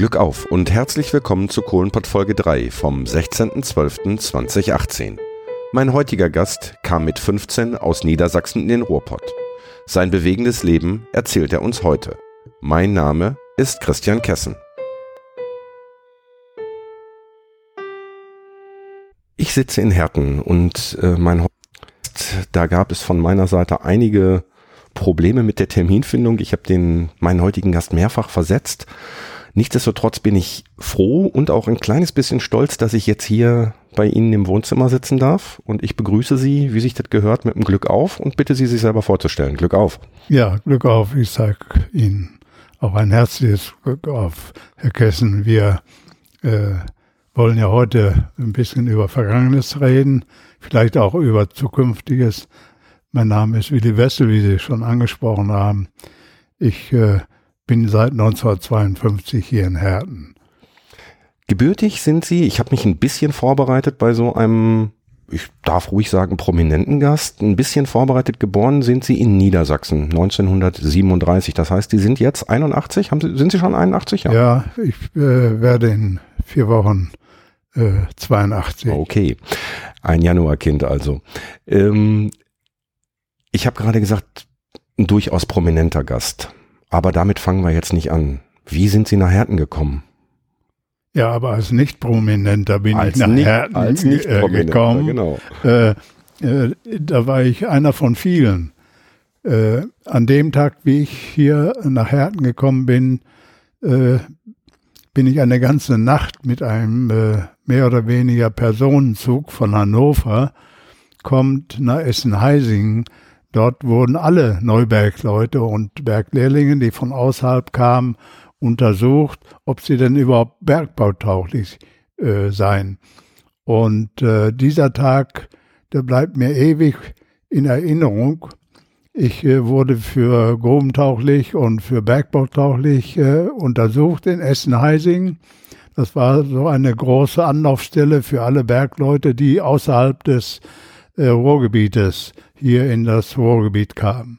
Glück auf und herzlich willkommen zu Kohlenpott Folge 3 vom 16.12.2018. Mein heutiger Gast kam mit 15 aus Niedersachsen in den Ruhrpott. Sein bewegendes Leben erzählt er uns heute. Mein Name ist Christian Kessen. Ich sitze in Herten und äh, mein da gab es von meiner Seite einige Probleme mit der Terminfindung. Ich habe den meinen heutigen Gast mehrfach versetzt. Nichtsdestotrotz bin ich froh und auch ein kleines bisschen stolz, dass ich jetzt hier bei Ihnen im Wohnzimmer sitzen darf. Und ich begrüße Sie, wie sich das gehört, mit einem Glück auf und bitte Sie, sich selber vorzustellen. Glück auf. Ja, Glück auf. Ich sage Ihnen auch ein herzliches Glück auf, Herr Kessen. Wir äh, wollen ja heute ein bisschen über Vergangenes reden, vielleicht auch über Zukünftiges. Mein Name ist Willi Wessel, wie Sie schon angesprochen haben. Ich äh, bin seit 1952 hier in Herten. Gebürtig sind Sie, ich habe mich ein bisschen vorbereitet bei so einem, ich darf ruhig sagen, prominenten Gast, ein bisschen vorbereitet geboren sind Sie in Niedersachsen 1937. Das heißt, Sie sind jetzt 81, haben Sie, sind Sie schon 81? Ja, ja ich äh, werde in vier Wochen äh, 82. Okay, ein Januarkind also. Ähm, ich habe gerade gesagt, ein durchaus prominenter Gast. Aber damit fangen wir jetzt nicht an. Wie sind Sie nach Herten gekommen? Ja, aber als nicht prominenter bin als ich nach nicht, Herten als nicht äh, gekommen. Genau. Äh, äh, da war ich einer von vielen. Äh, an dem Tag, wie ich hier nach Herten gekommen bin, äh, bin ich eine ganze Nacht mit einem äh, mehr oder weniger Personenzug von Hannover, kommt nach Essen-Heisingen Dort wurden alle Neubergleute und Berglehrlinge, die von außerhalb kamen, untersucht, ob sie denn überhaupt bergbautauglich äh, seien. Und äh, dieser Tag, der bleibt mir ewig in Erinnerung. Ich äh, wurde für grubentauglich und für bergbautauglich äh, untersucht in Essen-Heising. Das war so eine große Anlaufstelle für alle Bergleute, die außerhalb des äh, Ruhrgebietes hier in das Ruhrgebiet kamen.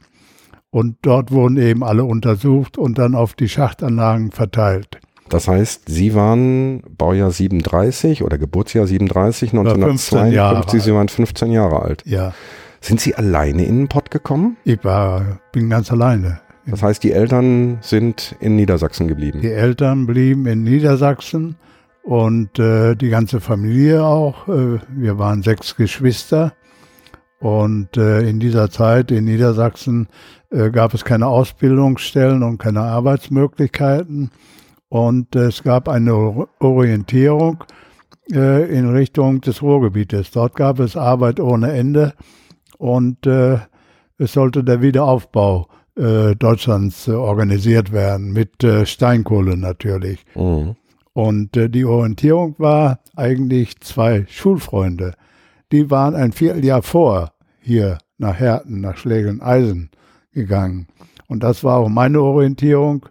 Und dort wurden eben alle untersucht und dann auf die Schachtanlagen verteilt. Das heißt, Sie waren Baujahr 37 oder Geburtsjahr 37, 1952, Sie waren 15 Jahre alt. Ja. Sind Sie alleine in den Pott gekommen? Ich war, bin ganz alleine. Das heißt, die Eltern sind in Niedersachsen geblieben? Die Eltern blieben in Niedersachsen und äh, die ganze Familie auch. Äh, wir waren sechs Geschwister und äh, in dieser Zeit in Niedersachsen äh, gab es keine Ausbildungsstellen und keine Arbeitsmöglichkeiten. Und äh, es gab eine Orientierung äh, in Richtung des Ruhrgebietes. Dort gab es Arbeit ohne Ende und äh, es sollte der Wiederaufbau äh, Deutschlands äh, organisiert werden, mit äh, Steinkohle natürlich. Mhm. Und äh, die Orientierung war eigentlich zwei Schulfreunde die waren ein Vierteljahr vor hier nach Herten, nach Schlägeln-Eisen gegangen. Und das war auch meine Orientierung,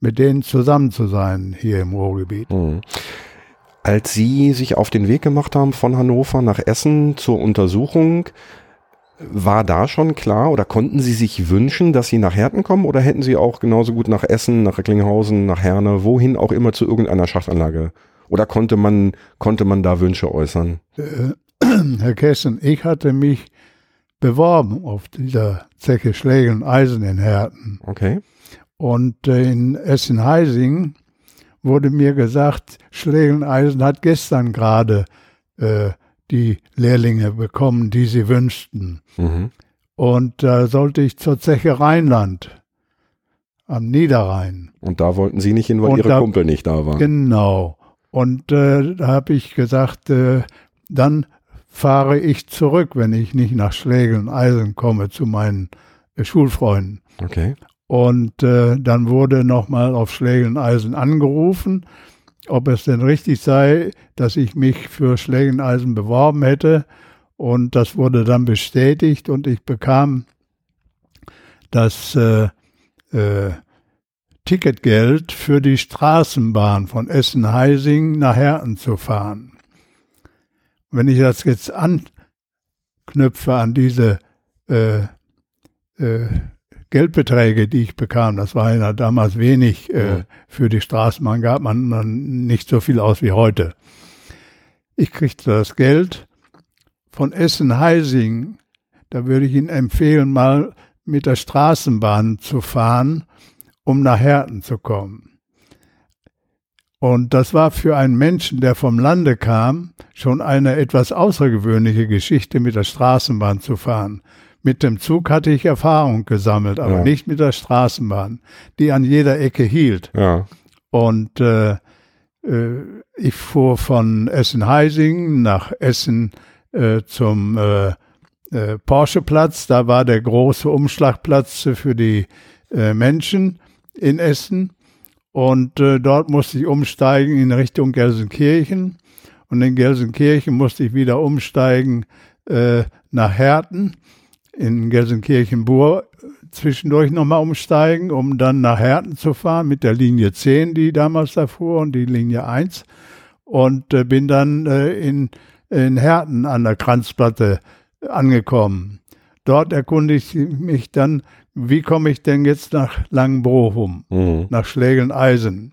mit denen zusammen zu sein hier im Ruhrgebiet. Mhm. Als Sie sich auf den Weg gemacht haben von Hannover nach Essen zur Untersuchung, war da schon klar oder konnten Sie sich wünschen, dass Sie nach Herten kommen oder hätten Sie auch genauso gut nach Essen, nach Recklinghausen, nach Herne, wohin auch immer zu irgendeiner Schachtanlage? Oder konnte man, konnte man da Wünsche äußern? Herr Kessen, ich hatte mich beworben auf dieser Zeche Schläge und Eisen in Herten. Okay. Und äh, in Essen-Heising wurde mir gesagt, Schläge und Eisen hat gestern gerade äh, die Lehrlinge bekommen, die sie wünschten. Mhm. Und da äh, sollte ich zur Zeche Rheinland am Niederrhein. Und da wollten Sie nicht hin, weil und Ihre da, Kumpel nicht da waren. Genau. Und äh, da habe ich gesagt, äh, dann fahre ich zurück, wenn ich nicht nach Schlägeln Eisen komme zu meinen äh, Schulfreunden. Okay. Und äh, dann wurde nochmal auf Schlägeln Eisen angerufen, ob es denn richtig sei, dass ich mich für Schlägeln Eisen beworben hätte. Und das wurde dann bestätigt und ich bekam das äh, äh, Ticketgeld für die Straßenbahn von Essen-Heising nach Herten zu fahren. Wenn ich das jetzt anknüpfe an diese äh, äh, Geldbeträge, die ich bekam, das war ja damals wenig äh, für die Straßenbahn, gab man, man nicht so viel aus wie heute. Ich kriegte das Geld von Essen-Heising. Da würde ich Ihnen empfehlen, mal mit der Straßenbahn zu fahren, um nach Herten zu kommen. Und das war für einen Menschen, der vom Lande kam, schon eine etwas außergewöhnliche Geschichte, mit der Straßenbahn zu fahren. Mit dem Zug hatte ich Erfahrung gesammelt, aber ja. nicht mit der Straßenbahn, die an jeder Ecke hielt. Ja. Und äh, äh, ich fuhr von Essen-Heising nach Essen äh, zum äh, äh, Porscheplatz. Da war der große Umschlagplatz für die äh, Menschen in Essen. Und äh, dort musste ich umsteigen in Richtung Gelsenkirchen. Und in Gelsenkirchen musste ich wieder umsteigen äh, nach Herten. In Gelsenkirchen-Bur zwischendurch nochmal umsteigen, um dann nach Herten zu fahren mit der Linie 10, die damals da fuhr, und die Linie 1. Und äh, bin dann äh, in, in Herten an der Kranzplatte angekommen. Dort erkundigte ich mich dann, wie komme ich denn jetzt nach Langenbrochum, mhm. nach Schlägen-Eisen?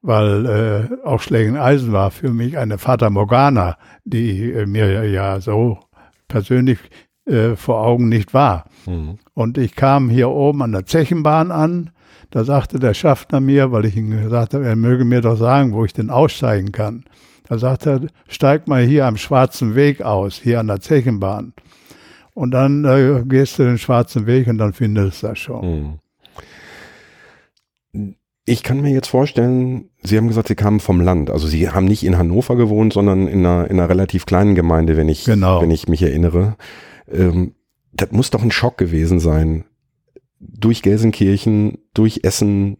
Weil äh, auch Schlägen-Eisen war für mich eine Fata Morgana, die äh, mir ja so persönlich äh, vor Augen nicht war. Mhm. Und ich kam hier oben an der Zechenbahn an. Da sagte der Schaffner mir, weil ich ihm gesagt habe, er möge mir doch sagen, wo ich denn aussteigen kann. Da sagte er, steig mal hier am Schwarzen Weg aus, hier an der Zechenbahn. Und dann äh, gehst du den schwarzen Weg und dann findest du das schon. Hm. Ich kann mir jetzt vorstellen, Sie haben gesagt, Sie kamen vom Land. Also Sie haben nicht in Hannover gewohnt, sondern in einer, in einer relativ kleinen Gemeinde, wenn ich, genau. wenn ich mich erinnere. Ähm, das muss doch ein Schock gewesen sein. Durch Gelsenkirchen, durch Essen.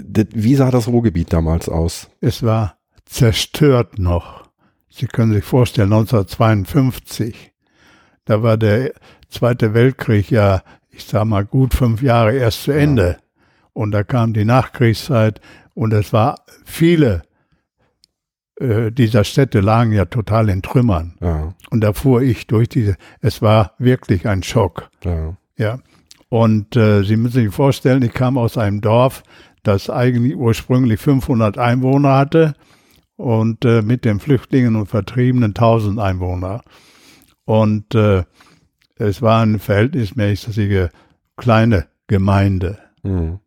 Das, wie sah das Ruhrgebiet damals aus? Es war zerstört noch. Sie können sich vorstellen, 1952 da war der Zweite Weltkrieg ja, ich sag mal, gut fünf Jahre erst zu Ende. Ja. Und da kam die Nachkriegszeit und es war viele äh, dieser Städte lagen ja total in Trümmern. Ja. Und da fuhr ich durch diese, es war wirklich ein Schock. Ja. ja. Und äh, Sie müssen sich vorstellen, ich kam aus einem Dorf, das eigentlich ursprünglich 500 Einwohner hatte und äh, mit den Flüchtlingen und Vertriebenen 1000 Einwohner. Und äh, es war eine verhältnismäßige kleine Gemeinde. Mhm.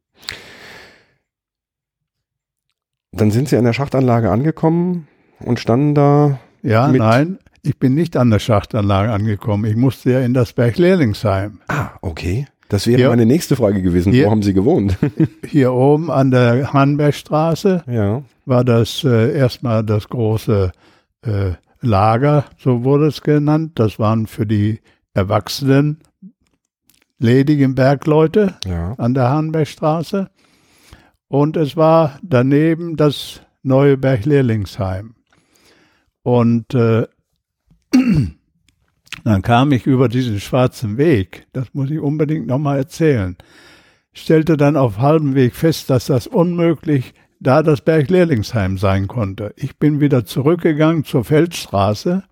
Dann sind Sie an der Schachtanlage angekommen und standen da. Ja, nein, ich bin nicht an der Schachtanlage angekommen. Ich musste ja in das Berglehrlingsheim. Ah, okay. Das wäre hier, meine nächste Frage gewesen. Hier, Wo haben Sie gewohnt? hier oben an der Hanbergstraße ja. war das äh, erstmal das große äh, Lager, so wurde es genannt. Das waren für die Erwachsenen ledigen Bergleute ja. an der Hahnbergstraße. Und es war daneben das neue Berglehrlingsheim. Und äh, dann kam ich über diesen schwarzen Weg, das muss ich unbedingt nochmal erzählen, stellte dann auf halbem Weg fest, dass das unmöglich da das Berglehrlingsheim sein konnte. Ich bin wieder zurückgegangen zur Feldstraße,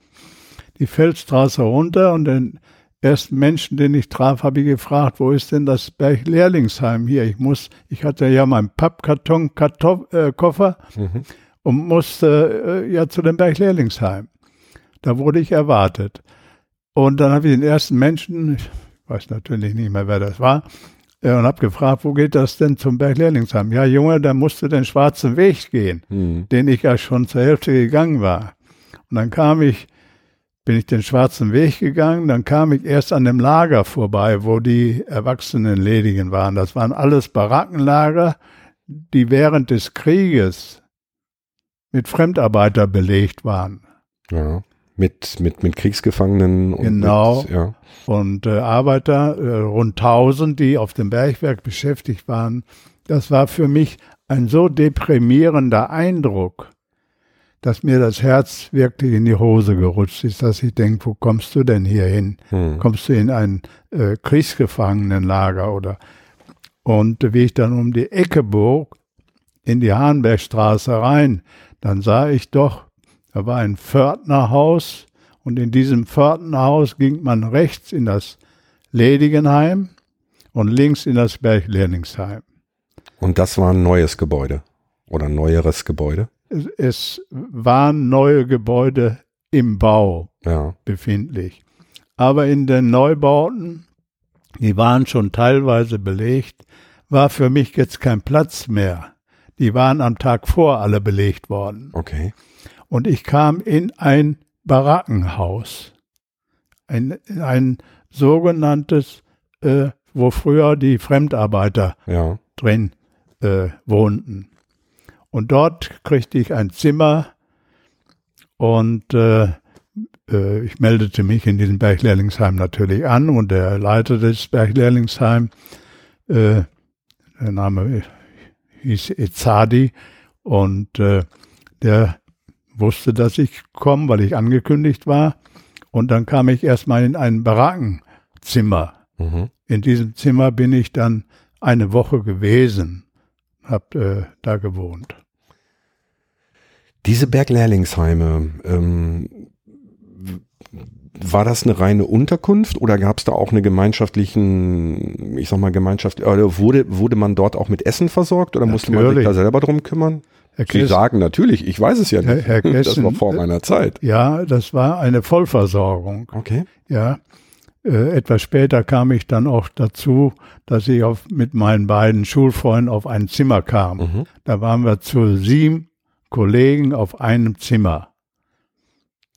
die Feldstraße runter und den ersten Menschen, den ich traf, habe ich gefragt, wo ist denn das Berglehrlingsheim hier? Ich muss, ich hatte ja meinen Pappkarton, Kartoff, äh, Koffer mhm. und musste äh, ja zu dem Berglehrlingsheim. Da wurde ich erwartet. Und dann habe ich den ersten Menschen, ich weiß natürlich nicht mehr, wer das war, und habe gefragt, wo geht das denn zum Berglehrlingsheim? Ja, Junge, da musst du den schwarzen Weg gehen, mhm. den ich ja schon zur Hälfte gegangen war. Und dann kam ich, bin ich den schwarzen Weg gegangen, dann kam ich erst an dem Lager vorbei, wo die Erwachsenen Ledigen waren. Das waren alles Barackenlager, die während des Krieges mit Fremdarbeiter belegt waren. Ja mit, mit, mit Kriegsgefangenen. Und genau. Mit, ja. Und äh, Arbeiter, äh, rund 1000, die auf dem Bergwerk beschäftigt waren. Das war für mich ein so deprimierender Eindruck, dass mir das Herz wirklich in die Hose gerutscht ist, dass ich denke, wo kommst du denn hier hin? Hm. Kommst du in ein äh, Kriegsgefangenenlager oder? Und wie ich dann um die Ecke bog, in die Hahnbergstraße rein, dann sah ich doch da war ein Pförtnerhaus und in diesem Pförtnerhaus ging man rechts in das Ledigenheim und links in das Berglehrlingsheim. Und das war ein neues Gebäude oder ein neueres Gebäude? Es, es waren neue Gebäude im Bau Ja. befindlich. Aber in den Neubauten, die waren schon teilweise belegt, war für mich jetzt kein Platz mehr. Die waren am Tag vor alle belegt worden. Okay. Und ich kam in ein Barackenhaus. Ein, ein sogenanntes, äh, wo früher die Fremdarbeiter Ja. drin äh, wohnten. Und dort kriegte ich ein Zimmer und äh, äh, ich meldete mich in diesem Berglehrlingsheim natürlich an und der Leiter des Berglehrlingsheim, äh, der Name hieß Ezadi und äh, der wusste, dass ich komme, weil ich angekündigt war. Und dann kam ich erstmal in ein Barackenzimmer. Mhm. In diesem Zimmer bin ich dann eine Woche gewesen, hab äh, da gewohnt. Diese Berglehrlingsheime, ähm, war das eine reine Unterkunft oder gab es da auch eine gemeinschaftlichen, ich sag mal Gemeinschaft, oder wurde, wurde man dort auch mit Essen versorgt oder musste man sich Natürlich. da selber drum kümmern? Herr Sie Kess- sagen natürlich, ich weiß es ja Herr- nicht. Herr das Kessen, war vor äh, meiner Zeit. Ja, das war eine Vollversorgung. Okay. Ja, äh, etwas später kam ich dann auch dazu, dass ich auf, mit meinen beiden Schulfreunden auf ein Zimmer kam. Mhm. Da waren wir zu sieben Kollegen auf einem Zimmer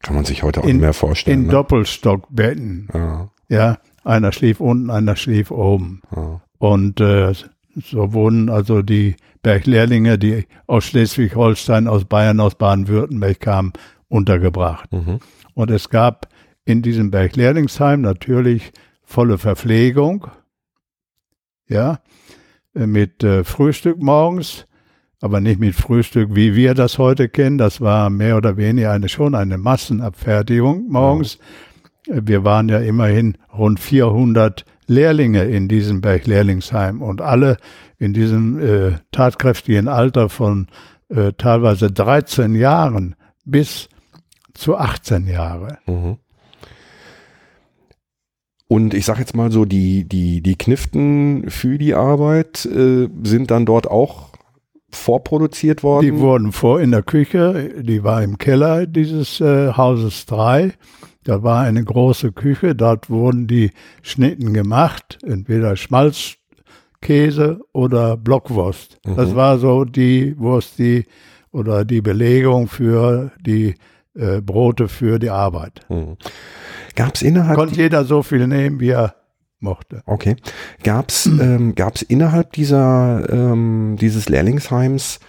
Kann man sich heute auch In- nicht mehr vorstellen. in ne? Doppelstockbetten. ja, Ja, einer schlief unten, einer schlief oben. ja. Und äh, so wurden also die Berglehrlinge, die aus Schleswig-Holstein, aus Bayern, aus Baden-Württemberg kamen, untergebracht. Mhm. Und es gab in diesem Berglehrlingsheim natürlich volle Verpflegung, ja, äh, mit äh, Frühstück morgens, aber nicht mit Frühstück, wie wir das heute kennen. Das war mehr oder weniger eine, schon eine Massenabfertigung morgens. Äh, Wir waren ja immerhin rund 400 Lehrlinge in diesem Berglehrlingsheim und alle in diesem äh, tatkräftigen Alter von äh, teilweise 13 Jahren bis zu 18 Jahre. Mhm. Und ich sag jetzt mal so, die, die, die Kniften für die Arbeit äh, sind dann dort auch vorproduziert worden. Die wurden vor in der Küche, die war im Keller dieses äh, Hauses 3. Da war eine große Küche, dort wurden die Schnitten gemacht, entweder Schmalzkäse oder Blockwurst. Das Mhm. war so die Wurst, die oder die Belegung für die äh, Brote für die Arbeit. Mhm. Gab's innerhalb Konnte jeder so viel nehmen, wie er mochte. Okay. Gab's ähm, gab's innerhalb dieser ähm, dieses Lehrlingsheims,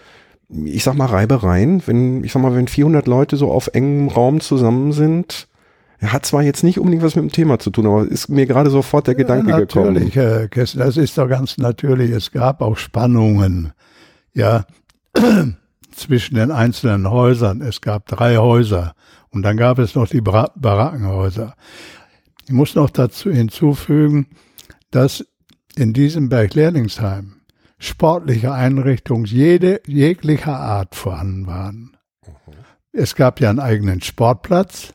ich sag mal Reibereien, wenn ich sag mal, wenn 400 Leute so auf engem Raum zusammen sind, hat zwar jetzt nicht unbedingt was mit dem Thema zu tun, aber ist mir gerade sofort der Gedanke ja, gekommen. natürlich, Herr Kessler, das ist doch ganz natürlich. Es gab auch Spannungen, ja, zwischen den einzelnen Häusern. Es gab drei Häuser und dann gab es noch die Bra Barackenhäuser. Ich muss noch dazu hinzufügen, dass in diesem Berglehrlingsheim sportliche Einrichtungen jede, jeglicher Art vorhanden waren. Es gab ja einen eigenen Sportplatz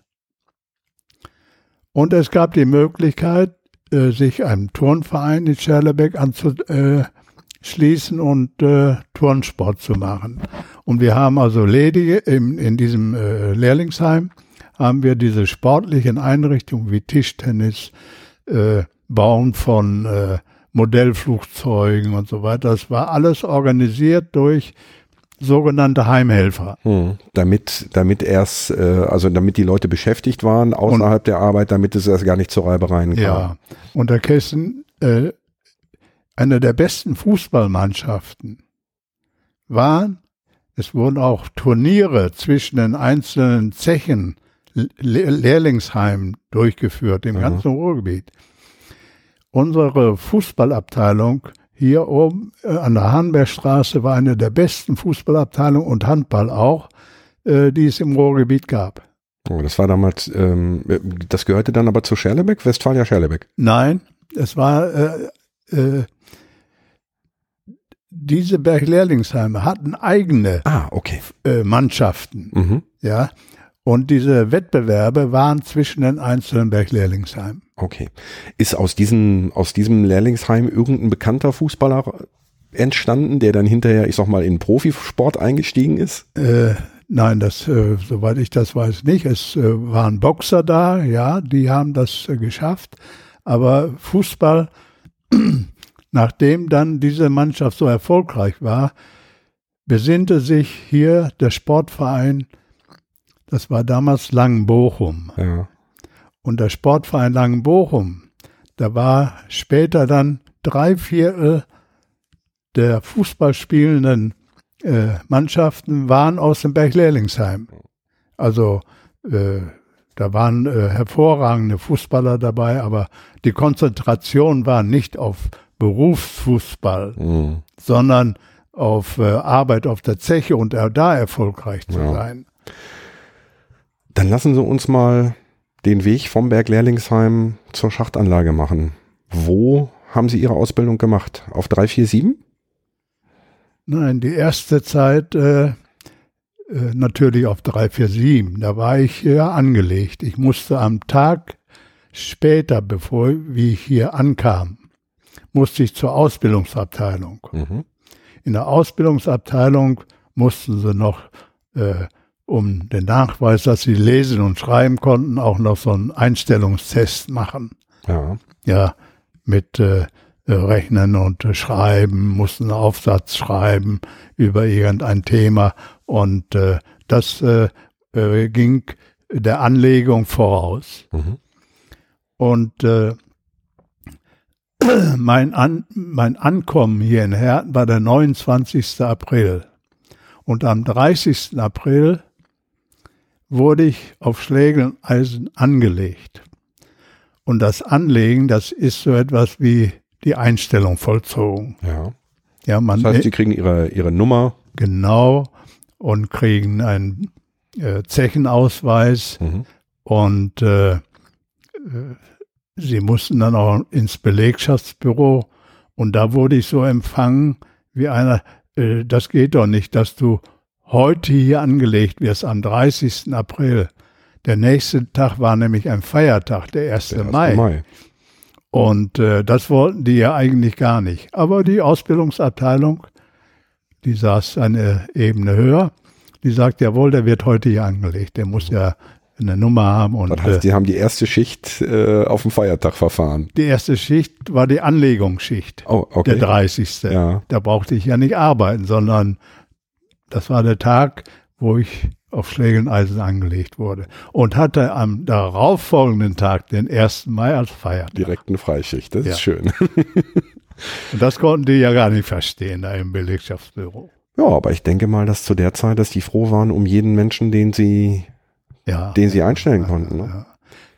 und es gab die Möglichkeit, äh, sich einem Turnverein in Scherlebeck anzuschließen und äh, Turnsport zu machen. Und wir haben also ledige in diesem äh, Lehrlingsheim haben wir diese sportlichen Einrichtungen wie Tischtennis, äh, Bauen von Modellflugzeugen und so weiter. Das war alles organisiert durch sogenannte Heimhelfer. Hm. Damit, damit erst, äh, also damit die Leute beschäftigt waren außerhalb der Arbeit, damit es erst gar nicht zu Reibereien kam. Ja, und der Kessen, äh, eine der besten Fußballmannschaften waren, es wurden auch Turniere zwischen den einzelnen Zechen, Le Lehrlingsheimen durchgeführt, im Mhm. ganzen Ruhrgebiet. Unsere Fußballabteilung hier oben äh, an der Hahnbergstraße war eine der besten Fußballabteilungen und Handball auch, äh, die es im Ruhrgebiet gab. Oh, das war damals, ähm, das gehörte dann aber zu Scherlebeck, Westfalia Scherlebeck. Nein, es war äh, äh, diese Berglehrlingsheime hatten eigene Ah, okay. äh, Mannschaften, Mhm. ja. Und diese Wettbewerbe waren zwischen den einzelnen Berglehrlingsheimen. Okay. Ist aus diesem, aus diesem Lehrlingsheim irgendein bekannter Fußballer entstanden, der dann hinterher, ich sag mal, in Profisport eingestiegen ist? Äh, nein, das, äh, soweit ich das weiß, nicht. Es äh, waren Boxer da, ja, die haben das äh, geschafft. Aber Fußball, nachdem dann diese Mannschaft so erfolgreich war, besinnte sich hier der Sportverein, das war damals Langenbochum. Ja. Und der Sportverein Langenbochum, da war später dann drei Viertel der Fußballspielenden äh, Mannschaften waren aus dem Berglehrlingsheim. Also äh, da waren äh, hervorragende Fußballer dabei, aber die Konzentration war nicht auf Berufsfußball, Mhm. sondern auf äh, Arbeit auf der Zeche und äh, da erfolgreich zu Ja. sein. Dann lassen Sie uns mal den Weg vom Berg Lehrlingsheim zur Schachtanlage machen. Wo haben Sie Ihre Ausbildung gemacht? Auf 347? Nein, die erste Zeit äh, äh, natürlich auf 347. Da war ich hier angelegt. Ich musste am Tag später, bevor wie ich hier ankam, musste ich zur Ausbildungsabteilung. Mhm. In der Ausbildungsabteilung mussten sie noch, äh, um den Nachweis, dass sie lesen und schreiben konnten, auch noch so einen Einstellungstest machen. Ja. Ja, mit äh, Rechnen und äh, Schreiben, mussten einen Aufsatz schreiben über irgendein Thema und äh, das äh, äh, ging der Anlegung voraus. Mhm. Und äh, mein, An mein Ankommen hier in Herten war der 29. April. Und am 30. April wurde ich auf Schlägeleisen angelegt. Und das Anlegen, das ist so etwas wie die Einstellung vollzogen. Ja. Ja, man Das heißt, Sie kriegen Ihre, Ihre Nummer. genau und kriegen einen äh, Zechenausweis Mhm. und äh, äh, sie mussten dann auch ins Belegschaftsbüro und da wurde ich so empfangen wie einer, äh, das geht doch nicht, dass du heute hier angelegt wirst am 30. April. Der nächste Tag war nämlich ein Feiertag, der 1. Der 1. Mai. Mai. Und äh, das wollten die ja eigentlich gar nicht. Aber die Ausbildungsabteilung, die saß eine Ebene höher, die sagt, jawohl, der wird heute hier angelegt. Der muss ja eine Nummer haben. Und Das heißt, äh, Sie haben die erste Schicht äh, auf dem Feiertag verfahren. die erste Schicht war die Anlegungsschicht, Oh, okay. der 30. Ja. Da brauchte ich ja nicht arbeiten, sondern das war der Tag, wo ich auf Schlägeleisen angelegt wurde. Und hatte am darauffolgenden Tag, den 1. Mai, als Feiertag. Direkt eine Freischicht. Das Ja. ist schön. Und das konnten die ja gar nicht verstehen da im Belegschaftsbüro. Ja, aber ich denke mal, dass zu der Zeit, dass die froh waren um jeden Menschen, den sie, Ja. den sie einstellen konnten. Ne?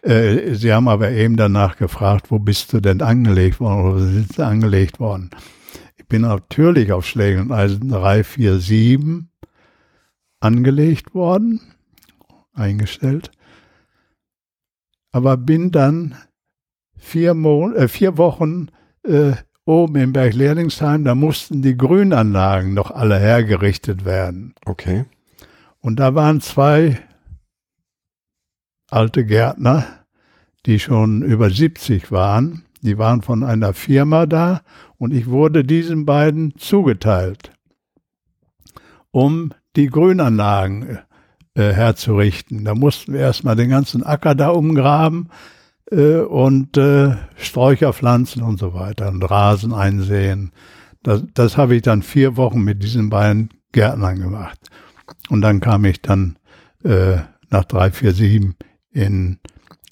Äh, Sie haben aber eben danach gefragt, wo bist du denn angelegt worden oder wo sind Sie angelegt worden? Ich bin natürlich auf Schlägeleisen 347 angelegt worden, eingestellt, aber bin dann vier, Mon äh, vier Wochen äh, oben im Berg Lehrlingsheim, da mussten die Grünanlagen noch alle hergerichtet werden. Okay. Und da waren zwei alte Gärtner, die schon über 70 waren. Die waren von einer Firma da und ich wurde diesen beiden zugeteilt, um die Grünanlagen äh, herzurichten. Da mussten wir erstmal den ganzen Acker da umgraben äh, und äh, Sträucher pflanzen und so weiter und Rasen einsehen. Das, das habe ich dann vier Wochen mit diesen beiden Gärtnern gemacht. Und dann kam ich dann äh, nach 347 in,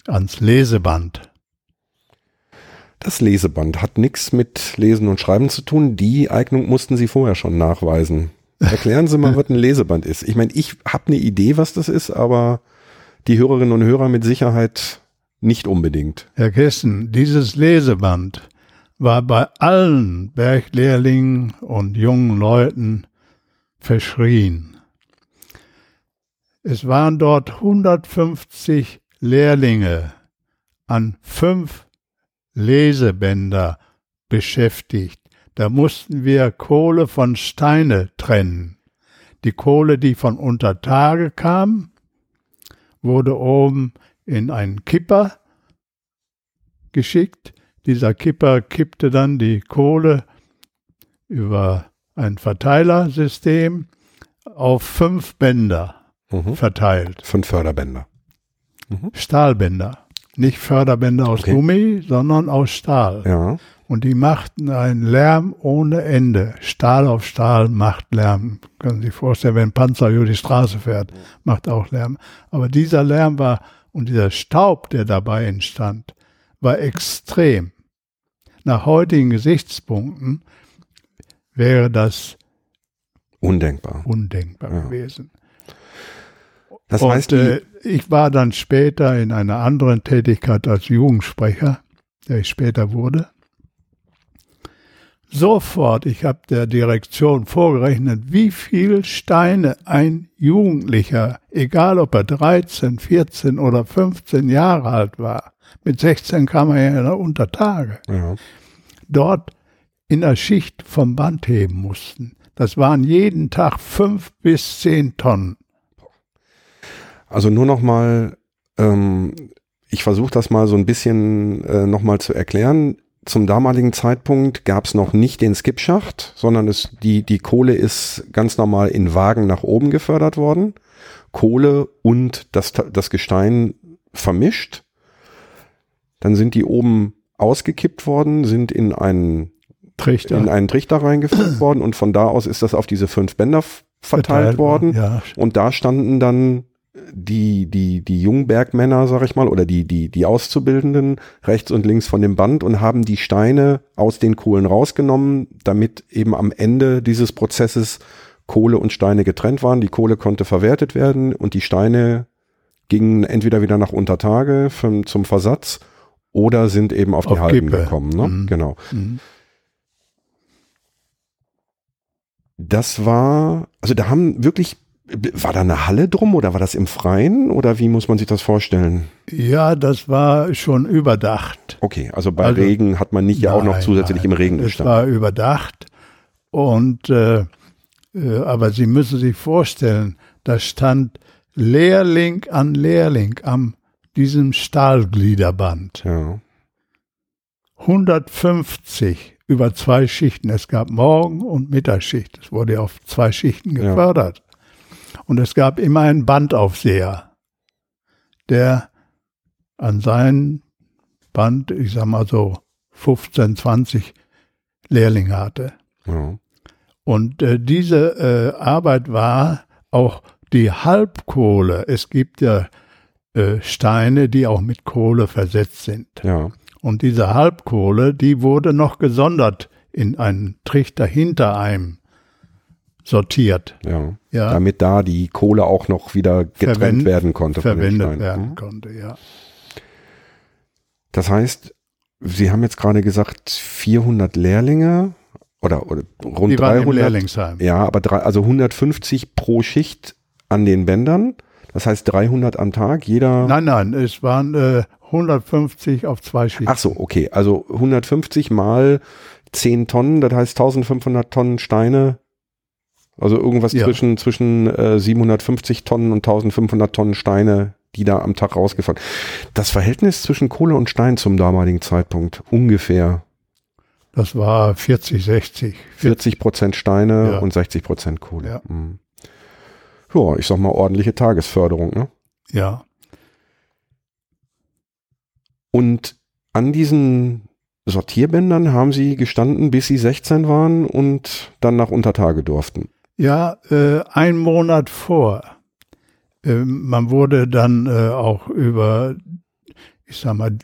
ans Leseband. Das Leseband hat nichts mit Lesen und Schreiben zu tun. Die Eignung mussten Sie vorher schon nachweisen. Erklären Sie mal, was ein Leseband ist. Ich meine, ich habe eine Idee, was das ist, aber die Hörerinnen und Hörer mit Sicherheit nicht unbedingt. Herr Kessen, dieses Leseband war bei allen Berglehrlingen und jungen Leuten verschrien. Es waren dort 150 Lehrlinge an fünf Lesebänder beschäftigt. Da mussten wir Kohle von Steine trennen. Die Kohle, die von unter Tage kam wurde oben in einen Kipper geschickt. Dieser Kipper kippte dann die Kohle über ein Verteilersystem auf fünf Bänder Mhm. verteilt. Fünf Förderbänder. Stahlbänder. Nicht Förderbänder aus Okay. Gummi, sondern aus Stahl. Ja. Und die machten einen Lärm ohne Ende. Stahl auf Stahl macht Lärm. Können Sie sich vorstellen, wenn ein Panzer über die Straße fährt, macht auch Lärm. Aber dieser Lärm war und dieser Staub, der dabei entstand, war extrem. Nach heutigen Gesichtspunkten wäre das Undenkbar. undenkbar Ja. gewesen. Das und heißt, äh, ich war dann später in einer anderen Tätigkeit als Jugendsprecher, der ich später wurde. Sofort, ich habe der Direktion vorgerechnet, wie viel Steine ein Jugendlicher, egal ob er 13, 14 oder 15 Jahre alt war, mit 16 kam er ja unter Tage, ja. dort in der Schicht vom Band heben mussten. Das waren jeden Tag fünf bis zehn Tonnen. Also nur noch mal, ähm, ich versuche das mal so ein bisschen äh, noch mal zu erklären. Zum damaligen Zeitpunkt gab es noch nicht den Skipschacht, sondern es, die, die Kohle ist ganz normal in Wagen nach oben gefördert worden. Kohle und das, das Gestein vermischt. Dann sind die oben ausgekippt worden, sind in einen, Trichter. in einen Trichter reingefüllt worden und von da aus ist das auf diese fünf Bänder f- verteilt, worden. Ja, Und da standen dann die, die, die Jungbergmänner, sag ich mal, oder die, die, die Auszubildenden rechts und links von dem Band und haben die Steine aus den Kohlen rausgenommen, damit eben am Ende dieses Prozesses Kohle und Steine getrennt waren. Die Kohle konnte verwertet werden und die Steine gingen entweder wieder nach Untertage vom, zum Versatz oder sind eben auf die Auf Halden Kippe. gekommen. Ne? Mhm. Genau. Mhm. Das war, also da haben wirklich, war da eine Halle drum oder war das im Freien oder wie muss man sich das vorstellen? ja, das war schon überdacht. Okay, also bei Also- Regen hat man nicht ja auch noch zusätzlich nein. im Regen Es gestanden. war überdacht. Und äh, äh, aber Sie müssen sich vorstellen, da stand Lehrling an Lehrling am diesem Stahlgliederband. Ja, 150 über zwei Schichten. Es gab Morgen- und Mittagsschicht. Es wurde auf zwei Schichten gefördert. Und es gab immer einen Bandaufseher, der an sein Band, ich sag mal so 15, 20 Lehrlinge hatte. ja, Und äh, diese äh, Arbeit war auch die Halbkohle. Es gibt ja äh, Steine, die auch mit Kohle versetzt sind. ja, Und diese Halbkohle, die wurde noch gesondert in einen Trichter hinter einem sortiert. ja. Ja, Damit da die Kohle auch noch wieder getrennt Verwend- werden konnte. verwendet werden Mhm. konnte, ja. Das heißt, Sie haben jetzt gerade gesagt 400 Lehrlinge oder, oder rund Die waren im 300. Lehrlingsheim. Ja, aber drei, also 150 pro Schicht an den Bändern. Das heißt 300 am Tag. Jeder. Nein, nein, es waren äh, 150 auf zwei Schichten. Ach so, okay. Also 150 mal 10 Tonnen, das heißt 1500 Tonnen Steine. Also irgendwas Ja. zwischen, zwischen äh, 750 Tonnen und 1500 Tonnen Steine, die da am Tag rausgefahren. Das Verhältnis zwischen Kohle und Stein zum damaligen Zeitpunkt ungefähr Das war 40, 60. 40 Prozent Steine Ja. und 60 Prozent Kohle. Ja. Mhm. Ja, ich sag mal ordentliche Tagesförderung, ne? Ja, Und an diesen Sortierbändern haben sie gestanden, bis sie 16 waren und dann nach Untertage durften. Ja äh, ein Monat vor. Ähm, man wurde dann äh, auch über, ich sag mal,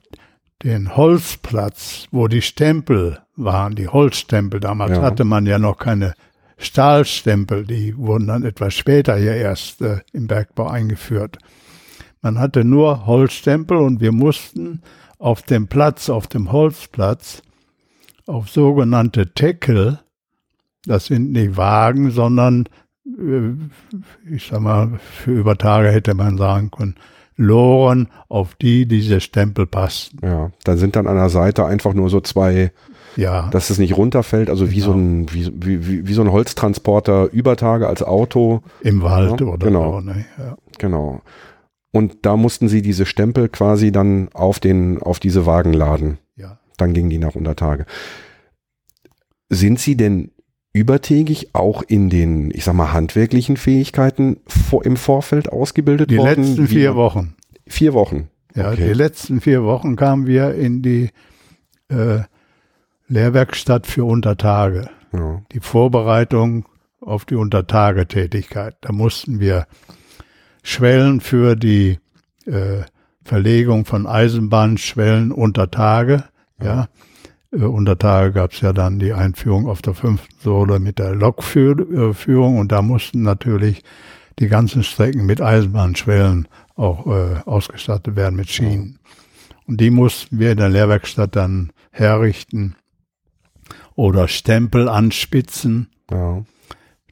den Holzplatz, wo die Stempel waren, die Holzstempel. Damals Ja. hatte man ja noch keine Stahlstempel, die wurden dann etwas später hier erst äh, im Bergbau eingeführt. Man hatte nur Holzstempel und wir mussten auf dem Platz, auf dem Holzplatz, auf sogenannte Teckel, das sind nicht Wagen, sondern äh, ich sag mal, für über Tage hätte man sagen können, Loren, auf die diese Stempel passten. Ja, da sind dann an der Seite einfach nur so zwei, Ja, dass es nicht runterfällt, also wie so ein, wie, wie, wie, so ein Holztransporter über Tage als Auto. im Wald Ja, oder genau. so. Ne? Ja. Genau. Und da mussten sie diese Stempel quasi dann auf den, auf diese Wagen laden. Ja. Dann gingen die nach Untertage. Sind Sie denn übertägig auch in den, ich sag mal, handwerklichen Fähigkeiten vor, im Vorfeld ausgebildet Die worden? letzten Wie vier Wochen. Vier Wochen. Ja, Okay. die letzten vier Wochen kamen wir in die äh, Lehrwerkstatt für Untertage. Ja. Die Vorbereitung auf die Untertagetätigkeit. Da mussten wir Schwellen für die äh, Verlegung von Eisenbahnschwellen unter Tage. Ja. Äh, unter Tage gab es ja dann die Einführung auf der fünften Sohle mit der Lokführung und da mussten natürlich die ganzen Strecken mit Eisenbahnschwellen auch äh, ausgestattet werden mit Schienen. Und die mussten wir in der Lehrwerkstatt dann herrichten oder Stempel anspitzen, ja.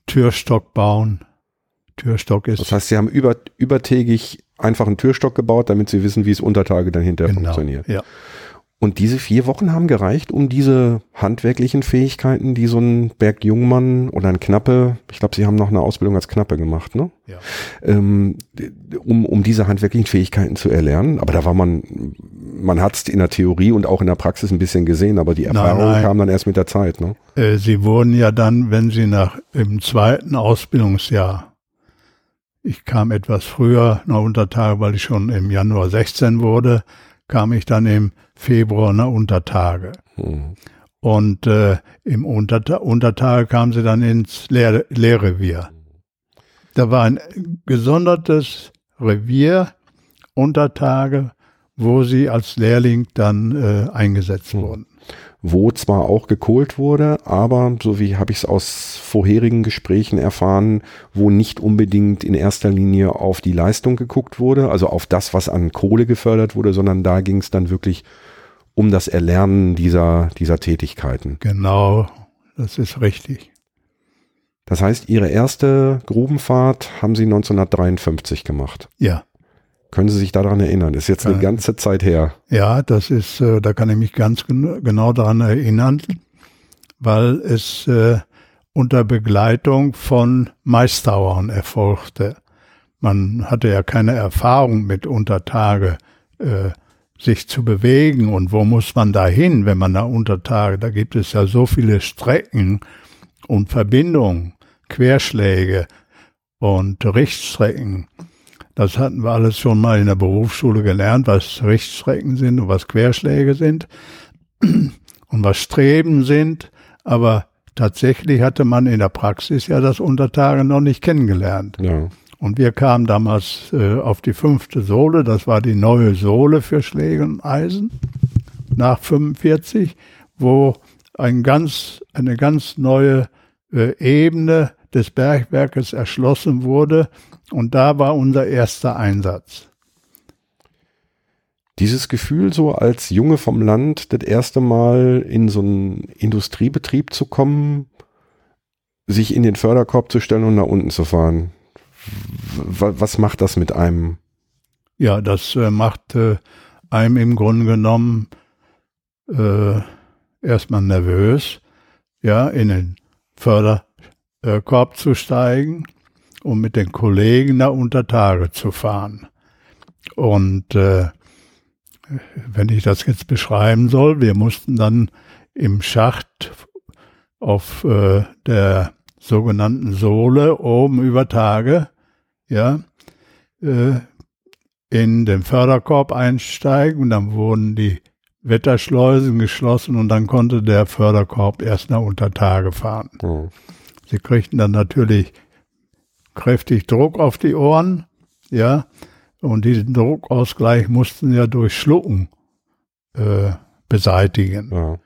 Türstock bauen. Türstock ist Das heißt, Sie haben über, übertägig einfach einen Türstock gebaut, damit Sie wissen, wie es Untertage dann hinterher genau, funktioniert. ja. Und diese vier Wochen haben gereicht, um diese handwerklichen Fähigkeiten, die so ein Bergjungmann oder ein Knappe, ich glaube, Sie haben noch eine Ausbildung als Knappe gemacht, ne? Ja. Ähm, um, um diese handwerklichen Fähigkeiten zu erlernen. Aber da war man, man hat es in der Theorie und auch in der Praxis ein bisschen gesehen, aber die Erfahrung nein. kam dann erst mit der Zeit, ne? Äh, Sie wurden ja dann, wenn Sie nach im zweiten Ausbildungsjahr, ich kam etwas früher nach Untertage, weil ich schon im Januar 16 wurde, kam ich dann im Februar nach Untertage. Hm. Und äh, im Unterta Untertage kamen sie dann ins Lehr Lehrrevier. Da war ein gesondertes Revier, Untertage, wo sie als Lehrling dann äh, eingesetzt Hm. wurden. wo zwar auch gekohlt wurde, aber so wie habe ich es aus vorherigen Gesprächen erfahren, wo nicht unbedingt in erster Linie auf die Leistung geguckt wurde, also auf das, was an Kohle gefördert wurde, sondern da ging es dann wirklich um das Erlernen dieser, dieser Tätigkeiten. Genau, das ist richtig. Das heißt, Ihre erste Grubenfahrt haben Sie 1953 gemacht. Ja, Können Sie sich daran erinnern? Das ist jetzt eine ganze Zeit her. ja, das ist, äh, da kann ich mich ganz gen genau daran erinnern, weil es äh, unter Begleitung von Meisterauern erfolgte. Man hatte ja keine Erfahrung mit Untertage, äh, sich zu bewegen und wo muss man da hin, wenn man da Untertage, da gibt es ja so viele Strecken und Verbindungen, Querschläge und Richtstrecken. Das hatten wir alles schon mal in der Berufsschule gelernt, was Richtstrecken sind und was Querschläge sind und was Streben sind. Aber tatsächlich hatte man in der Praxis ja das Untertage noch nicht kennengelernt. Ja. Und wir kamen damals äh, auf die fünfte Sohle, das war die neue Sohle für Schläge und Eisen nach 45, wo ein ganz, eine ganz neue äh, Ebene des Bergwerkes erschlossen wurde. Und da war unser erster Einsatz. Dieses Gefühl, so als Junge vom Land das erste Mal in so einen Industriebetrieb zu kommen, sich in den Förderkorb zu stellen und nach unten zu fahren. Was macht das mit einem? Ja, das äh, macht äh, einem im Grunde genommen äh, erstmal nervös, ja, in den Förderkorb zu steigen und mit den Kollegen da unter Tage zu fahren. Und äh, wenn ich das jetzt beschreiben soll, wir mussten dann im Schacht auf äh, der sogenannten Sohle oben über Tage, ja, äh, in den Förderkorb einsteigen und dann wurden die Wetterschleusen geschlossen und dann konnte der Förderkorb erst nach unter Tage fahren. Hm. Sie kriegten dann natürlich kräftig Druck auf die Ohren, ja, und diesen Druckausgleich mussten ja durch Schlucken äh, beseitigen. Ja.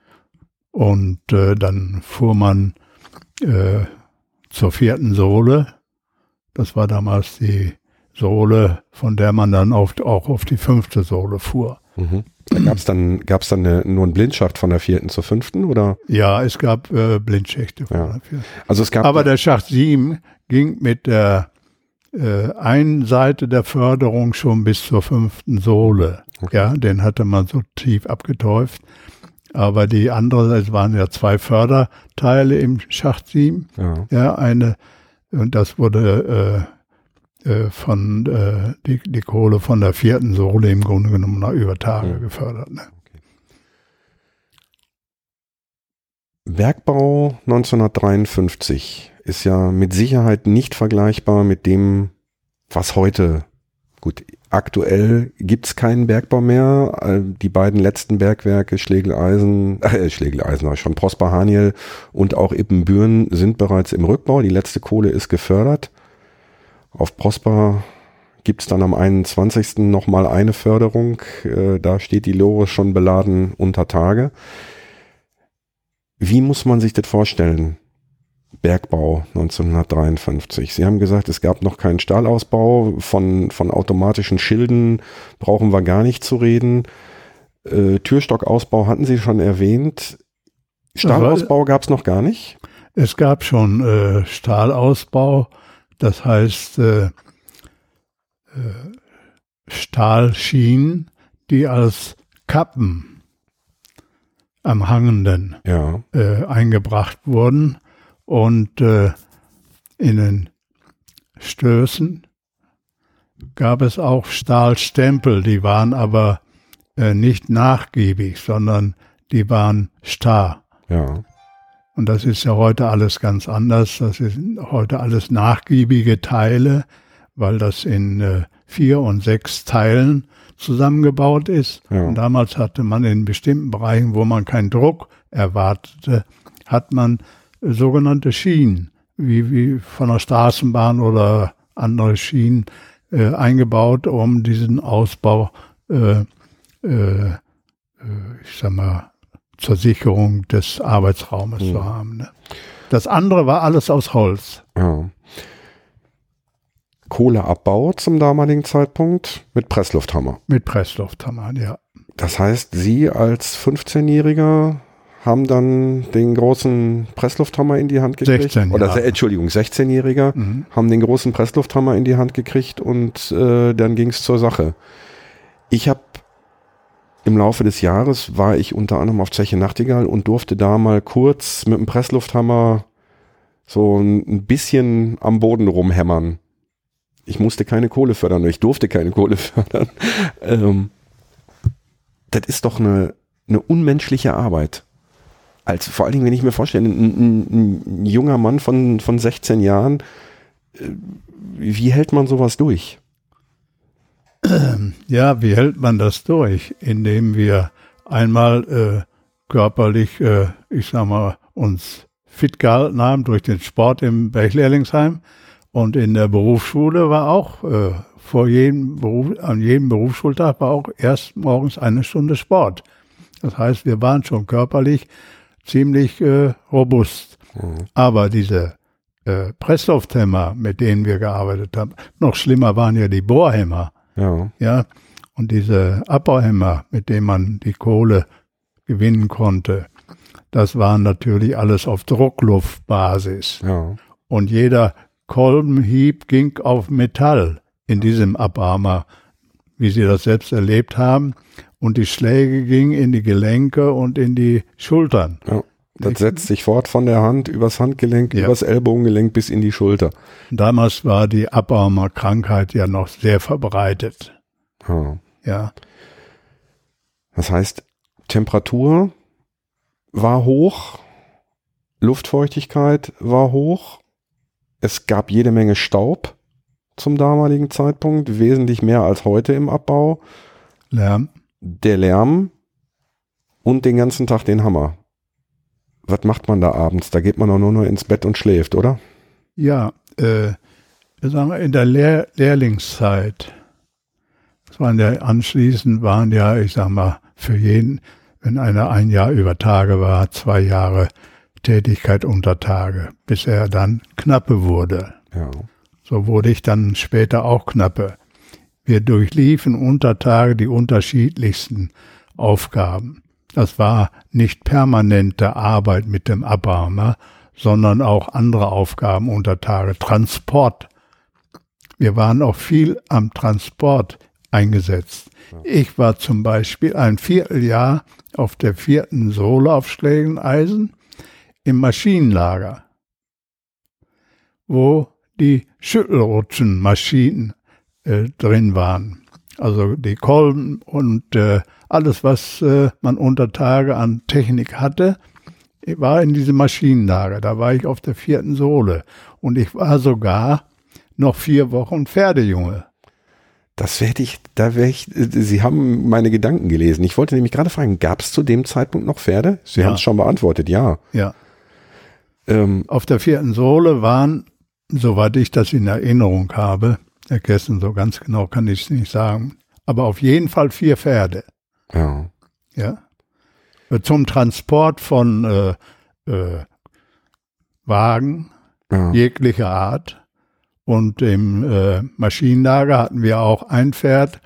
Und äh, dann fuhr man äh, zur vierten Sohle. Das war damals die Sohle, von der man dann auf, auch auf die fünfte Sohle fuhr. Mhm. Da gab es dann, gab's dann eine, nur einen Blindschacht von der vierten zur fünften oder? Ja, es gab äh, Blindschächte. von Ja. der vierten. Also es gab. Aber der Schacht 7 ging mit der äh, einen Seite der Förderung schon bis zur fünften Sohle. Okay. Ja, den hatte man so tief abgetäuft. Aber die andere, es waren ja zwei Förderteile im Schacht 7. ja. Ja, eine, und das wurde äh, von äh, die, die Kohle von der vierten Sohle im Grunde genommen nach über Tage ja. gefördert. Ne? Bergbau 1953 ist ja mit Sicherheit nicht vergleichbar mit dem, was heute, gut, aktuell gibt's keinen Bergbau mehr. Äh, die beiden letzten Bergwerke, Schlegeleisen, äh, Schlegeleisen, schon Prosper Haniel und auch Ippenbüren sind bereits im Rückbau. Die letzte Kohle ist gefördert. Auf Prosper gibt's dann am 21. nochmal eine Förderung. Äh, da steht die Lore schon beladen unter Tage. Wie muss man sich das vorstellen? Bergbau 1953. Sie haben gesagt, es gab noch keinen Stahlausbau. Von, von automatischen Schilden brauchen wir gar nicht zu reden. Äh, Türstockausbau hatten Sie schon erwähnt. Stahlausbau gab es noch gar nicht? Es gab schon äh, Stahlausbau, das heißt äh, äh, Stahlschienen, die als Kappen am Hangenden ja. äh, eingebracht wurden und äh, in den Stößen gab es auch Stahlstempel, die waren aber äh, nicht nachgiebig, sondern die waren starr. Ja. Und das ist ja heute alles ganz anders. Das sind heute alles nachgiebige Teile, weil das in äh, vier und sechs Teilen zusammengebaut ist. Ja. Und damals hatte man in bestimmten Bereichen, wo man keinen Druck erwartete, hat man sogenannte Schienen, wie, wie von der Straßenbahn oder andere Schienen äh, eingebaut, um diesen Ausbau, äh, äh, ich sag mal, zur Sicherung des Arbeitsraumes mhm. zu haben. Ne? Das andere war alles aus Holz. Ja. Kohleabbau zum damaligen Zeitpunkt mit Presslufthammer. Mit Presslufthammer, ja. Das heißt, Sie als 15-Jähriger haben dann den großen Presslufthammer in die Hand gekriegt. 16, Oder, ja. Entschuldigung, 16-Jähriger mhm. haben den großen Presslufthammer in die Hand gekriegt und äh, dann ging es zur Sache. Ich habe im Laufe des Jahres war ich unter anderem auf Zeche Nachtigall und durfte da mal kurz mit dem Presslufthammer so ein bisschen am Boden rumhämmern ich musste keine Kohle fördern oder ich durfte keine Kohle fördern. Ähm, das ist doch eine, eine unmenschliche Arbeit. Als, vor allen Dingen, wenn ich mir vorstelle, ein, ein, ein junger Mann von, von 16 Jahren, äh, wie hält man sowas durch? Ja, wie hält man das durch? Indem wir einmal äh, körperlich, äh, ich sag mal, uns fit gehalten haben durch den Sport im Berglehrlingsheim und in der Berufsschule war auch äh, vor jedem Beruf, an jedem Berufsschultag war auch erst morgens eine Stunde Sport. Das heißt, wir waren schon körperlich ziemlich äh, robust. Mhm. Aber diese äh, Presslufthämmer, mit denen wir gearbeitet haben, noch schlimmer waren ja die Bohrhämmer. Ja. ja. Und diese Abbauhämmer, mit denen man die Kohle gewinnen konnte, das waren natürlich alles auf Druckluftbasis. Ja. Und jeder Kolbenhieb ging auf Metall in diesem Abarmer, wie Sie das selbst erlebt haben. Und die Schläge gingen in die Gelenke und in die Schultern. Ja, das setzt sich fort von der Hand übers Handgelenk, ja. übers Ellbogengelenk bis in die Schulter. Damals war die Abarmer-Krankheit ja noch sehr verbreitet. Ja. ja. Das heißt, Temperatur war hoch, Luftfeuchtigkeit war hoch es gab jede Menge Staub zum damaligen Zeitpunkt, wesentlich mehr als heute im Abbau. Lärm. Der Lärm und den ganzen Tag den Hammer. Was macht man da abends? Da geht man doch nur noch ins Bett und schläft, oder? Ja, äh, sagen wir in der Lehr Lehrlingszeit, das waren ja anschließend waren ja, ich sag mal, für jeden, wenn einer ein Jahr über Tage war, zwei Jahre Tätigkeit unter Tage, bis er dann Knappe wurde. Ja. So wurde ich dann später auch Knappe. Wir durchliefen unter Tage die unterschiedlichsten Aufgaben. Das war nicht permanente Arbeit mit dem Abarmer, sondern auch andere Aufgaben unter Tage. Transport. Wir waren auch viel am Transport eingesetzt. Ich war zum Beispiel ein Vierteljahr auf der vierten Sohle auf Schlägeneisen im Maschinenlager, wo die Schüttelrutschenmaschinen äh, drin waren. Also die Kolben und äh, alles, was äh, man unter Tage an Technik hatte, war in diesem Maschinenlager. Da war ich auf der vierten Sohle und ich war sogar noch vier Wochen Pferdejunge. Das werde ich, da wäre ich, Sie haben meine Gedanken gelesen. Ich wollte nämlich gerade fragen, gab es zu dem Zeitpunkt noch Pferde? Sie Ja. haben es schon beantwortet, ja. Ja. Ähm, Auf der vierten Sohle waren, soweit ich das in Erinnerung habe, Herr Kessen, so ganz genau kann ich es nicht sagen, aber auf jeden Fall vier Pferde. ja. Ja. Zum Transport von äh, äh, Wagen ja. jeglicher Art. Und im äh, Maschinenlager hatten wir auch ein Pferd,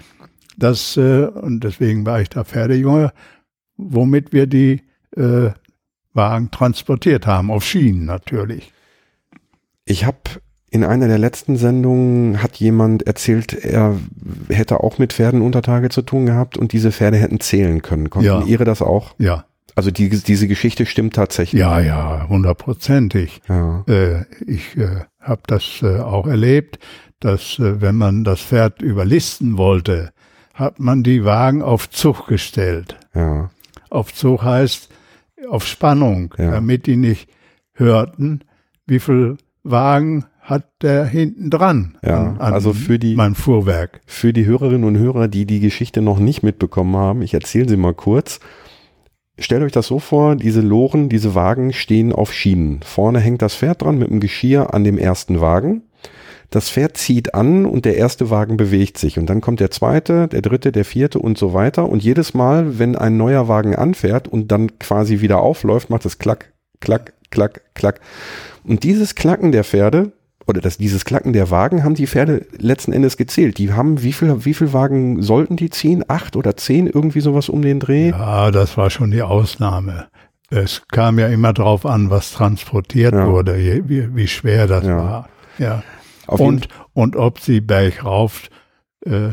das, äh, und deswegen war ich da Pferdejunge, womit wir die äh, Wagen transportiert haben, auf Schienen natürlich. Ich habe in einer der letzten Sendungen hat jemand erzählt, er hätte auch mit Pferden unter Tage zu tun gehabt und diese Pferde hätten zählen können. Konnten Ja. Ihre das auch? Ja, Also die, diese Geschichte stimmt tatsächlich. ja, ja, hundertprozentig. Ja. Äh, ich äh, habe das äh, auch erlebt, dass äh, wenn man das Pferd überlisten wollte, hat man die Wagen auf Zug gestellt. ja. Auf Zug heißt auf Spannung, Ja. damit die nicht hörten, wie viel Wagen hat der hinten dran Ja, an, an also für die- mein Fuhrwerk. Für die Hörerinnen und Hörer, die die Geschichte noch nicht mitbekommen haben, ich erzähle sie mal kurz. Stellt euch das so vor, diese Loren, diese Wagen stehen auf Schienen. Vorne hängt das Pferd dran mit dem Geschirr an dem ersten Wagen. Das Pferd zieht an und der erste Wagen bewegt sich. Und dann kommt der zweite, der dritte, der vierte und so weiter. Und jedes Mal, wenn ein neuer Wagen anfährt und dann quasi wieder aufläuft, macht es klack, klack, klack, klack. Und dieses Klacken der Pferde oder das, dieses Klacken der Wagen haben die Pferde letzten Endes gezählt. Die haben, wie viel, wie viel Wagen sollten die ziehen? Acht oder zehn? Irgendwie sowas um den Dreh? Ja, das war schon die Ausnahme. Es kam ja immer drauf an, was transportiert Ja. wurde, wie, wie schwer das Ja. war. Ja. Auf und, und ob sie bergauf äh,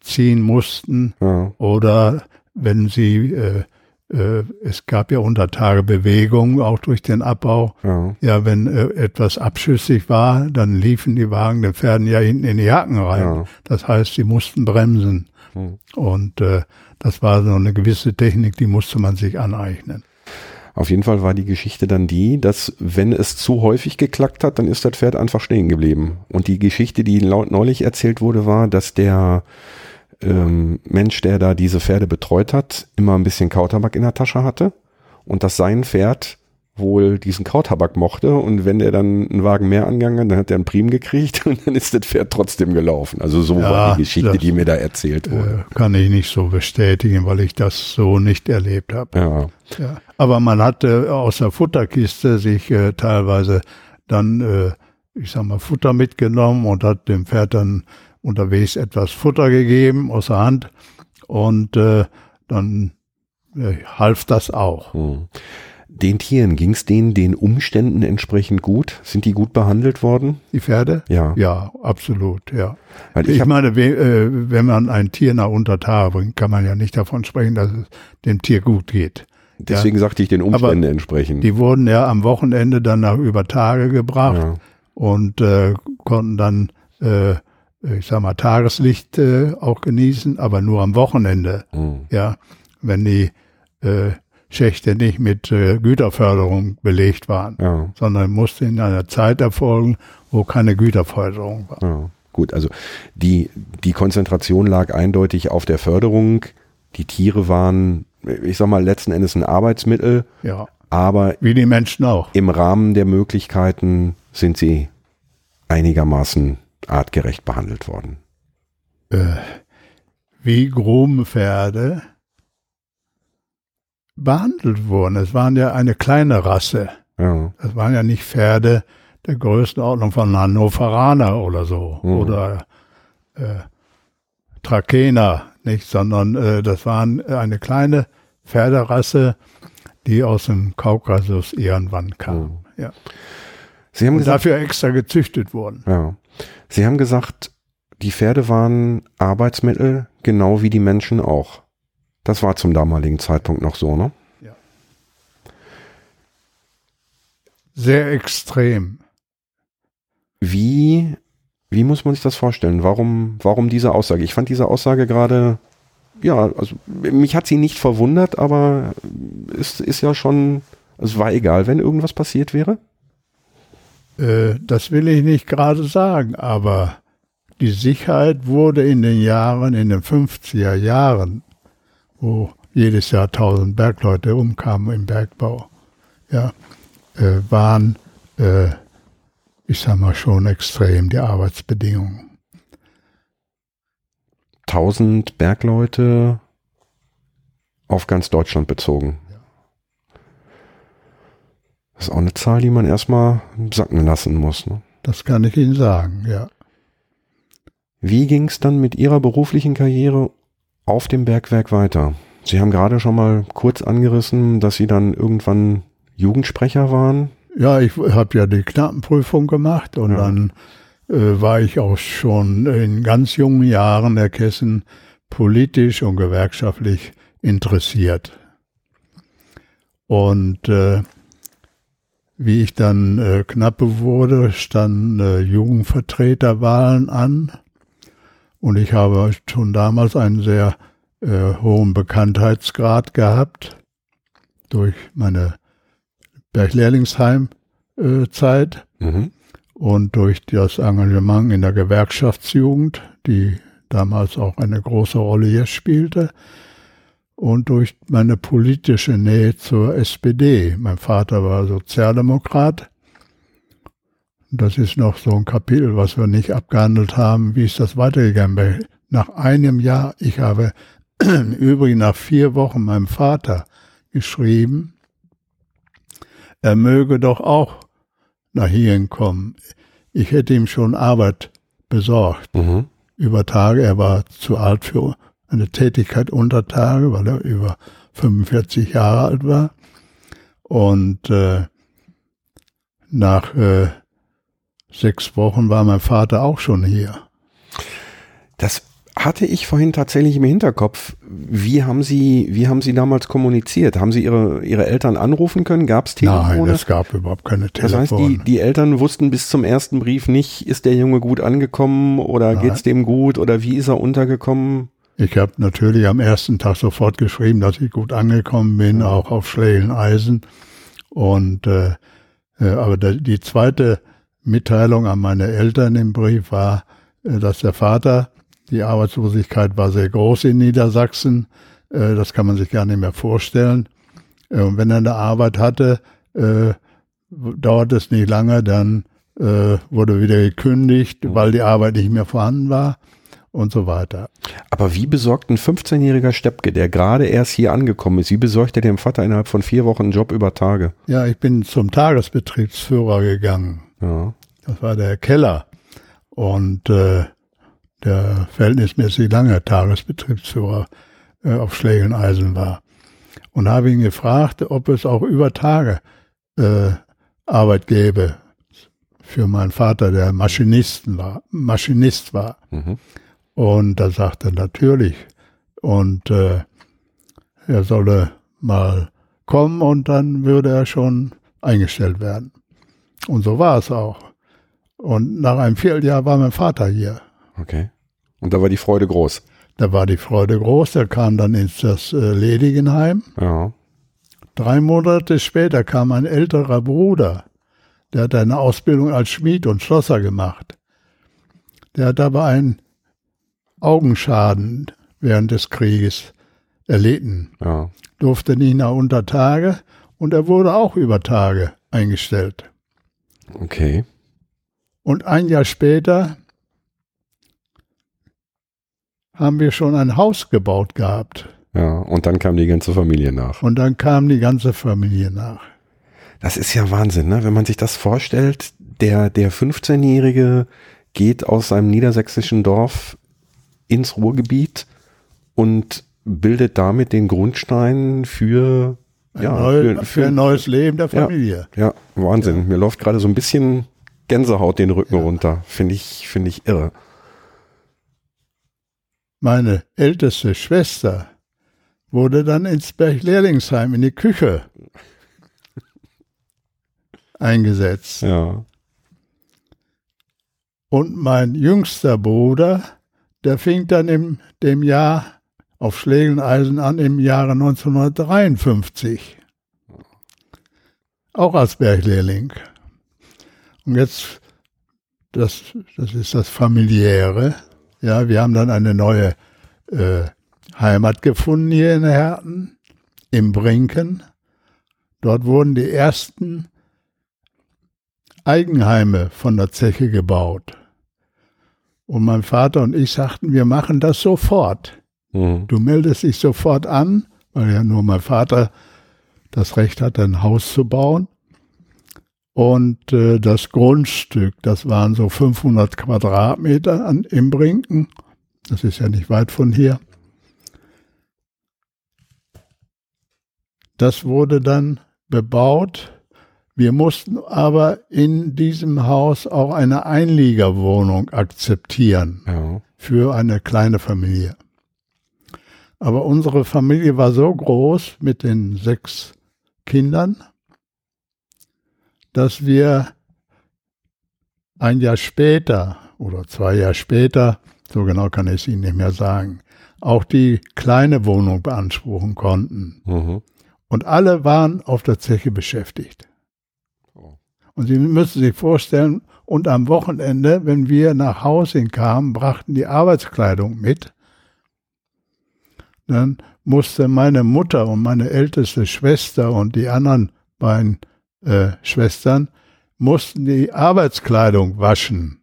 ziehen mussten ja, oder wenn sie, äh, es gab ja unter Tage Bewegung, auch durch den Abbau. ja, Ja, wenn äh, etwas abschüssig war, dann liefen die Wagen den Pferden ja hinten in die Jacken rein. Ja. Das heißt, sie mussten bremsen. Hm. Und äh, das war so eine gewisse Technik, die musste man sich aneignen. Auf jeden Fall war die Geschichte dann die, dass wenn es zu häufig geklackt hat, dann ist das Pferd einfach stehen geblieben. Und die Geschichte, die laut neulich erzählt wurde, war, dass der ähm, Mensch, der da diese Pferde betreut hat, immer ein bisschen Kautabak in der Tasche hatte und dass sein Pferd wohl diesen Kautabak mochte und wenn der dann einen Wagen mehr angegangen hat, dann hat er einen Prim gekriegt und dann ist das Pferd trotzdem gelaufen. Also so Ja, war die Geschichte, das- die mir da erzählt wurde. Äh, kann ich nicht so bestätigen, weil ich das so nicht erlebt habe. Ja, Ja. Aber man hatte aus der Futterkiste sich äh, teilweise dann, äh, ich sag mal, Futter mitgenommen und hat dem Pferd dann unterwegs etwas Futter gegeben aus der Hand und äh, dann äh, half das auch. Hm. Den Tieren, ging es denen den Umständen entsprechend gut? Sind die gut behandelt worden? Die Pferde? Ja. Ja, absolut, ja. Weil Ich, ich meine, we, äh, wenn man ein Tier nach Untertage bringt, kann man ja nicht davon sprechen, dass es dem Tier gut geht. deswegen sagte ich den Umständen entsprechend. Die wurden ja am Wochenende dann nach über Tage gebracht ja. und äh, konnten dann, äh, ich sag mal, Tageslicht äh, auch genießen, aber nur am Wochenende. Hm. Ja, wenn die äh, Schächte nicht mit äh, Güterförderung belegt waren, ja, sondern musste in einer Zeit erfolgen, wo keine Güterförderung war. ja. Gut, also die, die Konzentration lag eindeutig auf der Förderung. Die Tiere waren, ich sag mal, letzten Endes ein Arbeitsmittel, Ja, aber wie die Menschen auch. im Rahmen der Möglichkeiten sind sie einigermaßen artgerecht behandelt worden. Äh, wie Grubenpferde behandelt wurden. Es waren ja eine kleine Rasse. Ja, Das waren ja nicht Pferde der Größenordnung von Hannoveraner oder so Mhm. oder äh, Trakener, nicht, sondern äh, das waren eine kleine Pferderasse, die aus dem Kaukasus irgendwann kam. Mhm. Ja. Sie haben Und gesagt, dafür extra gezüchtet wurden. ja. Sie haben gesagt, die Pferde waren Arbeitsmittel, genau wie die Menschen auch. Das war zum damaligen Zeitpunkt noch so, ne? Sehr extrem. Wie, wie muss man sich das vorstellen? Warum, warum diese Aussage? Ich fand diese Aussage gerade, ja, also mich hat sie nicht verwundert, aber es ist ja schon, es war egal, wenn irgendwas passiert wäre. Äh, das will ich nicht gerade sagen, aber die Sicherheit wurde in den Jahren, in den 50er Jahren, wo jedes Jahr tausend Bergleute umkamen im Bergbau, ja, äh, waren, äh, ich sag mal schon extrem, die Arbeitsbedingungen. Tausend Bergleute auf ganz Deutschland bezogen. Das ist auch eine Zahl, die man erstmal sacken lassen muss. Ne? Das kann ich Ihnen sagen, ja. Wie ging es dann mit Ihrer beruflichen Karriere auf dem Bergwerk weiter? Sie haben gerade schon mal kurz angerissen, dass Sie dann irgendwann Jugendsprecher waren. Ja, ich habe ja die Knappenprüfung gemacht und ja. dann äh, war ich auch schon in ganz jungen Jahren der Kessen politisch und gewerkschaftlich interessiert. Und äh, wie ich dann äh, knappe wurde, standen äh, Jugendvertreterwahlen an. Und ich habe schon damals einen sehr äh, hohen Bekanntheitsgrad gehabt durch meine Berglehrlingsheim-Zeit äh, mhm. und durch das Engagement in der Gewerkschaftsjugend, die damals auch eine große Rolle jetzt spielte und durch meine politische Nähe zur SPD. Mein Vater war Sozialdemokrat. Das ist noch so ein Kapitel, was wir nicht abgehandelt haben. Wie ist das weitergegangen? Nach einem Jahr, ich habe im Übrigen nach vier Wochen meinem Vater geschrieben, er möge doch auch nach hierhin kommen. Ich hätte ihm schon Arbeit besorgt. Mhm. Über Tage, er war zu alt für eine Tätigkeit unter Tage, weil er über 45 Jahre alt war. Und äh, nach äh, sechs Wochen war mein Vater auch schon hier. Das hatte ich vorhin tatsächlich im Hinterkopf. Wie haben Sie, wie haben Sie damals kommuniziert? Haben Sie Ihre, Ihre Eltern anrufen können? Gab es Telefone? Nein, es gab überhaupt keine Telefone. Das heißt, die, die Eltern wussten bis zum ersten Brief nicht, ist der Junge gut angekommen oder Nein. geht's dem gut oder wie ist er untergekommen? Ich habe natürlich am ersten Tag sofort geschrieben, dass ich gut angekommen bin, auch auf Schlägeneisen. Und äh, äh, aber die zweite Mitteilung an meine Eltern im Brief war, äh, dass der Vater, die Arbeitslosigkeit war sehr groß in Niedersachsen, äh, das kann man sich gar nicht mehr vorstellen. Und wenn er eine Arbeit hatte, dauert es nicht lange, dann wurde wieder gekündigt, weil die Arbeit nicht mehr vorhanden war und so weiter. Aber wie besorgt ein 15-jähriger Steppke, der gerade erst hier angekommen ist, wie besorgt er dem Vater innerhalb von vier Wochen einen Job über Tage? Ja, ich bin zum Tagesbetriebsführer gegangen. Ja. Das war der Keller. Und äh, der verhältnismäßig lange Tagesbetriebsführer äh, auf Schlägeneisen war. Und habe ihn gefragt, ob es auch über Tage äh, Arbeit gäbe für meinen Vater, der Maschinisten war, Maschinist war. Mhm. Und da sagte er natürlich. Und äh, er solle mal kommen und dann würde er schon eingestellt werden. Und so war es auch. Und nach einem Vierteljahr war mein Vater hier. Okay. Und da war die Freude groß. Da war die Freude groß. Er kam dann ins das äh, Ledigenheim. Ja. Drei Monate später kam ein älterer Bruder. Der hat eine Ausbildung als Schmied und Schlosser gemacht. Der hat aber einen Augenschaden während des Krieges erlitten. Ja. Durfte nicht nach unter Tage und er wurde auch über Tage eingestellt. Okay. Und ein Jahr später haben wir schon ein Haus gebaut gehabt. Ja, und dann kam die ganze Familie nach. Und dann kam die ganze Familie nach. Das ist ja Wahnsinn, ne? Wenn man sich das vorstellt, der, der 15-Jährige geht aus seinem niedersächsischen Dorf ins Ruhrgebiet und bildet damit den Grundstein für, ein ja, neu, für, für, ein neues Leben der Familie. Ja, ja Wahnsinn. Ja. Mir läuft gerade so ein bisschen Gänsehaut den Rücken ja. runter. Finde ich, finde ich irre. Meine älteste Schwester wurde dann ins Berglehrlingsheim in die Küche eingesetzt. Ja. Und mein jüngster Bruder, der fing dann in dem Jahr auf Schlägeleisen an im Jahre 1953. Auch als Berglehrling. Und jetzt, das, das ist das familiäre. Ja, wir haben dann eine neue äh, Heimat gefunden hier in Herten, im Brinken. Dort wurden die ersten Eigenheime von der Zeche gebaut. Und mein Vater und ich sagten, wir machen das sofort. Mhm. Du meldest dich sofort an, weil ja nur mein Vater das Recht hat, ein Haus zu bauen. Und äh, das Grundstück, das waren so 500 Quadratmeter an, im Brinken. Das ist ja nicht weit von hier. Das wurde dann bebaut. Wir mussten aber in diesem Haus auch eine Einliegerwohnung akzeptieren ja. für eine kleine Familie. Aber unsere Familie war so groß mit den sechs Kindern, dass wir ein Jahr später oder zwei Jahre später, so genau kann ich es Ihnen nicht mehr sagen, auch die kleine Wohnung beanspruchen konnten. Mhm. Und alle waren auf der Zeche beschäftigt. Und Sie müssen sich vorstellen, und am Wochenende, wenn wir nach Hause kamen, brachten die Arbeitskleidung mit. Dann musste meine Mutter und meine älteste Schwester und die anderen beiden äh, Schwestern mussten die Arbeitskleidung waschen.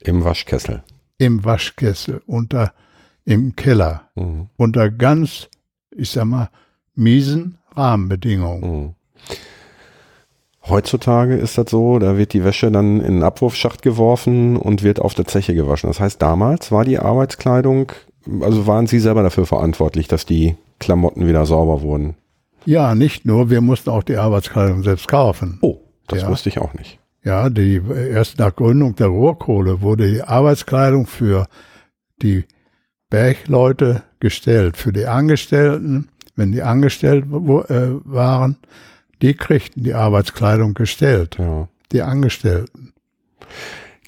Im Waschkessel. Im Waschkessel, unter, im Keller. Mhm. Unter ganz, ich sag mal, miesen Rahmenbedingungen. Mhm. Heutzutage ist das so, da wird die Wäsche dann in den Abwurfschacht geworfen und wird auf der Zeche gewaschen. Das heißt, damals war die Arbeitskleidung, also waren Sie selber dafür verantwortlich, dass die Klamotten wieder sauber wurden? Ja, nicht nur, wir mussten auch die Arbeitskleidung selbst kaufen. Oh, das ja. wusste ich auch nicht. Ja, die erst nach Gründung der Rohrkohle wurde die Arbeitskleidung für die Bergleute gestellt, für die Angestellten wenn die angestellt äh, waren, die kriegten die Arbeitskleidung gestellt. Ja. Die Angestellten.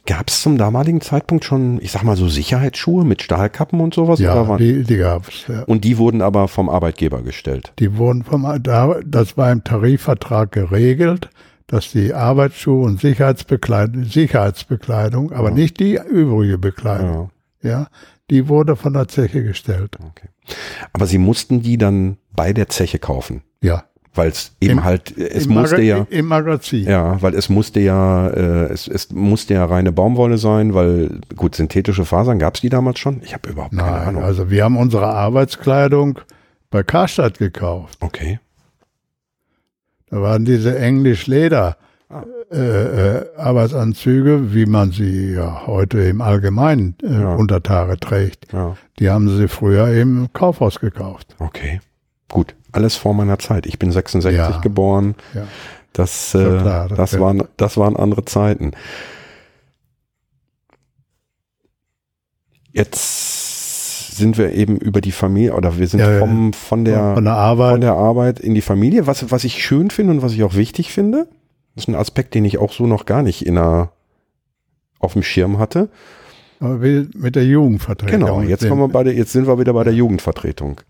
Gab es zum damaligen Zeitpunkt schon, ich sag mal so Sicherheitsschuhe mit Stahlkappen und sowas? Ja, die, die gab es. Ja. Und die wurden aber vom Arbeitgeber gestellt? Die wurden vom, das war im Tarifvertrag geregelt, dass die Arbeitsschuhe und Sicherheitsbekleidung, Sicherheitsbekleidung, aber ja. nicht die übrige Bekleidung, ja. ja, die wurde von der Zeche gestellt. Okay. Aber Sie mussten die dann bei der Zeche kaufen? Ja. Weil es eben Im, halt, es musste ja. Im Magazin. Ja, weil es musste ja, äh, es, es musste ja reine Baumwolle sein, weil, gut, synthetische Fasern gab es die damals schon? Ich habe überhaupt keine Nein, Ahnung. Also wir haben unsere Arbeitskleidung bei Karstadt gekauft. Okay. Da waren diese Englisch-Leder äh, äh, Arbeitsanzüge, wie man sie ja heute im Allgemeinen äh, ja. unter Tage trägt. Ja. Die haben sie früher im Kaufhaus gekauft. Okay, gut. Alles vor meiner Zeit. Ich bin 66 ja. geboren. Ja. Das, äh, klar, das, das waren, das waren andere Zeiten. Jetzt sind wir eben über die Familie oder wir sind ja, vom, von, der, von, der Arbeit. von der Arbeit in die Familie. Was, was ich schön finde und was ich auch wichtig finde, das ist ein Aspekt, den ich auch so noch gar nicht in der, auf dem Schirm hatte. Aber mit der Jugendvertretung. Genau, jetzt, kommen wir bei der, jetzt sind wir wieder bei der Jugendvertretung.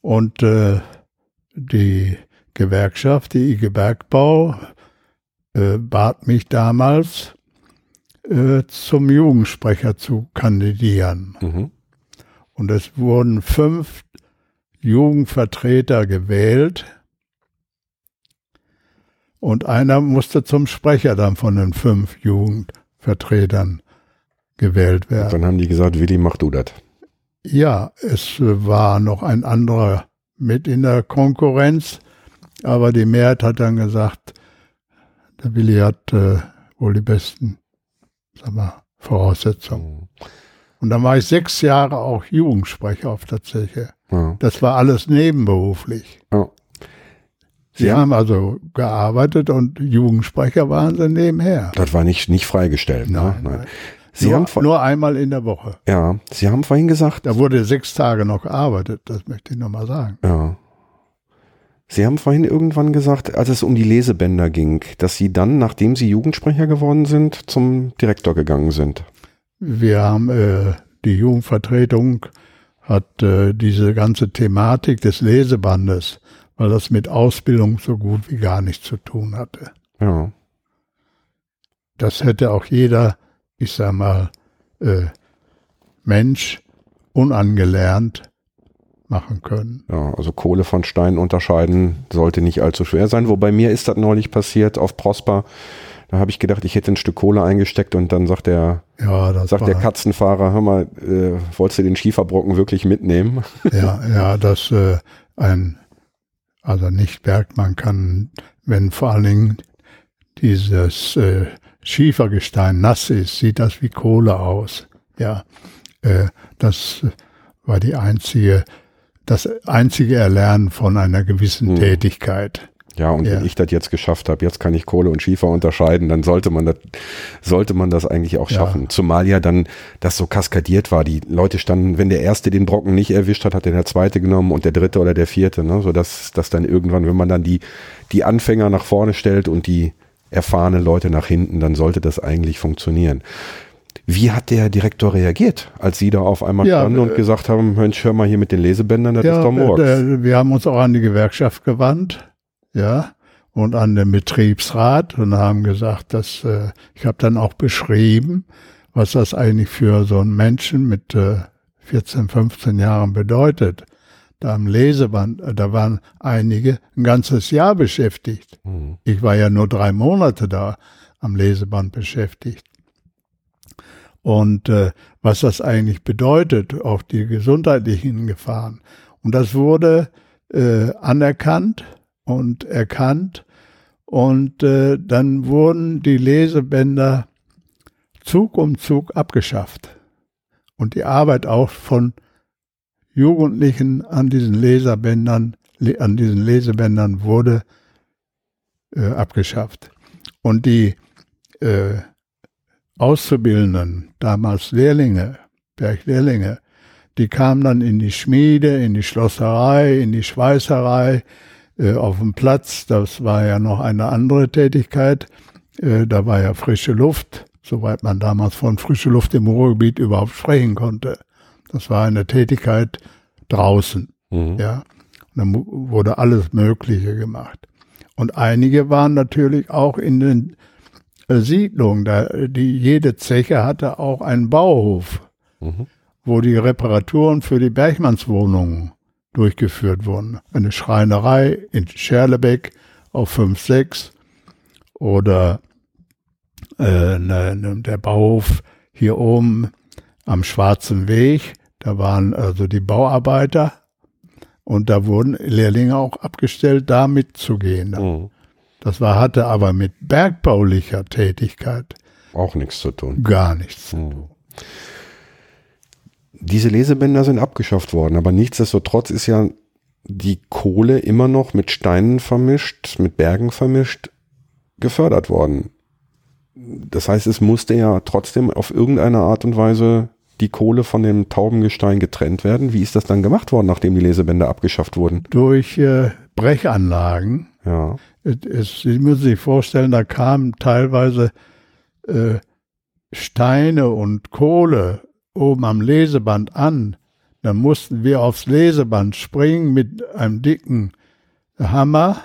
Und äh, die Gewerkschaft, die IG Bergbau, äh, bat mich damals, äh, zum Jugendsprecher zu kandidieren. Mhm. Und es wurden fünf Jugendvertreter gewählt und einer musste zum Sprecher dann von den fünf Jugendvertretern gewählt werden. Und dann haben die gesagt, Willi, mach du das. Ja, es war noch ein anderer mit in der Konkurrenz, aber die Mehrheit hat dann gesagt, der Willi hat äh, wohl die besten mal, Voraussetzungen. Mhm. Und dann war ich sechs Jahre auch Jugendsprecher auf der Zeche. Ja. Das war alles nebenberuflich. Ja. Sie ja. haben also gearbeitet und Jugendsprecher waren sie nebenher. Das war nicht, nicht freigestellt. Ne? Nein, ne? nein. Sie nur, haben nur einmal in der Woche. Ja, Sie haben vorhin gesagt. Da wurde sechs Tage noch gearbeitet, das möchte ich nochmal sagen. Ja. Sie haben vorhin irgendwann gesagt, als es um die Lesebänder ging, dass Sie dann, nachdem Sie Jugendsprecher geworden sind, zum Direktor gegangen sind. Wir haben äh, die Jugendvertretung hat äh, diese ganze Thematik des Lesebandes, weil das mit Ausbildung so gut wie gar nichts zu tun hatte. Ja. Das hätte auch jeder, ich sag mal, äh, Mensch unangelernt machen können. Ja, also Kohle von Stein unterscheiden sollte nicht allzu schwer sein. Wobei mir ist das neulich passiert auf Prosper. Da habe ich gedacht, ich hätte ein Stück Kohle eingesteckt und dann sagt der, Ja, sagt der Katzenfahrer, hör mal, äh, wolltest du den Schieferbrocken wirklich mitnehmen? Ja, ja, dass äh, ein, also nicht Bergmann kann, wenn vor allen Dingen dieses äh, Schiefergestein nass ist, sieht das wie Kohle aus. Ja, äh, das war die einzige, das einzige Erlernen von einer gewissen Hm. Tätigkeit. Ja, und Ja. wenn ich das jetzt geschafft habe, jetzt kann ich Kohle und Schiefer unterscheiden, dann sollte man das, sollte man das eigentlich auch Ja. schaffen. Zumal ja dann das so kaskadiert war. Die Leute standen, wenn der erste den Brocken nicht erwischt hat, hat der zweite genommen und der dritte oder der vierte, ne? So dass, dass dann irgendwann, wenn man dann die, die Anfänger nach vorne stellt und die erfahrene Leute nach hinten, dann sollte das eigentlich funktionieren. Wie hat der Direktor reagiert, als Sie da auf einmal Ja, standen und äh, gesagt haben, Mensch, hör mal hier mit den Lesebändern, das ist doch Murks. äh, wir haben uns auch an die Gewerkschaft gewandt, ja, und an den Betriebsrat und haben gesagt, dass äh, ich habe dann auch beschrieben, was das eigentlich für so einen Menschen mit äh, 14, 15 Jahren bedeutet. Da am Leseband, äh, da waren einige ein ganzes Jahr beschäftigt. Hm. Ich war ja nur drei Monate da am Leseband beschäftigt. Und äh, was das eigentlich bedeutet, auch die gesundheitlichen Gefahren. Und das wurde äh, anerkannt und erkannt. Und äh, dann wurden die Lesebänder Zug um Zug abgeschafft. Und die Arbeit auch von Jugendlichen an diesen Leserbändern, le- an diesen Lesebändern wurde äh, abgeschafft. Und die äh, Auszubildenden, damals Lehrlinge, Berglehrlinge, die kamen dann in die Schmiede, in die Schlosserei, in die Schweißerei, äh, auf dem Platz. Das war ja noch eine andere Tätigkeit. Äh, da war ja frische Luft, soweit man damals von frische Luft im Ruhrgebiet überhaupt sprechen konnte. Das war eine Tätigkeit draußen. Mhm. Ja, und dann wurde alles Mögliche gemacht. Und einige waren natürlich auch in den äh, Siedlungen, da, die jede Zeche hatte auch einen Bauhof, Mhm. wo die Reparaturen für die Bergmannswohnungen durchgeführt wurden. Eine Schreinerei in Scherlebeck auf 5, 6 oder äh, ne, ne, der Bauhof hier oben am Schwarzen Weg. Da waren also die Bauarbeiter und da wurden Lehrlinge auch abgestellt, da mitzugehen. Mhm. Das war, hatte aber mit bergbaulicher Tätigkeit Auch nichts zu tun. gar nichts. Mhm. Diese Lesebänder sind abgeschafft worden, aber nichtsdestotrotz ist ja die Kohle immer noch mit Steinen vermischt, mit Bergen vermischt, gefördert worden. Das heißt, es musste ja trotzdem auf irgendeine Art und Weise die Kohle von dem Taubengestein getrennt werden. Wie ist das dann gemacht worden, nachdem die Lesebänder abgeschafft wurden? Durch äh, Brechanlagen. Ja. Es, Sie müssen sich vorstellen, da kamen teilweise äh, Steine und Kohle oben am Leseband an. Dann mussten wir aufs Leseband springen mit einem dicken Hammer.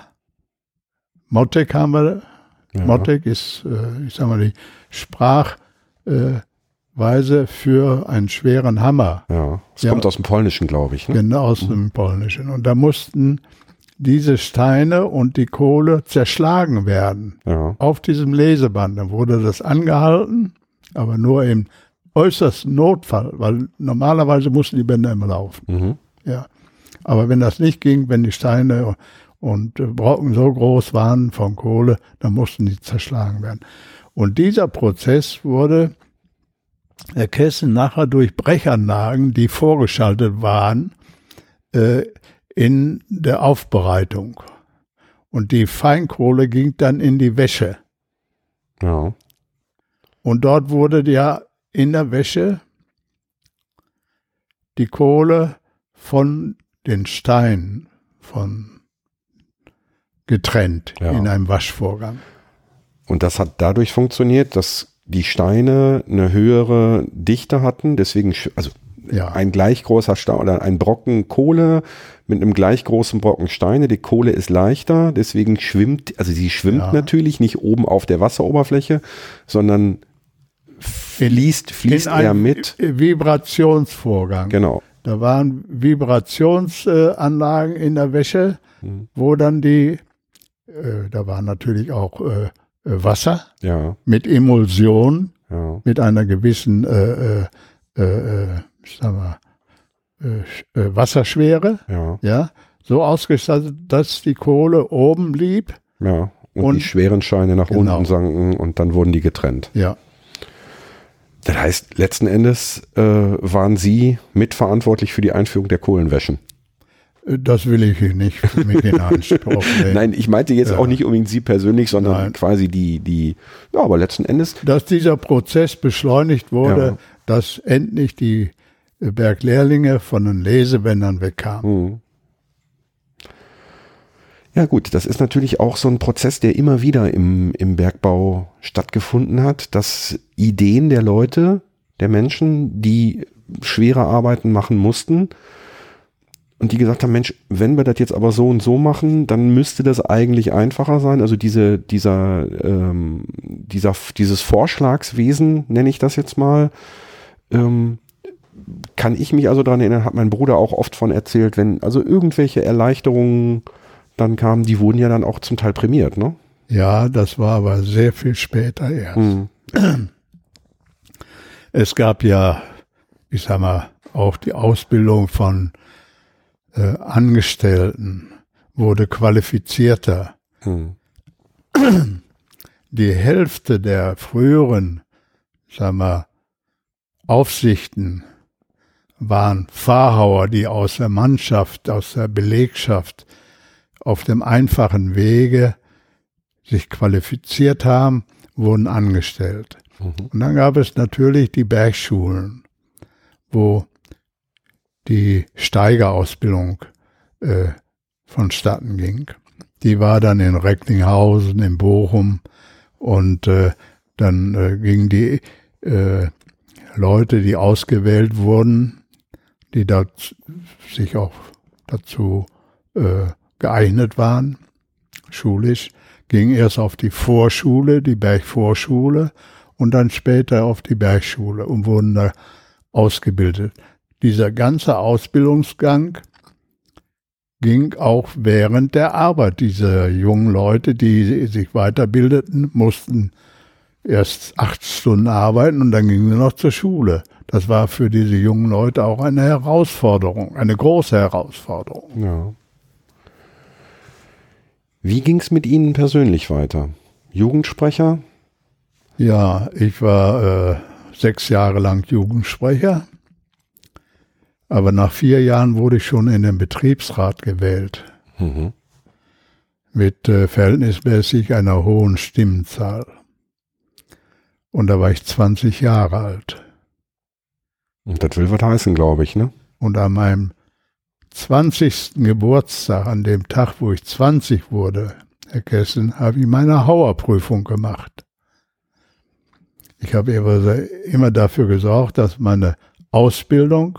Mottek haben wir ja. Mottek ist, äh, ich sag mal, die Sprachweise für einen schweren Hammer. Ja. Es Ja. kommt aus dem Polnischen, glaube ich. Ne? Genau aus dem Polnischen. Und da mussten diese Steine und die Kohle zerschlagen werden Ja. auf diesem Leseband. Dann wurde das angehalten, aber nur im äußersten Notfall, weil normalerweise mussten die Bänder immer laufen. Mhm. Ja. Aber wenn das nicht ging, wenn die Steine und Brocken so groß waren von Kohle, dann mussten die zerschlagen werden. Und dieser Prozess wurde erkessen nachher durch Brechanlagen, die vorgeschaltet waren, äh, in der Aufbereitung. Und die Feinkohle ging dann in die Wäsche. Ja. Und dort wurde ja in der Wäsche die Kohle von den Steinen, von getrennt Ja. in einem Waschvorgang. Und das hat dadurch funktioniert, dass die Steine eine höhere Dichte hatten, deswegen, also Ja. ein gleich großer Stein oder ein Brocken Kohle mit einem gleich großen Brocken Steine. Die Kohle ist leichter, deswegen schwimmt, also sie schwimmt Ja. natürlich nicht oben auf der Wasseroberfläche, sondern fließt, fließt in er mit. Vibrationsvorgang. Genau. Da waren Vibrationsanlagen in der Wäsche, Mhm. wo dann die, äh, da war natürlich auch äh, Wasser Ja, mit Emulsion, ja, mit einer gewissen äh, äh, äh, äh, ich sag mal, äh, Sch- äh, Wasserschwere, ja, ja, so ausgestattet, dass die Kohle oben blieb. ja. Und, Und- die schweren Steine nach Genau. unten sanken und dann wurden die getrennt. Ja, Das heißt, letzten Endes äh, waren Sie mitverantwortlich für die Einführung der Kohlenwäschen. Das will ich nicht mit in Anspruch nehmen. Nein, ich meinte jetzt Ja. auch nicht unbedingt Sie persönlich, sondern Nein. quasi die, die, ja, aber letzten Endes, dass dieser Prozess beschleunigt wurde, Ja. dass endlich die Berglehrlinge von den Lesebändern wegkamen. hm. ja gut, das ist natürlich auch so ein Prozess, der immer wieder im, im Bergbau stattgefunden hat, dass Ideen der Leute, der Menschen, die schwere Arbeiten machen mussten, und die gesagt haben, Mensch, wenn wir das jetzt aber so und so machen, dann müsste das eigentlich einfacher sein. Also diese, dieser, ähm, dieser, dieses Vorschlagswesen, nenne ich das jetzt mal, ähm, kann ich mich also daran erinnern, hat mein Bruder auch oft von erzählt, wenn also irgendwelche Erleichterungen dann kamen, die wurden ja dann auch zum Teil prämiert, ne? Ja, das war aber sehr viel später erst. Mhm. Es gab ja, ich sag mal, auch die Ausbildung von äh, Angestellten wurde qualifizierter. Mhm. Die Hälfte der früheren, sag mal, Aufsichten waren Fahrhauer, die aus der Mannschaft, aus der Belegschaft auf dem einfachen Wege sich qualifiziert haben, wurden angestellt. Mhm. Und dann gab es natürlich die Bergschulen, wo die Steigerausbildung äh, vonstatten ging. Die war dann in Recklinghausen, in Bochum und äh, dann äh, gingen die äh, Leute, die ausgewählt wurden, die dort sich auch dazu äh, geeignet waren, schulisch, gingen erst auf die Vorschule, die Bergvorschule und dann später auf die Bergschule und wurden da ausgebildet. Dieser ganze Ausbildungsgang ging auch während der Arbeit. Diese jungen Leute, die sich weiterbildeten, mussten erst acht Stunden arbeiten und dann gingen sie noch zur Schule. Das war für diese jungen Leute auch eine Herausforderung, eine große Herausforderung. Ja. Wie ging es mit Ihnen persönlich weiter? Jugendsprecher? Ja, ich war äh, sechs Jahre lang Jugendsprecher, aber nach vier Jahren wurde ich schon in den Betriebsrat gewählt Mhm. mit äh, verhältnismäßig einer hohen Stimmenzahl. Und da war ich 20 Jahre alt. Und das will was heißen, glaube ich, ne? Und an meinem 20. Geburtstag, an dem Tag, wo ich 20 wurde, Herr Kessen, habe ich meine Hauerprüfung gemacht. Ich habe immer- immer dafür gesorgt, dass meine Ausbildung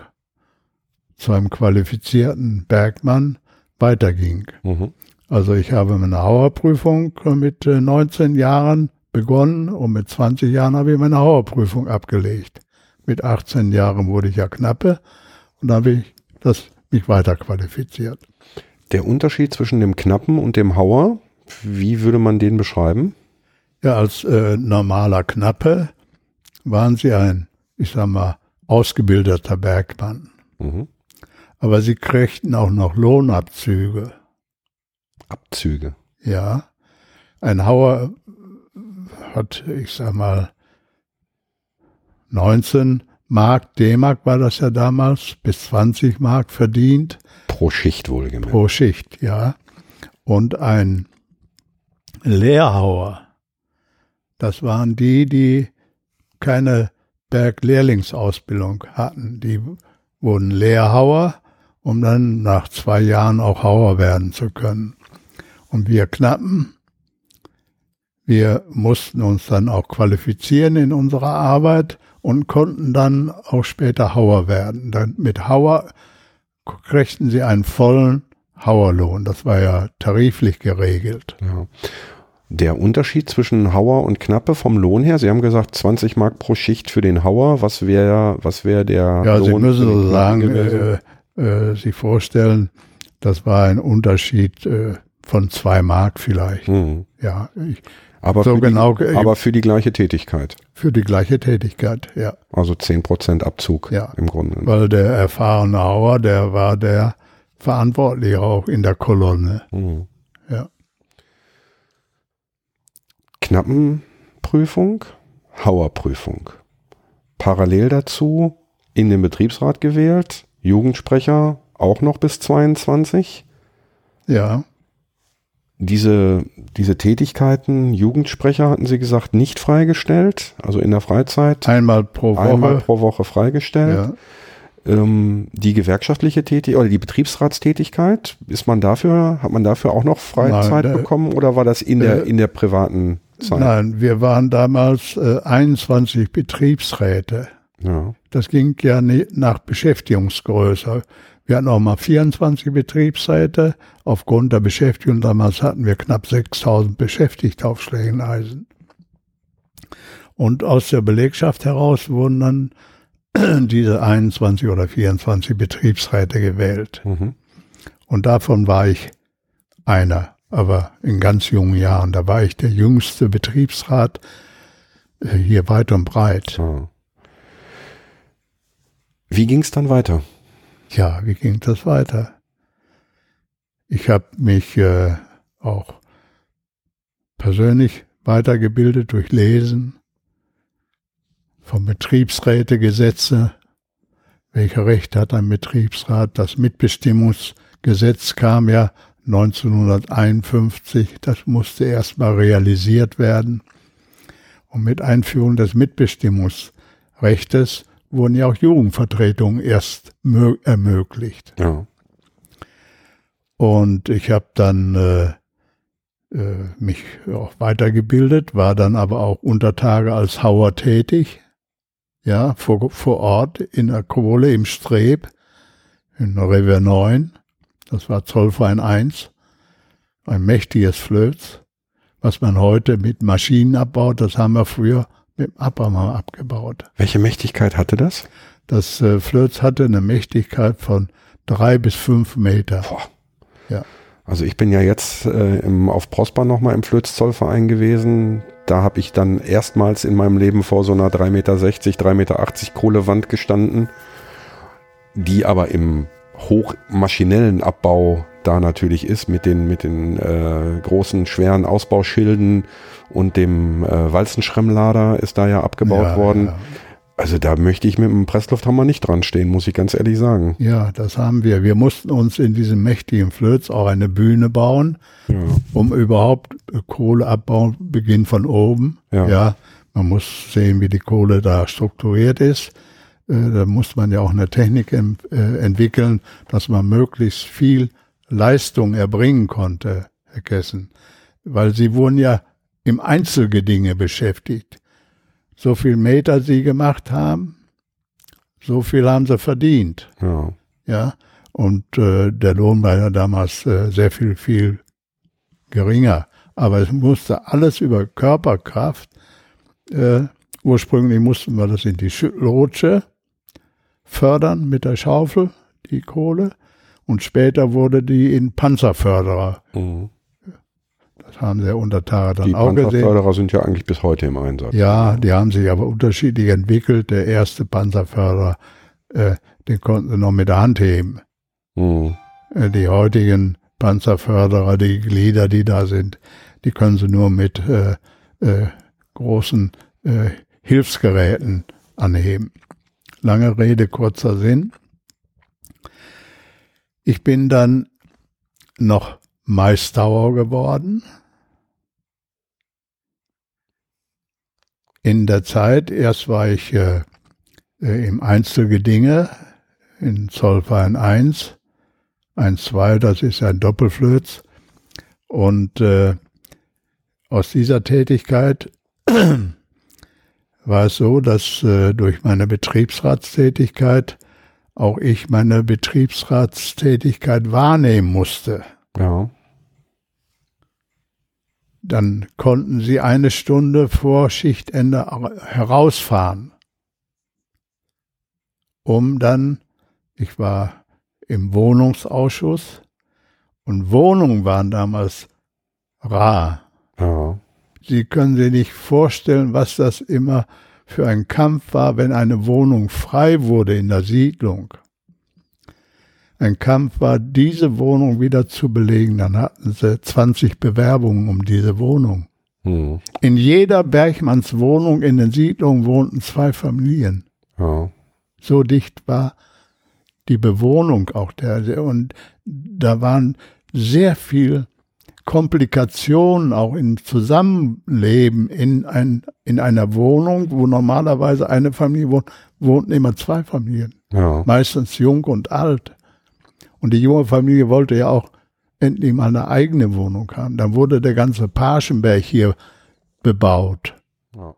zu einem qualifizierten Bergmann weiterging. Mhm. Also ich habe meine Hauerprüfung mit äh, 19 Jahren begonnen und mit 20 Jahren habe ich meine Hauerprüfung abgelegt. Mit 18 Jahren wurde ich ja Knappe und dann habe ich das, mich weiter qualifiziert. Der Unterschied zwischen dem Knappen und dem Hauer, wie würde man den beschreiben? Ja, als äh, normaler Knappe waren sie ein, ich sag mal, ausgebildeter Bergmann. Mhm. Aber sie kriegten auch noch Lohnabzüge. Abzüge. Ja, ein Hauer hat, ich sag mal, 19 Mark, D-Mark war das ja damals, bis 20 Mark verdient Pro Schicht wohlgemerkt. pro Schicht, ja. Und ein Lehrhauer, das waren die, die keine Berglehrlingsausbildung hatten. Die wurden Lehrhauer, um dann nach zwei Jahren auch Hauer werden zu können. Und wir Knappen, wir mussten uns dann auch qualifizieren in unserer Arbeit und konnten dann auch später Hauer werden. Dann mit Hauer kriegten sie einen vollen Hauerlohn. Das war ja tariflich geregelt. Ja. Der Unterschied zwischen Hauer und Knappe vom Lohn her, Sie haben gesagt 20 Mark pro Schicht für den Hauer. Was wäre was wäre der ja, Lohn? Sie müssen so sagen, äh, äh, sich vorstellen, das war ein Unterschied äh, von zwei Mark vielleicht. Hm. Ja, ich, Aber, so für genau, die, äh, aber für die gleiche Tätigkeit. für die gleiche Tätigkeit, ja. Also 10% Abzug Ja. im Grunde. Weil der erfahrene Hauer, der war der Verantwortliche auch in der Kolonne. Hm. Ja. Knappenprüfung, Hauerprüfung. Parallel dazu in den Betriebsrat gewählt, Jugendsprecher auch noch bis 22. Ja, Diese, diese Tätigkeiten, Jugendsprecher hatten Sie gesagt, nicht freigestellt, also in der Freizeit einmal pro Woche. einmal pro Woche freigestellt. ja. Ähm, die gewerkschaftliche Tätigkeit oder die Betriebsratstätigkeit, ist man dafür, hat man dafür auch noch Freizeit Nein, bekommen oder war das in der, äh, in der privaten Zeit? Nein, wir waren damals äh, 21 Betriebsräte. Ja. Das ging ja nach Beschäftigungsgröße. Wir hatten auch mal 24 Betriebsräte. Aufgrund der Beschäftigung damals hatten wir knapp 6000 Beschäftigte auf Schlägeneisen. Und aus der Belegschaft heraus wurden dann diese 21 oder 24 Betriebsräte gewählt. Mhm. Und davon war ich einer, aber in ganz jungen Jahren. Da war ich der jüngste Betriebsrat äh, hier weit und breit. Ja. Wie ging es dann weiter? Ja, wie ging das weiter? Ich habe mich äh, auch persönlich weitergebildet durch Lesen vom Betriebsrätegesetze. Welcher Recht hat ein Betriebsrat? Das Mitbestimmungsgesetz kam ja 1951. Das musste erstmal realisiert werden. Und mit Einführung des Mitbestimmungsrechtes wurden ja auch Jugendvertretungen erst mö- ermöglicht. Ja. Und ich habe dann äh, äh, mich auch weitergebildet, war dann aber auch unter Tage als Hauer tätig, ja, vor, vor Ort in der Kohle im Streb, in Revier 9, das war Zollverein 1, ein mächtiges Flöz, was man heute mit Maschinen abbaut, das haben wir früher mit dem Abhammer abgebaut. Welche Mächtigkeit hatte das? Das äh, Flöz hatte eine Mächtigkeit von drei bis fünf Meter. Boah. Ja. Also ich bin ja jetzt äh, im, auf Prosper nochmal im Flötzzollverein gewesen. Da habe ich dann erstmals in meinem Leben vor so einer 3,60 Meter, 3,80 Meter Kohlewand gestanden, die aber im hochmaschinellen Abbau da natürlich ist, mit den, mit den äh, großen, schweren Ausbauschilden und dem äh, Walzenschremmlader ist da ja abgebaut Ja, worden. ja. Also da möchte ich mit dem Presslufthammer nicht dran stehen, muss ich ganz ehrlich sagen. Ja, das haben wir. Wir mussten uns in diesem mächtigen Flöz auch eine Bühne bauen, Ja. um überhaupt Kohleabbau beginnt von oben. Ja. man muss sehen, wie die Kohle da strukturiert ist. Äh, da muss man ja auch eine Technik äh, entwickeln, dass man möglichst viel Leistung erbringen konnte, Herr Kessen. Weil sie wurden ja im Einzelgedinge beschäftigt. So viel Meter sie gemacht haben, so viel haben sie verdient. Ja. Ja, und äh, der Lohn war ja damals äh, sehr viel, viel geringer. Aber es musste alles über Körperkraft. Äh, ursprünglich mussten wir das in die Schüttelrutsche fördern mit der Schaufel, die Kohle. Und später wurde die in Panzerförderer. Mhm. Das haben sie unter Tage dann Die auch gesehen. Panzerförderer sind ja eigentlich bis heute im Einsatz. Ja, die haben sich aber unterschiedlich entwickelt. Der erste Panzerförderer, äh, den konnten sie noch mit der Hand heben. Mhm. Die heutigen Panzerförderer, die Glieder, die da sind, die können sie nur mit äh, äh, großen äh, Hilfsgeräten anheben. Lange Rede, kurzer Sinn. Ich bin dann noch Meisterauer geworden. In der Zeit, erst war ich äh, äh, im Einzelgedinge in Zollverein 1, 1, 2, das ist ein Doppelflöz. Und äh, aus dieser Tätigkeit war es so, dass äh, durch meine Betriebsratstätigkeit auch ich meine Betriebsratstätigkeit wahrnehmen musste. Ja. Dann konnten sie eine Stunde vor Schichtende herausfahren, um dann, ich war im Wohnungsausschuss und Wohnungen waren damals rar. Ja. Sie können sich nicht vorstellen, was das immer für ein Kampf war, wenn eine Wohnung frei wurde in der Siedlung. Ein Kampf war, diese Wohnung wieder zu belegen. Dann hatten sie 20 Bewerbungen um diese Wohnung. Hm. In jeder Bergmanns Wohnung in den Siedlungen wohnten zwei Familien. Ja. So dicht war die Bewohnung auch der. Und da waren sehr viel Komplikationen auch im Zusammenleben in, ein, in einer Wohnung, wo normalerweise eine Familie wohnt, wohnten immer zwei Familien. Ja. Meistens jung und alt. Und die junge Familie wollte ja auch endlich mal eine eigene Wohnung haben. Dann wurde der ganze Paschenberg hier bebaut. Ja.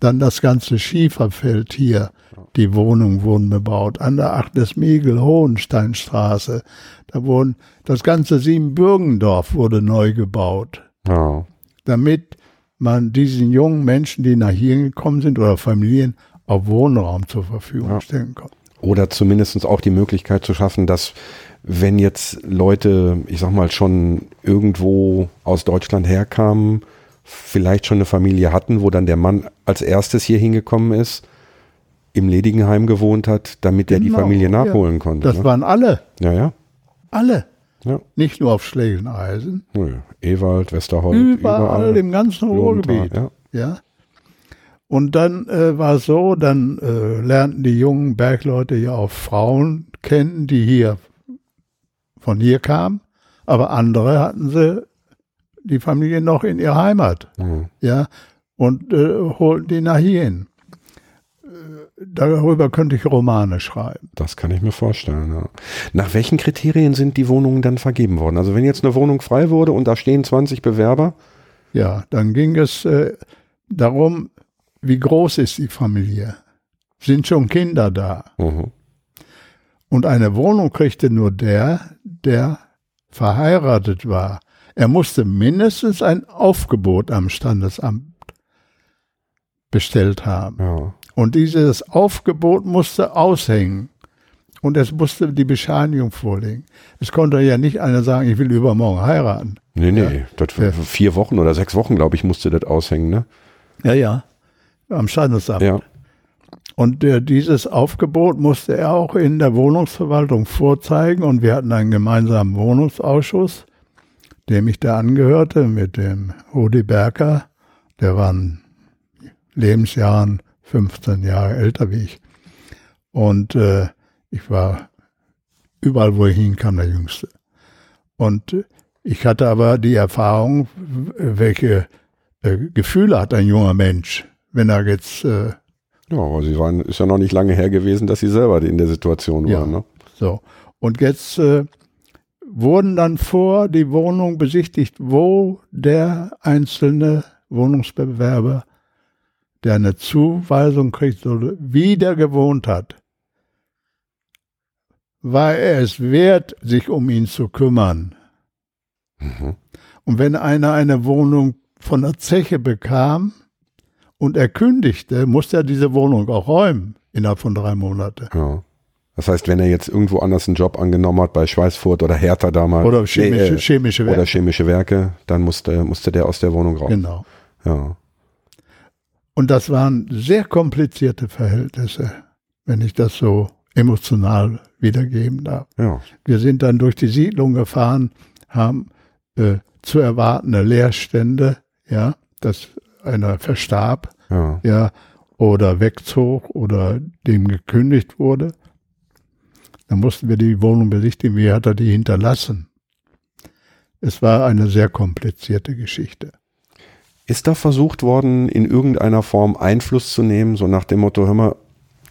Dann das ganze Schieferfeld hier. Die Wohnungen wurden bebaut. An der Achtesmiegel, Hohensteinstraße. Da wurden, das ganze Siebenbürgendorf wurde neu gebaut. Ja. Damit man diesen jungen Menschen, die nach hier gekommen sind oder Familien, auch Wohnraum zur Verfügung Ja. stellen konnte. Oder zumindest auch die Möglichkeit zu schaffen, dass wenn jetzt Leute, ich sag mal, schon irgendwo aus Deutschland herkamen, vielleicht schon eine Familie hatten, wo dann der Mann als erstes hier hingekommen ist, im ledigen Heim gewohnt hat, damit er die Genau, Familie ja. nachholen konnte. Das ne? waren alle, ja, ja. alle. ja. Nicht nur auf Schlegeneisen, Nö. Ewald, Westerhold, überall, überall. im ganzen Ruhrgebiet. Ja. Ja. Und dann äh, war es so, dann äh, lernten die jungen Bergleute ja auch Frauen kennen, die hier von hier kamen, aber andere hatten sie die Familie noch in ihrer Heimat, Mhm. ja, und äh, holten die nach hierhin. Äh, Darüber könnte ich Romane schreiben. Das kann ich mir vorstellen. Ja. Nach welchen Kriterien sind die Wohnungen dann vergeben worden? Also wenn jetzt eine Wohnung frei wurde und da stehen 20 Bewerber, Ja, dann ging es äh, darum, wie groß ist die Familie? Sind schon Kinder da? mhm. Und eine Wohnung kriegte nur der, der verheiratet war. Er musste mindestens ein Aufgebot am Standesamt bestellt haben. ja, Und dieses Aufgebot musste aushängen. Und es musste die Bescheinigung vorlegen. Es konnte ja nicht einer sagen, ich will übermorgen heiraten. nee, nee, das Ja. vier Wochen oder sechs Wochen, glaube ich, musste das aushängen, ne? Ja, ja. Am Standesamt. Ja, Und äh, dieses Aufgebot musste er auch in der Wohnungsverwaltung vorzeigen. Und wir hatten einen gemeinsamen Wohnungsausschuss, dem ich da angehörte, mit dem Rudi Berker. Der war in Lebensjahren 15 Jahre älter wie ich. Und äh, ich war überall, wo ich hinkam, der Jüngste. Und äh, ich hatte aber die Erfahrung, welche äh, Gefühle hat ein junger Mensch, wenn er jetzt äh, ja, aber sie waren, ist ja noch nicht lange her gewesen, dass sie selber in der Situation Ja. waren, ne? So. Und jetzt äh, wurden dann vor die Wohnung besichtigt, wo der einzelne Wohnungsbewerber, der eine Zuweisung kriegt, soll, wie der gewohnt hat. War er es wert, sich um ihn zu kümmern? Mhm. Und wenn einer eine Wohnung von der Zeche bekam und er kündigte, musste er diese Wohnung auch räumen innerhalb von drei Monaten. Ja. Das heißt, wenn er jetzt irgendwo anders einen Job angenommen hat, bei Schweißfurt oder Hertha damals, Oder chemische, äh, chemische oder Werke. chemische Werke, dann musste, musste der aus der Wohnung raus. Genau. Ja. Und das waren sehr komplizierte Verhältnisse, wenn ich das so emotional wiedergeben darf. Ja. Wir sind dann durch die Siedlung gefahren, haben äh, zu erwartende Leerstände, ja, dass einer verstarb, Ja. ja, oder wegzog oder dem gekündigt wurde. Dann mussten wir die Wohnung besichtigen, wie hat er die hinterlassen. Es war eine sehr komplizierte Geschichte. Ist da versucht worden, in irgendeiner Form Einfluss zu nehmen, so nach dem Motto, hör mal,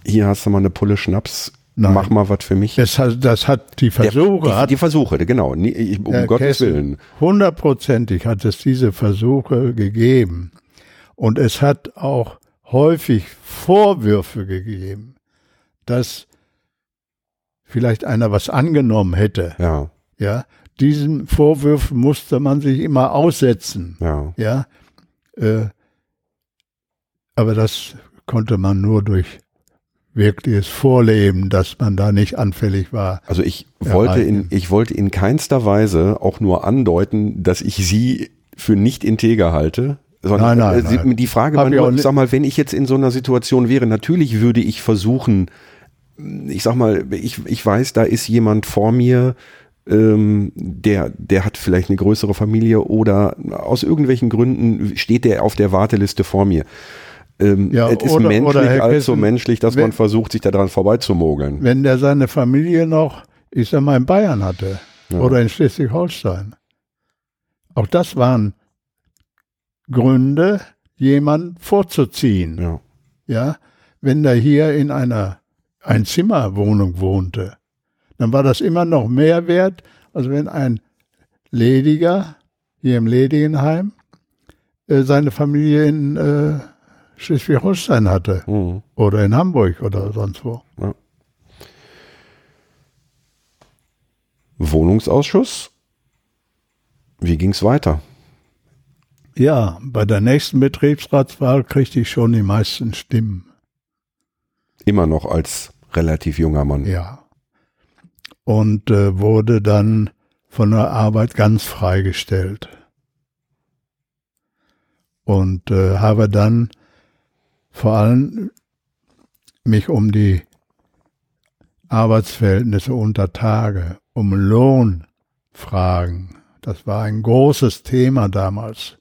hier hast du mal eine Pulle Schnaps, Nein. mach mal was für mich. Das hat, das hat die Versuche. Der, die, die, Versuche, genau. Um Gottes Kessel, Willen. Hundertprozentig hat es diese Versuche gegeben. Und es hat auch häufig Vorwürfe gegeben, dass vielleicht einer was angenommen hätte. Ja. Ja. Diesen Vorwürfen musste man sich immer aussetzen. Ja. Ja. Äh, aber das konnte man nur durch wirkliches Vorleben, dass man da nicht anfällig war. Also ich wollte in, ich wollte in keinster Weise auch nur andeuten, dass ich sie für nicht integer halte. Sondern nein, nein, nein. die Frage war nur, sag mal, wenn ich jetzt in so einer Situation wäre, natürlich würde ich versuchen, ich sag mal, ich, ich weiß, da ist jemand vor mir, ähm, der, der hat vielleicht eine größere Familie oder aus irgendwelchen Gründen steht der auf der Warteliste vor mir. Ähm, ja, es ist oder, menschlich, oder allzu Kissen, menschlich, dass wenn, man versucht, sich daran vorbeizumogeln. Wenn der seine Familie noch, ich sag mal, in Bayern hatte ja. oder in Schleswig-Holstein. Auch das waren Gründe, jemanden vorzuziehen. Ja. ja. Wenn der hier in einer Einzimmerwohnung wohnte, dann war das immer noch mehr wert, als wenn ein Lediger hier im Ledigenheim äh, seine Familie in äh, Schleswig-Holstein hatte. Mhm. Oder in Hamburg oder sonst wo. Ja. Wohnungsausschuss. Wie ging es weiter? Ja, bei der nächsten Betriebsratswahl kriegte ich schon die meisten Stimmen. Immer noch als relativ junger Mann. Ja. Und äh, wurde dann von der Arbeit ganz freigestellt. Und äh, habe dann vor allem mich um die Arbeitsverhältnisse unter Tage, um Lohnfragen. Das war ein großes Thema damals,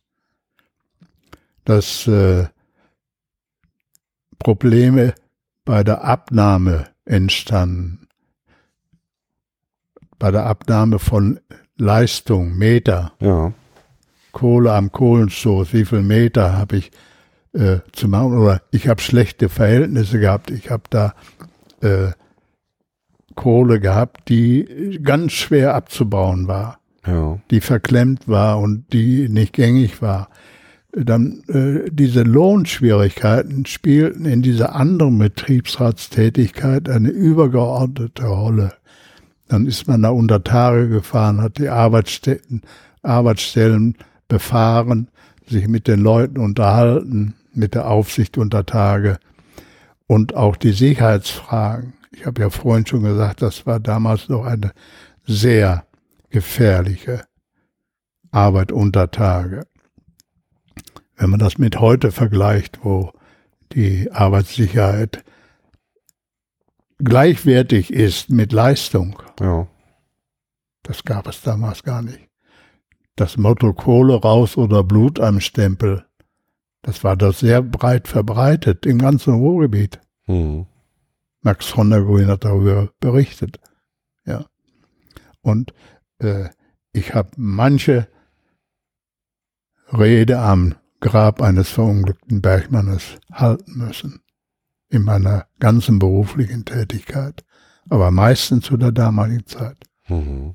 dass äh, Probleme bei der Abnahme entstanden, bei der Abnahme von Leistung, Meter. Ja. Kohle am Kohlenstoß, wie viel Meter habe ich äh, zu machen. Oder ich habe schlechte Verhältnisse gehabt. Ich habe da äh, Kohle gehabt, die ganz schwer abzubauen war, ja. die verklemmt war und die nicht gängig war. Dann äh, diese Lohnschwierigkeiten spielten in dieser anderen Betriebsratstätigkeit eine übergeordnete Rolle. Dann ist man da unter Tage gefahren, hat die Arbeitsstätten, Arbeitsstellen befahren, sich mit den Leuten unterhalten, mit der Aufsicht unter Tage und auch die Sicherheitsfragen. Ich habe ja vorhin schon gesagt, das war damals noch eine sehr gefährliche Arbeit unter Tage. Wenn man das mit heute vergleicht, wo die Arbeitssicherheit gleichwertig ist mit Leistung. Ja. Das gab es damals gar nicht. Das Motto Kohle raus oder Blut am Stempel das war da sehr breit verbreitet im ganzen Ruhrgebiet. Mhm. Max von der Grün hat darüber berichtet. Ja. Und äh, ich habe manche Rede am Grab eines verunglückten Bergmannes halten müssen. In meiner ganzen beruflichen Tätigkeit. Aber meistens zu der damaligen Zeit. Mhm.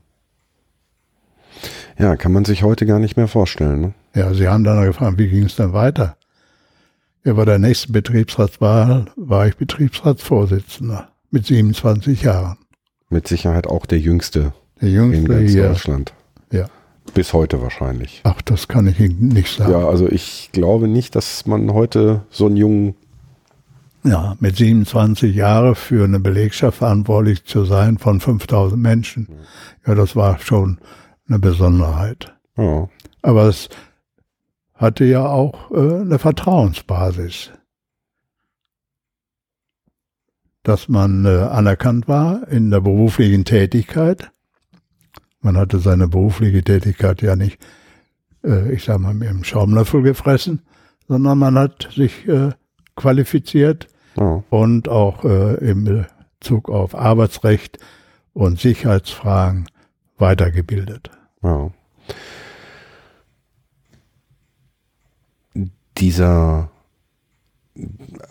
Ja, kann man sich heute gar nicht mehr vorstellen. Ne? Ja, Sie haben dann gefragt, wie ging es dann weiter? Ja, bei der nächsten Betriebsratswahl war ich Betriebsratsvorsitzender mit 27 Jahren. Mit Sicherheit auch der jüngste, der jüngste in ganz hier. Deutschland. Bis heute wahrscheinlich. Ach, das kann ich Ihnen nicht sagen. Ja, also ich glaube nicht, dass man heute so einen jungen ja, mit 27 Jahren für eine Belegschaft verantwortlich zu sein von 5000 Menschen. Ja, das war schon eine Besonderheit. Ja. Aber es hatte ja auch äh, eine Vertrauensbasis. Dass man äh, anerkannt war in der beruflichen Tätigkeit. Man hatte seine berufliche Tätigkeit ja nicht, äh, ich sage mal, mit dem Schaumlöffel gefressen, sondern man hat sich äh, qualifiziert ja. und auch äh, im Bezug auf Arbeitsrecht und Sicherheitsfragen weitergebildet. Ja. dieser,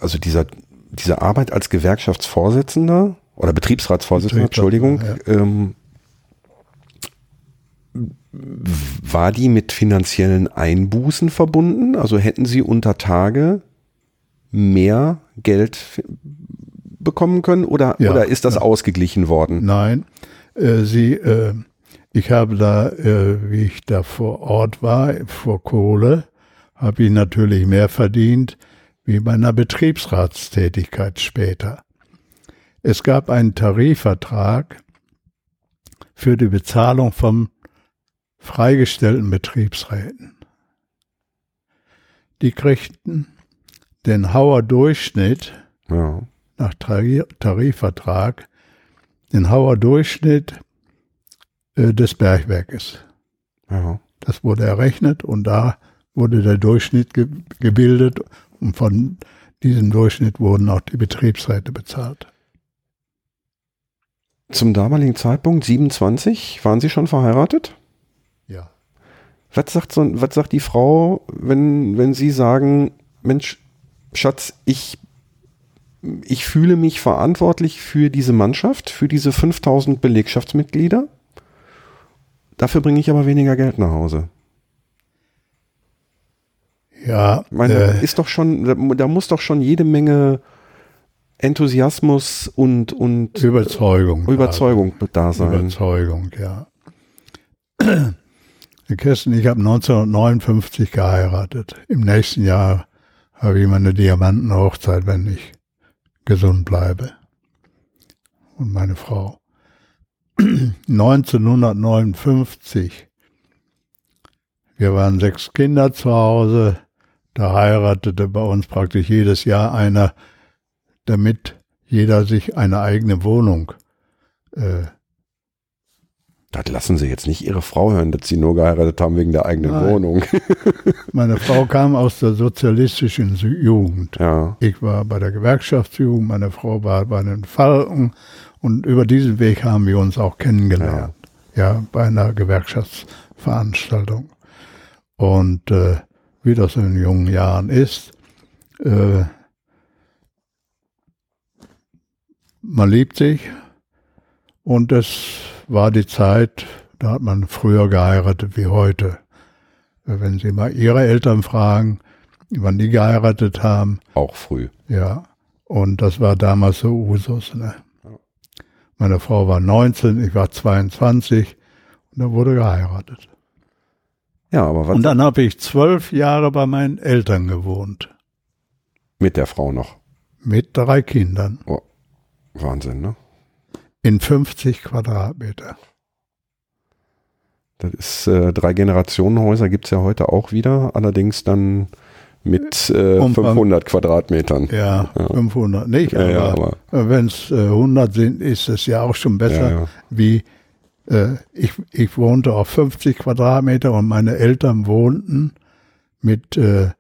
also dieser, diese Arbeit als Gewerkschaftsvorsitzender oder Betriebsratsvorsitzender, Entschuldigung, ja. ähm, war die mit finanziellen Einbußen verbunden? Also hätten Sie unter Tage mehr Geld bekommen können oder, ja, oder ist das ja. ausgeglichen worden? Nein, äh, sie, äh, ich habe da, äh, wie ich da vor Ort war, vor Kohle, habe ich natürlich mehr verdient wie bei einer Betriebsratstätigkeit später. Es gab einen Tarifvertrag für die Bezahlung von freigestellten Betriebsräten. Die kriegten den Hauer Durchschnitt ja. nach Tarifvertrag, den Hauer Durchschnitt äh, des Bergwerkes. Ja. Das wurde errechnet und da wurde der Durchschnitt ge gebildet und von diesem Durchschnitt wurden auch die Betriebsräte bezahlt. Zum damaligen Zeitpunkt 27, waren Sie schon verheiratet? Ja. Was sagt, so, was sagt die Frau, wenn, wenn Sie sagen, Mensch, Schatz, ich, ich fühle mich verantwortlich für diese Mannschaft, für diese 5000 Belegschaftsmitglieder. Dafür bringe ich aber weniger Geld nach Hause. Ja. Meine, äh, ist doch schon, da, da, muss doch schon jede Menge Enthusiasmus und, und Überzeugung, Überzeugung da sein. Überzeugung, ja. Kirsten, ich habe 1959 geheiratet. Im nächsten Jahr habe ich meine Diamantenhochzeit, wenn ich gesund bleibe. Und meine Frau. 1959. Wir waren sechs Kinder zu Hause. Da heiratete bei uns praktisch jedes Jahr einer, damit jeder sich eine eigene Wohnung äh, das lassen Sie jetzt nicht Ihre Frau hören, dass Sie nur geheiratet haben wegen der eigenen Nein. Wohnung. Meine Frau kam aus der sozialistischen Jugend. Ja. Ich war bei der Gewerkschaftsjugend, meine Frau war bei den Falken und über diesen Weg haben wir uns auch kennengelernt. Ja, ja bei einer Gewerkschaftsveranstaltung. Und äh, wie das in jungen Jahren ist, äh, man liebt sich und das war die Zeit, da hat man früher geheiratet wie heute. Wenn Sie mal Ihre Eltern fragen, wann die geheiratet haben. Auch früh. Ja. Und das war damals so Usus. Ne? Meine Frau war 19, ich war 22 und da wurde geheiratet. Ja, aber was? Und dann habe ich zwölf Jahre bei meinen Eltern gewohnt. Mit der Frau noch? Mit drei Kindern. Oh, Wahnsinn, ne? In 50 Quadratmeter. Das ist äh, drei Generationenhäuser gibt es ja heute auch wieder, allerdings dann mit äh, 500 Quadratmetern. Ja, ja, 500 nicht, ja, aber, ja, aber wenn es äh, 100 sind, ist es ja auch schon besser, wie äh, ich, ich wohnte auf 50 Quadratmeter und meine Eltern wohnten mit äh,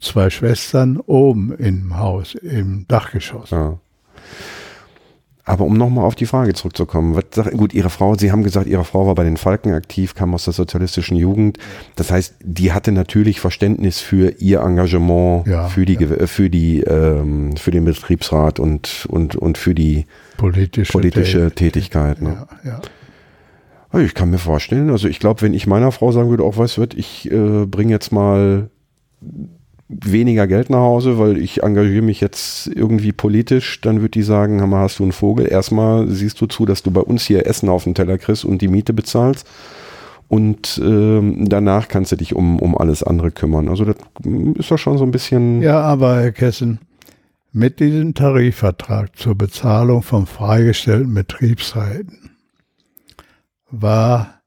zwei Schwestern oben im Haus, im Dachgeschoss. Ja. Aber um nochmal auf die Frage zurückzukommen, was sagt, gut, Ihre Frau, Sie haben gesagt, Ihre Frau war bei den Falken aktiv, kam aus der sozialistischen Jugend. Das heißt, die hatte natürlich Verständnis für ihr Engagement, ja, für die, ja. für die, ähm, für den Betriebsrat und, und, und für die politische, politische Tätigkeit. Ne? Ja, ja. Ich kann mir vorstellen, also ich glaube, wenn ich meiner Frau sagen würde, auch was wird, ich äh, bringe jetzt mal weniger Geld nach Hause, weil ich engagiere mich jetzt irgendwie politisch, dann wird die sagen, Hammer, hast du einen Vogel? Erstmal siehst du zu, dass du bei uns hier Essen auf den Teller kriegst und die Miete bezahlst. Und ähm, danach kannst du dich um, um alles andere kümmern. Also das ist doch schon so ein bisschen. Ja, aber Herr Kessen, mit diesem Tarifvertrag zur Bezahlung von freigestellten Betriebsräten war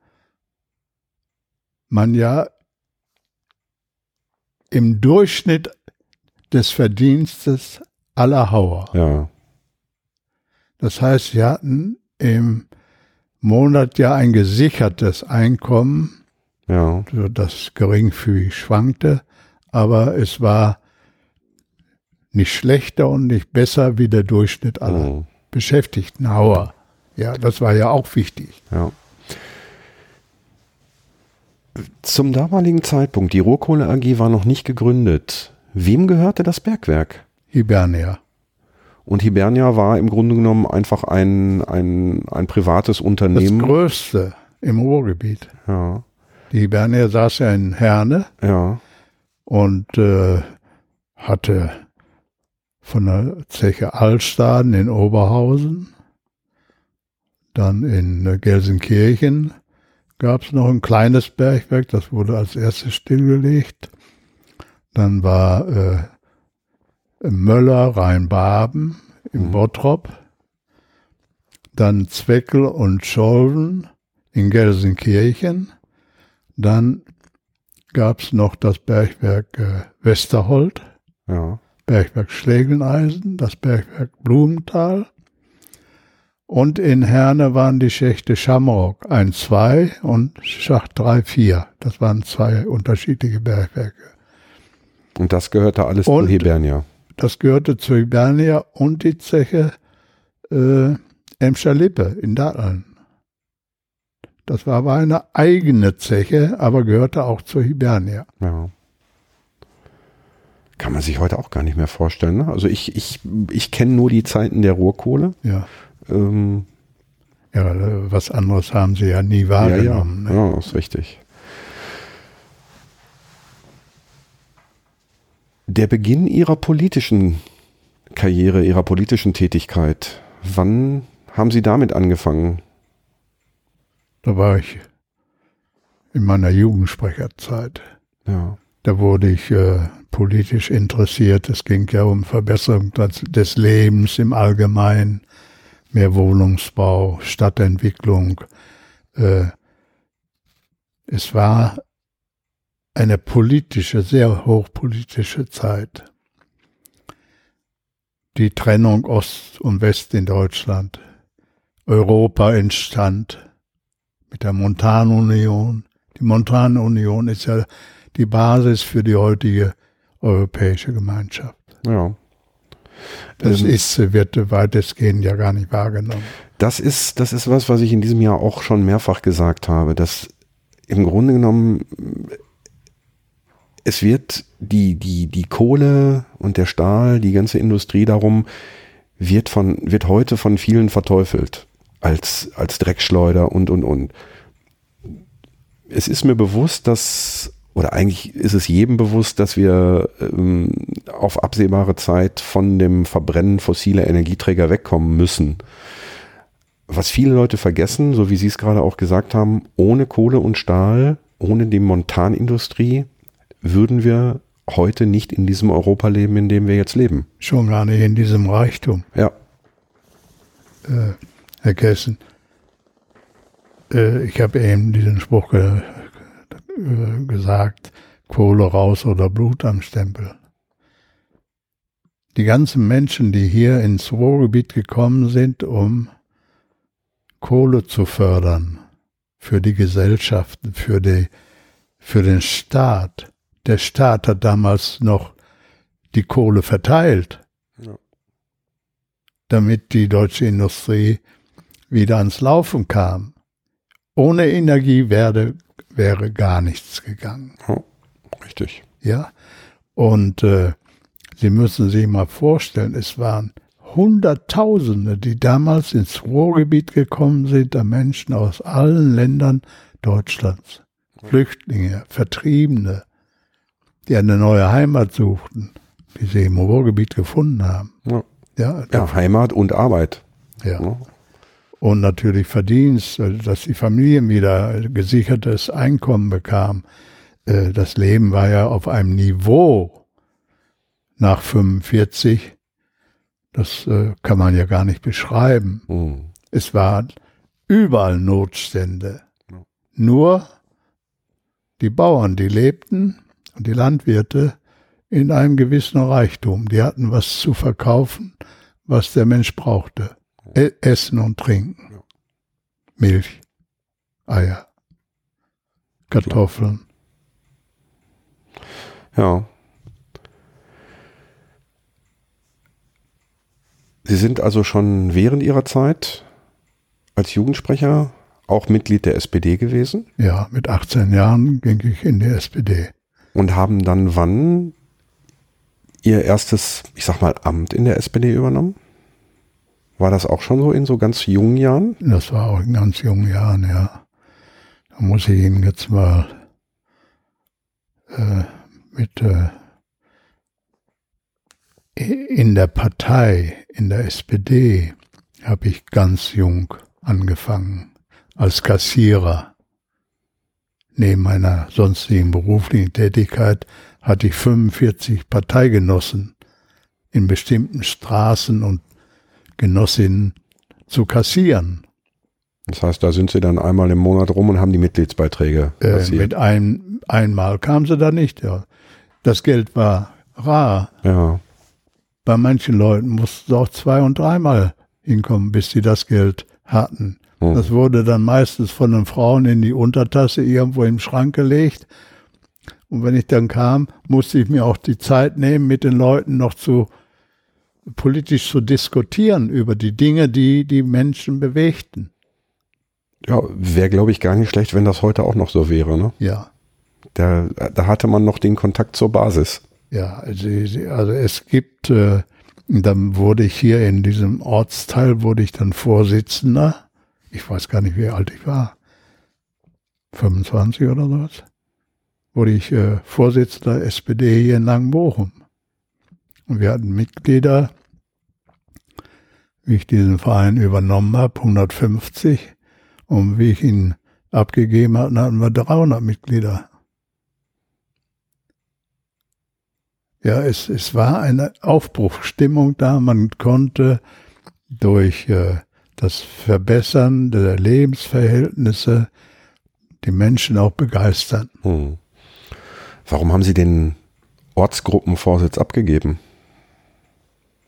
man ja im Durchschnitt des Verdienstes aller Hauer. Ja. Das heißt, sie hatten im Monat ja ein gesichertes Einkommen, ja. das geringfügig schwankte, aber es war nicht schlechter und nicht besser wie der Durchschnitt aller oh. Beschäftigten Hauer. Ja, das war ja auch wichtig. Ja. Zum damaligen Zeitpunkt, die Rohkohle AG war noch nicht gegründet. Wem gehörte das Bergwerk? Hibernia. Und Hibernia war im Grunde genommen einfach ein, ein, ein privates Unternehmen. Das größte im Ruhrgebiet. Ja. Die Hibernia saß ja in Herne. Ja. Und äh, hatte von der Zeche Altstaden in Oberhausen, dann in Gelsenkirchen gab es noch ein kleines Bergwerk, das wurde als erstes stillgelegt. Dann war äh, Möller Rheinbaben im mhm. Bottrop, dann Zweckel und Scholven in Gelsenkirchen, dann gab es noch das Bergwerk äh, Westerhold, ja. Bergwerk Schlägeneisen, das Bergwerk Blumenthal und in Herne waren die Schächte Shamrock 1, 2 und Schacht 3, 4. Das waren zwei unterschiedliche Bergwerke. Und das gehörte alles und zu Hibernia? Das gehörte zu Hibernia und die Zeche äh, Emscher Lippe in Datteln. Das war aber eine eigene Zeche, aber gehörte auch zur Hibernia. Ja. Kann man sich heute auch gar nicht mehr vorstellen. Ne? Also ich, ich, ich kenne nur die Zeiten der Ruhrkohle. Ja. Ähm, ja, was anderes haben sie ja nie wahrgenommen. Ja, ja. Ne? ja ist richtig. Der Beginn ihrer politischen Karriere, ihrer politischen Tätigkeit, wann haben Sie damit angefangen? Da war ich in meiner Jugendsprecherzeit. Ja. Da wurde ich äh, politisch interessiert. Es ging ja um Verbesserung des Lebens im Allgemeinen mehr Wohnungsbau, Stadtentwicklung. Äh, es war eine politische, sehr hochpolitische Zeit. Die Trennung Ost und West in Deutschland. Europa entstand mit der Montanunion. Die Montanunion ist ja die Basis für die heutige europäische Gemeinschaft. Ja. Das ähm, ist, wird weitestgehend ja gar nicht wahrgenommen. Das ist, das ist was, was ich in diesem Jahr auch schon mehrfach gesagt habe, dass im Grunde genommen es wird die, die, die Kohle und der Stahl, die ganze Industrie darum, wird von, wird heute von vielen verteufelt als, als Dreckschleuder und, und, und. Es ist mir bewusst, dass oder eigentlich ist es jedem bewusst, dass wir ähm, auf absehbare Zeit von dem Verbrennen fossiler Energieträger wegkommen müssen. Was viele Leute vergessen, so wie Sie es gerade auch gesagt haben, ohne Kohle und Stahl, ohne die Montanindustrie würden wir heute nicht in diesem Europa leben, in dem wir jetzt leben. Schon gar nicht in diesem Reichtum. Ja. Äh, Herr Kessen, äh, ich habe eben diesen Spruch ge äh, gesagt, Kohle raus oder Blut am Stempel. Die ganzen Menschen, die hier ins Ruhrgebiet gekommen sind, um Kohle zu fördern, für die Gesellschaften, für, die, für den Staat. Der Staat hat damals noch die Kohle verteilt, ja. damit die deutsche Industrie wieder ans Laufen kam. Ohne Energie werde wäre gar nichts gegangen. Oh, richtig. Ja. Und äh, Sie müssen sich mal vorstellen, es waren Hunderttausende, die damals ins Ruhrgebiet gekommen sind, der Menschen aus allen Ländern Deutschlands. Flüchtlinge, Vertriebene, die eine neue Heimat suchten, die sie im Ruhrgebiet gefunden haben. Ja, ja, ja Heimat und Arbeit. Ja. ja und natürlich Verdienst, äh, dass die Familien wieder gesichertes Einkommen bekamen. Äh, das Leben war ja auf einem Niveau nach 45, das äh, kann man ja gar nicht beschreiben. Mhm. Es waren überall Notstände. Nur die Bauern, die lebten und die Landwirte in einem gewissen Reichtum. Die hatten was zu verkaufen, was der Mensch brauchte. E Essen und Trinken. Ja. Milch, Eier, Kartoffeln. Ja. Sie sind also schon während Ihrer Zeit als Jugendsprecher auch Mitglied der SPD gewesen? Ja, mit 18 Jahren ging ich in die SPD. Und haben dann wann Ihr erstes, ich sag mal, Amt in der SPD übernommen? War das auch schon so in so ganz jungen Jahren? Das war auch in ganz jungen Jahren, ja. Da muss ich Ihnen jetzt mal äh, mit äh, in der Partei, in der SPD, habe ich ganz jung angefangen als Kassierer. Neben meiner sonstigen beruflichen Tätigkeit hatte ich 45 Parteigenossen in bestimmten Straßen und Genossinnen zu kassieren. Das heißt, da sind Sie dann einmal im Monat rum und haben die Mitgliedsbeiträge äh, Mit einem einmal kamen sie da nicht. Ja. Das Geld war rar. Ja. Bei manchen Leuten mussten sie auch zwei- und dreimal hinkommen, bis sie das Geld hatten. Hm. Das wurde dann meistens von den Frauen in die Untertasse irgendwo im Schrank gelegt. Und wenn ich dann kam, musste ich mir auch die Zeit nehmen, mit den Leuten noch zu politisch zu diskutieren über die Dinge, die die Menschen bewegten. Ja, wäre, glaube ich, gar nicht schlecht, wenn das heute auch noch so wäre. Ne? Ja. Da, da hatte man noch den Kontakt zur Basis. Ja, also, also es gibt, äh, dann wurde ich hier in diesem Ortsteil, wurde ich dann Vorsitzender. Ich weiß gar nicht, wie alt ich war. 25 oder sowas. Wurde ich äh, Vorsitzender SPD hier in Langenbochum. Und wir hatten Mitglieder, wie ich diesen Verein übernommen habe, 150. Und wie ich ihn abgegeben habe, hatten wir 300 Mitglieder. Ja, es, es war eine Aufbruchsstimmung da. Man konnte durch äh, das Verbessern der Lebensverhältnisse die Menschen auch begeistern. Hm. Warum haben Sie den Ortsgruppenvorsitz abgegeben?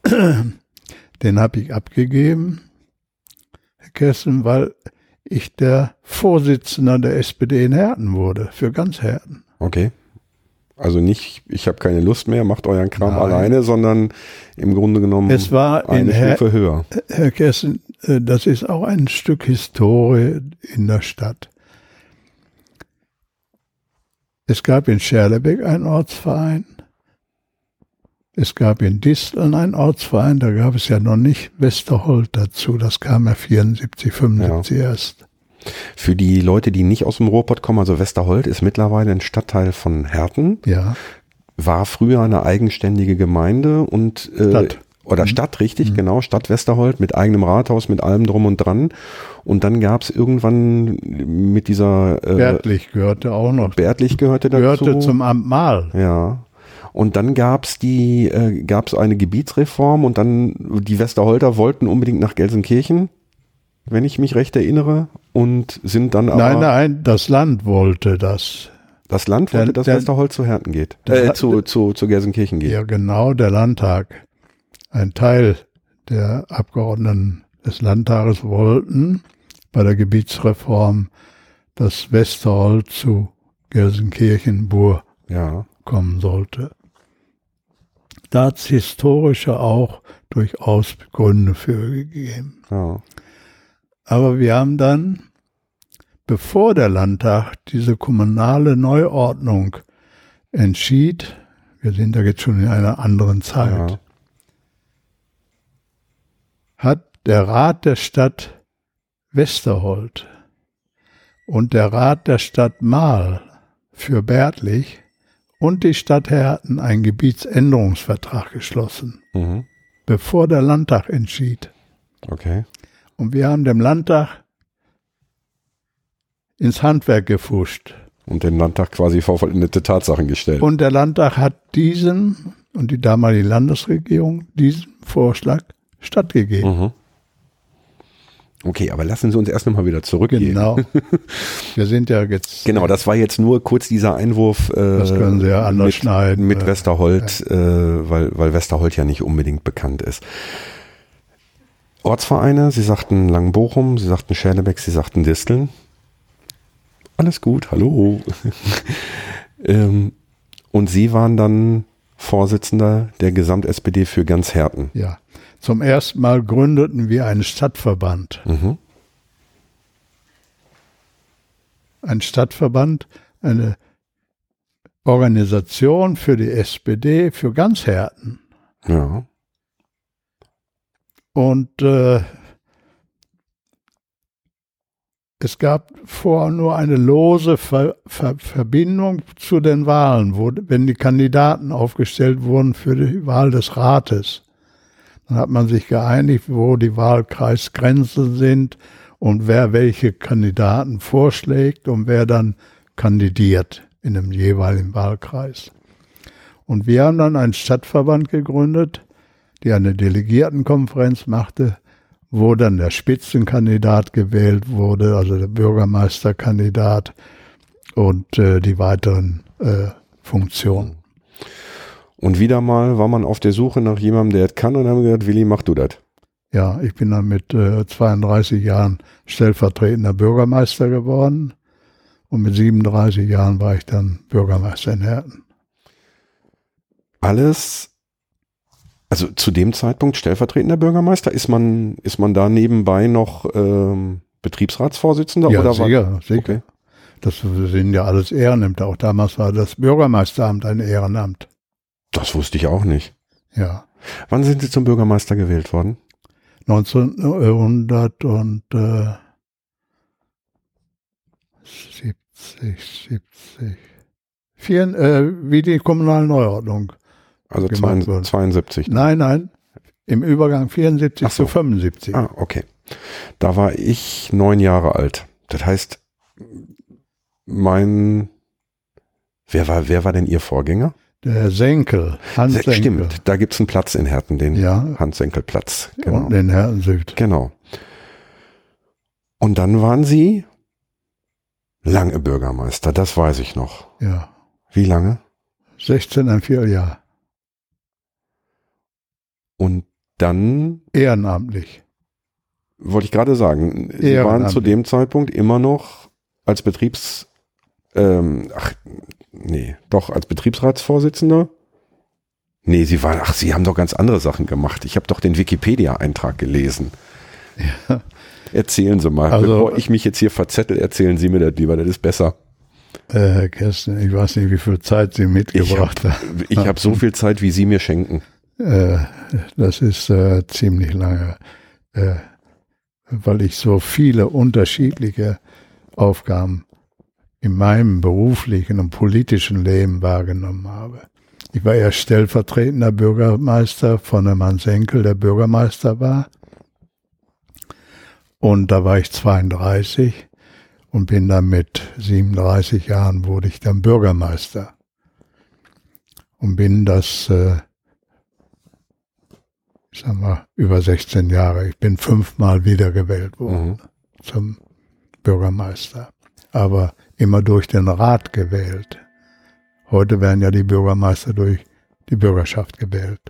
Den habe ich abgegeben, Herr Kessen, weil ich der Vorsitzender der SPD in Herten wurde, für ganz Herten. Okay. Also nicht, ich habe keine Lust mehr, macht euren Kram Nein. alleine, sondern im Grunde genommen es war eine Stufe Herr, höher. Herr Kessen, äh, das ist auch ein Stück Historie in der Stadt. Es gab in Scherlebeck einen Ortsverein. Es gab in Disteln einen Ortsverein, da gab es ja noch nicht Westerholt dazu. Das kam ja 74, 75 ja. erst. Für die Leute, die nicht aus dem Ruhrpott kommen, also Westerholt ist mittlerweile ein Stadtteil von Herten. Ja. War früher eine eigenständige Gemeinde und äh, Stadt. oder mhm. Stadt, richtig, mhm. genau, Stadt Westerholt mit eigenem Rathaus, mit allem drum und dran. Und dann gab es irgendwann mit dieser äh, Bärtlich gehörte auch noch. Bärtlich gehörte dazu. Gehörte zum Amt Mal. Ja. Und dann gab's die, äh, gab's eine Gebietsreform und dann die Westerholter wollten unbedingt nach Gelsenkirchen wenn ich mich recht erinnere, und sind dann aber. Nein, nein, das Land wollte das. Das Land wollte, der, dass der, Westerholz zu Herten geht, äh, zu, zu, zu Gelsenkirchen geht. Ja, genau, der Landtag. Ein Teil der Abgeordneten des Landtages wollten bei der Gebietsreform, dass Westerholz zu Gelsenkirchen-Bur ja. kommen sollte. Da hat es historische auch durchaus Gründe für gegeben. Ja. Aber wir haben dann, bevor der Landtag diese kommunale Neuordnung entschied, wir sind da jetzt schon in einer anderen Zeit, ja. hat der Rat der Stadt Westerhold und der Rat der Stadt Mahl für Bärtlich und die Stadt Herten einen Gebietsänderungsvertrag geschlossen, mhm. bevor der Landtag entschied. Okay. Und wir haben dem Landtag ins Handwerk gefuscht. Und den Landtag quasi vor vollendete Tatsachen gestellt. Und der Landtag hat diesen und die damalige Landesregierung diesen Vorschlag stattgegeben. Mhm. Okay, aber lassen Sie uns erst nochmal wieder zurückgehen. Genau. Wir sind ja jetzt. Genau, das war jetzt nur kurz dieser Einwurf. Äh, das können Sie ja anders mit, schneiden. Mit Westerholt, ja. äh, weil, weil Westerholt ja nicht unbedingt bekannt ist. Ortsvereine, Sie sagten Langenbochum, Sie sagten Scherlebeck, Sie sagten Disteln. Alles gut, hallo. ähm, und Sie waren dann Vorsitzender der Gesamt-SPD für ganz Herten. Ja. Zum ersten Mal gründeten wir einen Stadtverband. Mhm. Ein Stadtverband, eine Organisation für die SPD für ganz Herten. Ja. Und äh, es gab vorher nur eine lose Ver Ver Verbindung zu den Wahlen, wo, wenn die Kandidaten aufgestellt wurden für die Wahl des Rates. Dann hat man sich geeinigt, wo die Wahlkreisgrenzen sind und wer welche Kandidaten vorschlägt und wer dann kandidiert in dem jeweiligen Wahlkreis. Und wir haben dann einen Stadtverband gegründet, die eine Delegiertenkonferenz machte, wo dann der Spitzenkandidat gewählt wurde, also der Bürgermeisterkandidat und äh, die weiteren äh, Funktionen. Und wieder mal war man auf der Suche nach jemandem, der das kann und haben gesagt, Willi, mach du das. Ja, ich bin dann mit äh, 32 Jahren stellvertretender Bürgermeister geworden und mit 37 Jahren war ich dann Bürgermeister in Herten. Alles also zu dem Zeitpunkt stellvertretender Bürgermeister, ist man, ist man da nebenbei noch ähm, Betriebsratsvorsitzender? Ja, oder sicher, war, sicher. Okay. Das sind ja alles Ehrenämter. Auch damals war das Bürgermeisteramt ein Ehrenamt. Das wusste ich auch nicht. Ja. Wann sind Sie zum Bürgermeister gewählt worden? 1900 und äh, 70, 70. Vier, äh, wie die kommunale Neuordnung. Also gemacht 72. worden. 72. Nein, nein. Im Übergang 74 Ach so. zu 75. Ah, okay. Da war ich neun Jahre alt. Das heißt, mein, wer war, wer war denn Ihr Vorgänger? Der Senkel, Hans Se- Senkel. Stimmt, da gibt's einen Platz in Herten, den Ja. Hans-Senkel-Platz. Genau. Und den Herrn Süd. Genau. Und dann waren Sie lange Bürgermeister, das weiß ich noch. Ja. Wie lange? 16 ein Vierteljahr. Und dann Ehrenamtlich. wollte ich gerade sagen, Sie waren zu dem Zeitpunkt immer noch als Betriebs, ähm, ach, nee, doch als Betriebsratsvorsitzender. Nee, Sie waren, ach, Sie haben doch ganz andere Sachen gemacht. Ich habe doch den Wikipedia-Eintrag gelesen. Ja. Erzählen Sie mal, Also- bevor ich mich jetzt hier verzettel, erzählen Sie mir das lieber, das ist besser. Äh, Herr Kästner, ich weiß nicht, wie viel Zeit Sie mitgebracht habe haben. ich hab so viel Zeit, wie Sie mir schenken. Äh, das ist äh, ziemlich lange, äh, weil ich so viele unterschiedliche Aufgaben in meinem beruflichen und politischen Leben wahrgenommen habe. Ich war erst stellvertretender Bürgermeister von dem Hans Enkel, der Bürgermeister war. Und da war ich 32 und bin dann mit 37 Jahren wurde ich dann Bürgermeister. Und bin das, äh, ich sag mal, über 16 Jahre. Ich bin fünfmal wiedergewählt worden Mhm. zum Bürgermeister. Aber immer durch den Rat gewählt. Heute werden ja die Bürgermeister durch die Bürgerschaft gewählt.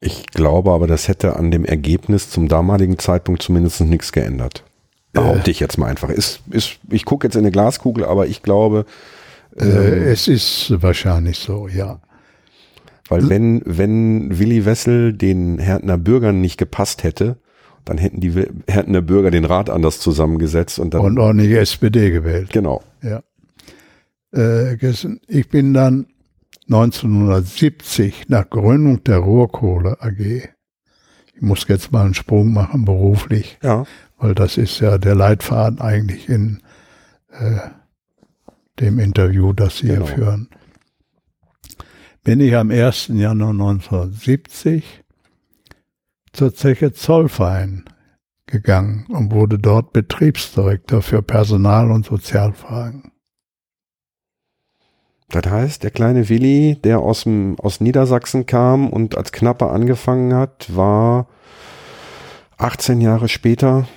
Ich glaube aber, das hätte an dem Ergebnis zum damaligen Zeitpunkt zumindest nichts geändert. Behaupte ich jetzt mal einfach. Ist, ist, ich gucke jetzt in eine Glaskugel, aber ich glaube, Äh, ähm, es ist wahrscheinlich so, ja. weil wenn, wenn Willi Wessel den Härtner Bürgern nicht gepasst hätte, dann hätten die We- Härtner Bürger den Rat anders zusammengesetzt und dann, Und auch nicht SPD gewählt. genau. Ja. Äh, ich bin dann 1970 nach Gründung der Ruhrkohle AG. Ich muss jetzt mal einen Sprung machen beruflich, Ja. weil das ist ja der Leitfaden eigentlich in äh, dem Interview, das Sie Genau. hier führen. Bin ich am 1. Januar 1970 zur Zeche Zollverein gegangen und wurde dort Betriebsdirektor für Personal- und Sozialfragen. Das heißt, der kleine Willi, der aus, dem, aus Niedersachsen kam und als Knapper angefangen hat, war 18 Jahre später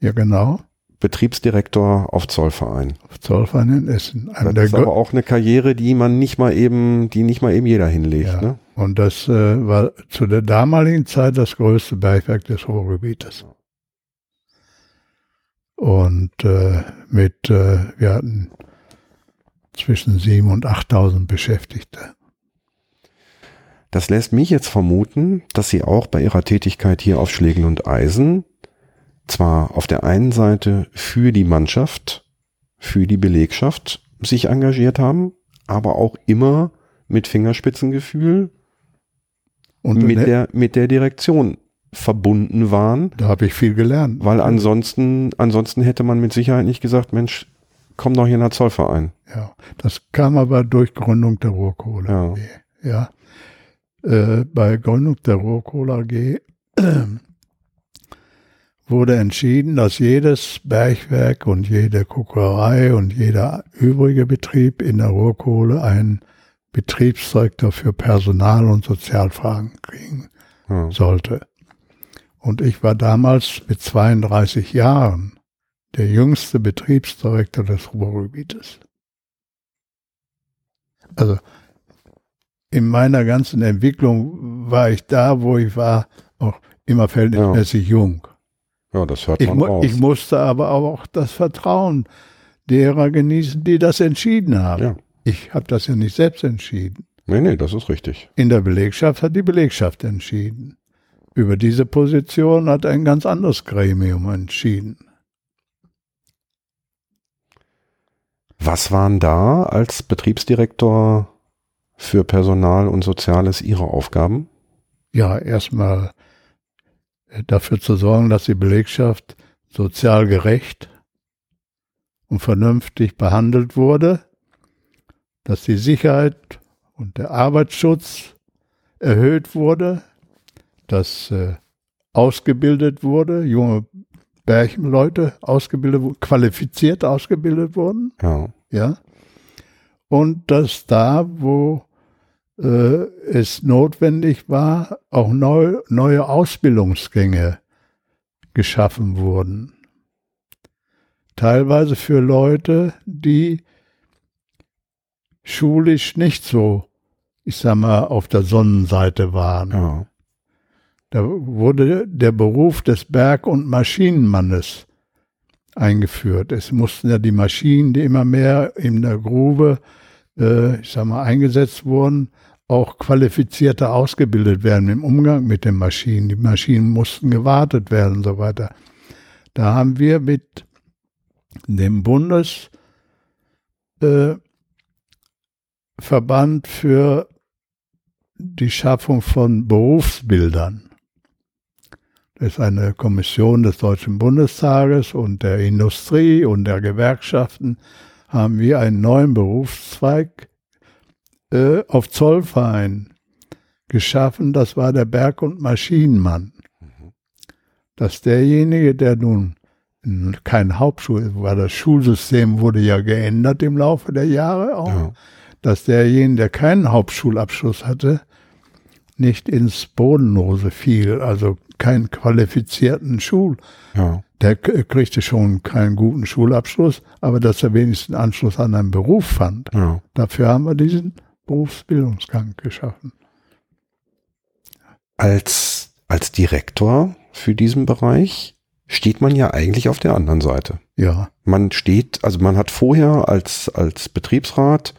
Ja, genau. Betriebsdirektor auf Zollverein. Zollverein in Essen. Einer Das ist aber auch eine Karriere, die man nicht mal eben, die nicht mal eben jeder hinlegt. Ja. Ne? Und das äh, war zu der damaligen Zeit das größte Bergwerk des Ruhrgebietes. Und äh, mit, äh, wir hatten zwischen 7.000 und 8.000 Beschäftigte. Das lässt mich jetzt vermuten, dass Sie auch bei Ihrer Tätigkeit hier auf Schlegel und Eisen zwar auf der einen Seite für die Mannschaft, für die Belegschaft sich engagiert haben, aber auch immer mit Fingerspitzengefühl und mit, der, mit der Direktion verbunden waren. Da habe ich viel gelernt. Weil ansonsten, ansonsten hätte man mit Sicherheit nicht gesagt, Mensch, komm doch hier in der Zollverein. Ja, das kam aber durch Gründung der Ruhrkohle ja. AG. Ja. Äh, bei Gründung der Ruhrkohle AG wurde entschieden, dass jedes Bergwerk und jede Kuckerei und jeder übrige Betrieb in der Ruhrkohle einen Betriebsdirektor für Personal- und Sozialfragen kriegen ja. sollte. Und ich war damals mit 32 Jahren der jüngste Betriebsdirektor des Ruhrgebietes. Also in meiner ganzen Entwicklung war ich da, wo ich war, auch immer verhältnismäßig ja. jung. Ja, das hört man ich, raus. Ich musste aber auch das Vertrauen derer genießen, die das entschieden haben. Ja. Ich habe das ja nicht selbst entschieden. Nee, nee, das ist richtig. In der Belegschaft hat die Belegschaft entschieden. Über diese Position hat ein ganz anderes Gremium entschieden. Was waren da als Betriebsdirektor für Personal und Soziales Ihre Aufgaben? Ja, erstmal dafür zu sorgen, dass die Belegschaft sozial gerecht und vernünftig behandelt wurde, dass die Sicherheit und der Arbeitsschutz erhöht wurde, dass äh, ausgebildet wurde, junge Bärchenleute ausgebildet, qualifiziert ausgebildet wurden. Ja. ja. Und dass da, wo äh, es notwendig war, auch neu, neue Ausbildungsgänge geschaffen wurden. Teilweise für Leute, die schulisch nicht so, ich sag mal, auf der Sonnenseite waren. Ja. Da wurde der Beruf des Berg- und Maschinenmannes eingeführt. Es mussten ja die Maschinen, die immer mehr in der Grube, äh, ich sag mal, eingesetzt wurden, auch qualifizierter ausgebildet werden im Umgang mit den Maschinen. Die Maschinen mussten gewartet werden und so weiter. Da haben wir mit dem Bundesverband äh, für die Schaffung von Berufsbildern das ist eine Kommission des Deutschen Bundestages und der Industrie und der Gewerkschaften, haben wir einen neuen Berufszweig äh, auf Zollverein geschaffen. Das war der Berg- und Maschinenmann. Dass derjenige, der nun kein Hauptschul, weil das Schulsystem wurde ja geändert im Laufe der Jahre auch, ja. dass derjenige, der keinen Hauptschulabschluss hatte, nicht ins Bodenlose fiel, also keinen qualifizierten Schul. Ja. Der kriegte schon keinen guten Schulabschluss, aber dass er wenigstens Anschluss an einen Beruf fand. Ja. Dafür haben wir diesen Berufsbildungsgang geschaffen. Als, als Direktor für diesen Bereich steht man ja eigentlich auf der anderen Seite. Ja. Man steht, also man hat vorher als, als Betriebsrat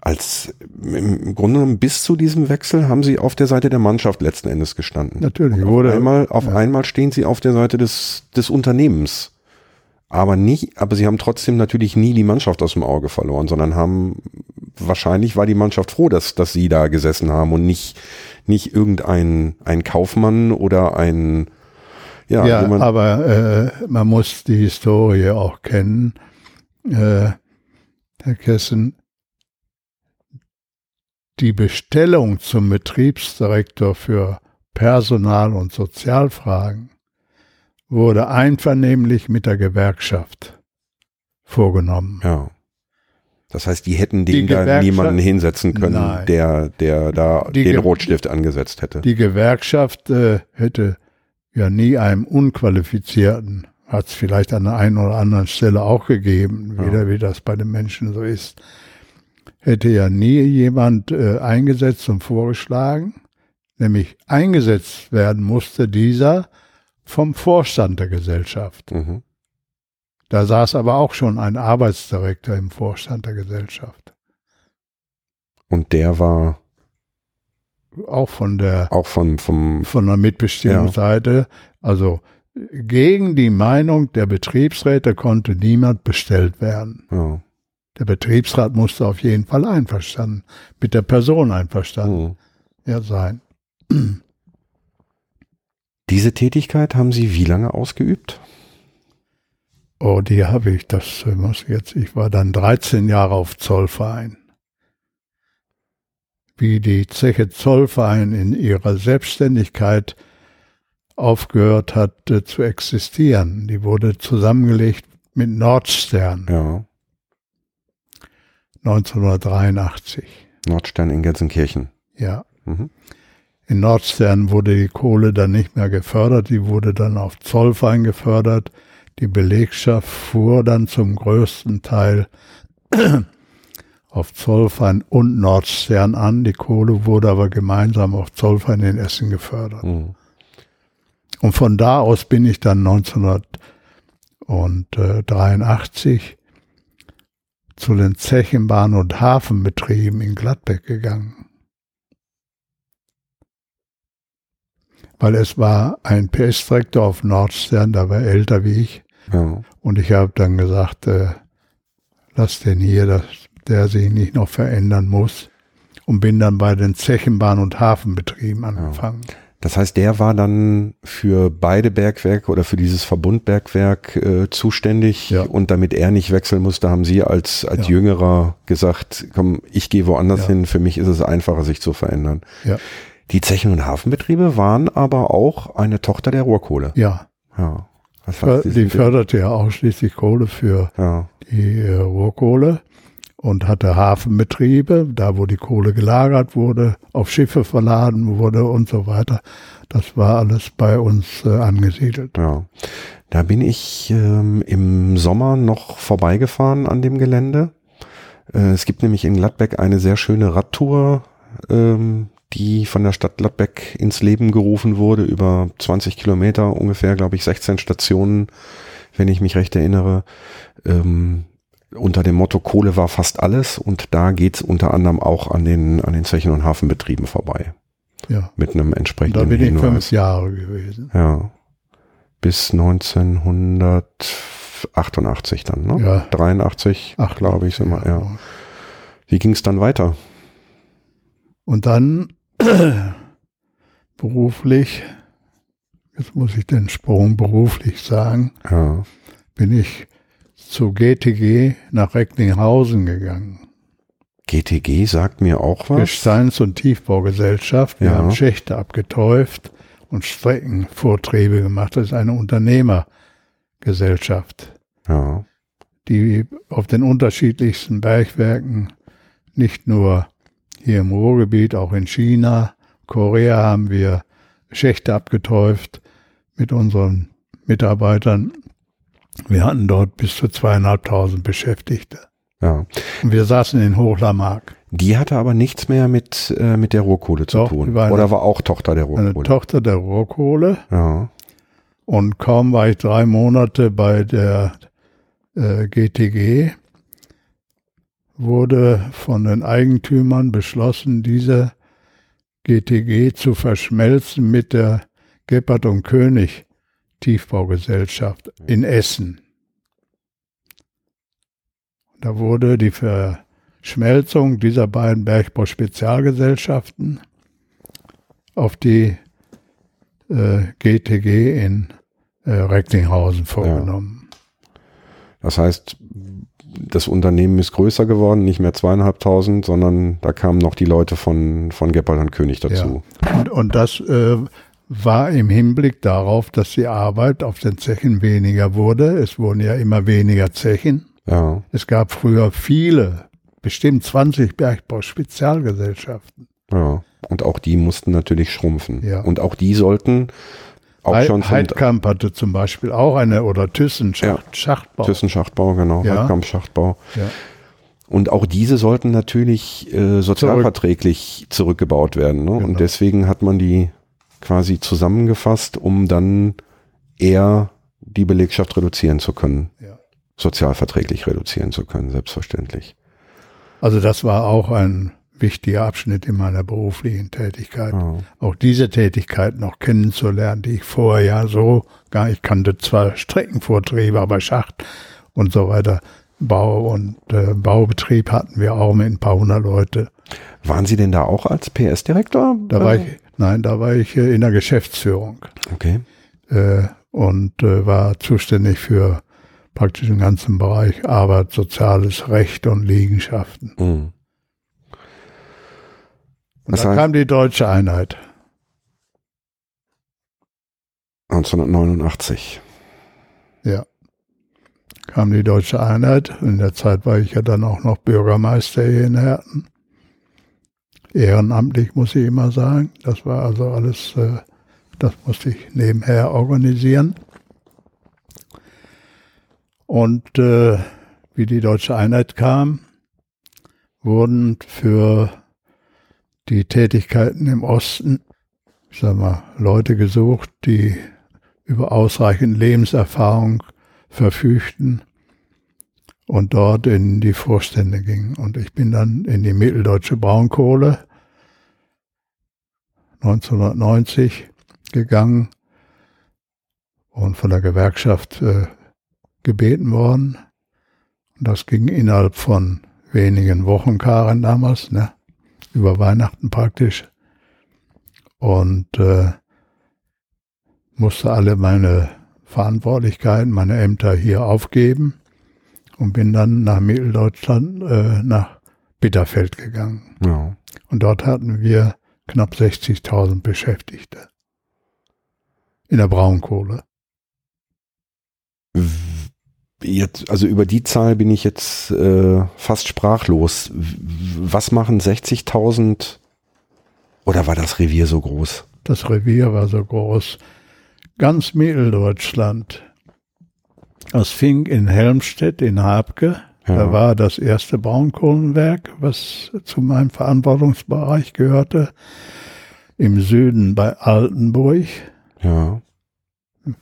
als im Grunde genommen bis zu diesem Wechsel haben sie auf der Seite der Mannschaft letzten Endes gestanden. Natürlich. auf wurde, einmal, auf ja. einmal stehen sie auf der Seite des, des Unternehmens. Aber nicht, aber sie haben trotzdem natürlich nie die Mannschaft aus dem Auge verloren, sondern haben, wahrscheinlich war die Mannschaft froh, dass, dass sie da gesessen haben und nicht, nicht irgendein, ein Kaufmann oder ein, ja, ja aber äh, man muss die Historie auch kennen. Äh, Herr Kessen, die Bestellung zum Betriebsdirektor für Personal- und Sozialfragen wurde einvernehmlich mit der Gewerkschaft vorgenommen. Ja. Das heißt, die hätten den da niemanden hinsetzen können, Nein. der, der da die den Ge Rotstift angesetzt hätte. Die Gewerkschaft äh, hätte ja nie einem Unqualifizierten, hat es vielleicht an der einen oder anderen Stelle auch gegeben, wieder ja. wie das bei den Menschen so ist, hätte ja nie jemand äh, eingesetzt und vorgeschlagen, nämlich eingesetzt werden musste dieser vom Vorstand der Gesellschaft. Mhm. Da saß aber auch schon ein Arbeitsdirektor im Vorstand der Gesellschaft. Und der war auch von der auch von vom von der Mitbestimmungsseite, ja. also gegen die Meinung der Betriebsräte konnte niemand bestellt werden. Ja. Der Betriebsrat musste auf jeden Fall einverstanden, mit der Person einverstanden mhm. ja, sein. Diese Tätigkeit haben Sie wie lange ausgeübt? Oh, die habe ich, das muss ich jetzt, ich war dann 13 Jahre auf Zollverein. Wie die Zeche Zollverein in ihrer Selbstständigkeit aufgehört hat äh, zu existieren. Die wurde zusammengelegt mit Nordstern. Ja. 1983. Nordstern in Gelsenkirchen. Ja. Mhm. In Nordstern wurde die Kohle dann nicht mehr gefördert, die wurde dann auf Zollverein gefördert. Die Belegschaft fuhr dann zum größten Teil auf Zollverein und Nordstern an. Die Kohle wurde aber gemeinsam auf Zollverein in Essen gefördert. Mhm. Und von da aus bin ich dann 1983 zu den Zechenbahn- und Hafenbetrieben in Gladbeck gegangen. Weil es war ein PS-Traktor auf Nordstern, der war älter wie ich. Ja. Und ich habe dann gesagt, äh, lass den hier, dass der sich nicht noch verändern muss. Und bin dann bei den Zechenbahn- und Hafenbetrieben angefangen. Ja. Das heißt, der war dann für beide Bergwerke oder für dieses Verbundbergwerk äh, zuständig ja. und damit er nicht wechseln musste, haben Sie als, als ja. Jüngerer gesagt, komm, ich gehe woanders ja. hin, für mich ist es einfacher, sich zu verändern. Ja. Die Zechen- und Hafenbetriebe waren aber auch eine Tochter der Rohrkohle. Ja. Ja. die förderte ja ausschließlich Kohle für die äh, Rohrkohle und hatte Hafenbetriebe, da wo die Kohle gelagert wurde, auf Schiffe verladen wurde und so weiter. Das war alles bei uns äh, angesiedelt. Ja. Da bin ich ähm, im Sommer noch vorbeigefahren an dem Gelände. Äh, es gibt nämlich in Gladbeck eine sehr schöne Radtour, ähm, die von der Stadt Gladbeck ins Leben gerufen wurde, über 20 Kilometer ungefähr, glaube ich, 16 Stationen, wenn ich mich recht erinnere. Ähm, unter dem Motto Kohle war fast alles und da geht's unter anderem auch an den, an den Zechen- und Hafenbetrieben vorbei. Ja. Mit einem entsprechenden Da bin ich Hinweis. fünf Jahre gewesen. Ja. Bis 1988 dann, ne? Ja. 83, glaube ich, sind wir, ja. Wie ging's dann weiter? Und dann beruflich, jetzt muss ich den Sprung beruflich sagen, ja. bin ich zu GTG nach Recklinghausen gegangen. GTG sagt mir auch was. Gesteins- und Tiefbaugesellschaft. Wir ja. haben Schächte abgetäuft und Streckenvortriebe gemacht. Das ist eine Unternehmergesellschaft. Ja. Die auf den unterschiedlichsten Bergwerken, nicht nur hier im Ruhrgebiet, auch in China, Korea haben wir Schächte abgetäuft mit unseren Mitarbeitern wir hatten dort bis zu zweieinhalbtausend Beschäftigte. Ja. Und wir saßen in Hochlermark. Die hatte aber nichts mehr mit, äh, mit der Rohkohle zu Doch, tun. War eine, Oder war auch Tochter der Rohkohle? Eine Tochter der Rohkohle. Ja. Und kaum war ich drei Monate bei der äh, GTG, wurde von den Eigentümern beschlossen, diese GTG zu verschmelzen mit der Gebhardt und König Tiefbaugesellschaft in Essen. Da wurde die Verschmelzung dieser beiden Bergbau-Spezialgesellschaften auf die äh, GTG in äh, Recklinghausen vorgenommen. Ja. Das heißt, das Unternehmen ist größer geworden, nicht mehr zweieinhalbtausend, sondern da kamen noch die Leute von, von Geppert und König dazu. Ja. Und, und das äh, war im Hinblick darauf, dass die Arbeit auf den Zechen weniger wurde. Es wurden ja immer weniger Zechen. Ja. Es gab früher viele, bestimmt 20 Bergbau-Spezialgesellschaften. Ja, und auch die mussten natürlich schrumpfen. Ja. Und auch die sollten auch schon Heidkamp hatte zum Beispiel auch eine, oder Thyssen Schacht, ja. Schachtbau. Thyssen Schachtbau, genau. Ja. Heidkamp Schachtbau. Ja. Und auch diese sollten natürlich äh, sozialverträglich Zurück. zurückgebaut werden. Ne? Genau. Und deswegen hat man die quasi zusammengefasst, um dann eher die Belegschaft reduzieren zu können. Ja. Sozialverträglich reduzieren zu können, selbstverständlich. Also das war auch ein wichtiger Abschnitt in meiner beruflichen Tätigkeit. Oh. Auch diese Tätigkeit noch kennenzulernen, die ich vorher ja so gar, ich kannte zwar Streckenvortriebe, aber Schacht und so weiter, Bau und äh, Baubetrieb hatten wir auch mit ein paar hundert Leute. Waren Sie denn da auch als PS-Direktor? Da war ich, nein, da war ich äh, in der Geschäftsführung. Okay. Äh, und äh, war zuständig für praktisch den ganzen Bereich Arbeit, soziales Recht und Liegenschaften. Mhm. Und dann heißt- kam die deutsche Einheit. 1989. Ja. Kam die deutsche Einheit. In der Zeit war ich ja dann auch noch Bürgermeister hier in Herten. Ehrenamtlich, muss ich immer sagen. Das war also alles, äh, das musste ich nebenher organisieren. Und äh, wie die deutsche Einheit kam, wurden für die Tätigkeiten im Osten, ich sag mal, Leute gesucht, die über ausreichend Lebenserfahrung verfügten und dort in die Vorstände gingen. Und ich bin dann in die mitteldeutsche Braunkohle 1990 gegangen und von der Gewerkschaft äh, gebeten worden. Und das ging innerhalb von wenigen Wochen, Karen, damals, ne? Über Weihnachten praktisch. Und äh, musste alle meine Verantwortlichkeiten, meine Ämter hier aufgeben und bin dann nach Mitteldeutschland, äh, nach Bitterfeld gegangen. Ja. Und dort hatten wir knapp 60.000 Beschäftigte in der Braunkohle. Jetzt, also über die Zahl bin ich jetzt äh, fast sprachlos. Was machen 60.000 oder war das Revier so groß? Das Revier war so groß. Ganz Mitteldeutschland. Das fing in Helmstedt in Habke. Ja. Da war das erste Braunkohlenwerk, was zu meinem Verantwortungsbereich gehörte. Im Süden bei Altenburg, Ja,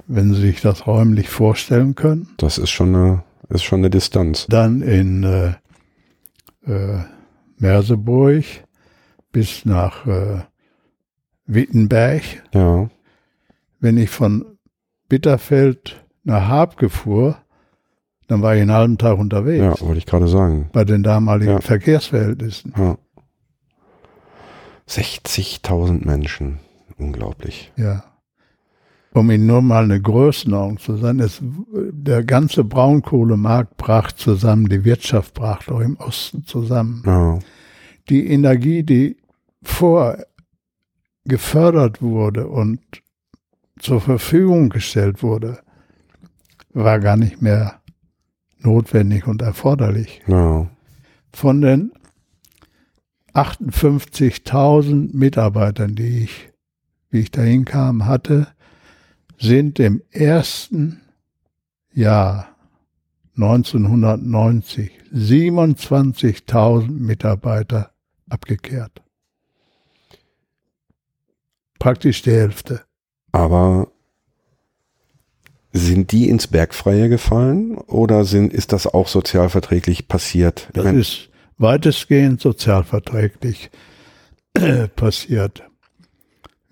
wenn Sie sich das räumlich vorstellen können. das ist schon eine, ist schon eine Distanz. Dann in äh, äh, Merseburg bis nach äh, Wittenberg. Ja, Wenn ich von Bitterfeld nach Habke fuhr, dann war ich einen halben Tag unterwegs. ja, wollte ich gerade sagen. Bei den damaligen Ja. Verkehrsverhältnissen. Ja. 60.000 Menschen. Unglaublich. Ja. Um Ihnen nur mal eine Größenordnung zu sagen, es, der ganze Braunkohlemarkt brach zusammen, die Wirtschaft brach doch im Osten zusammen. Ja, Die Energie, die vor gefördert wurde und zur Verfügung gestellt wurde, war gar nicht mehr notwendig und erforderlich. ja, Von den 58.000 Mitarbeitern, die ich, wie ich dahin kam, hatte, sind im ersten Jahr 1990 27.000 Mitarbeiter abgekehrt. Praktisch die Hälfte. aber sind die ins Bergfreie gefallen oder sind, ist das auch sozialverträglich passiert? Das ist weitestgehend sozialverträglich passiert.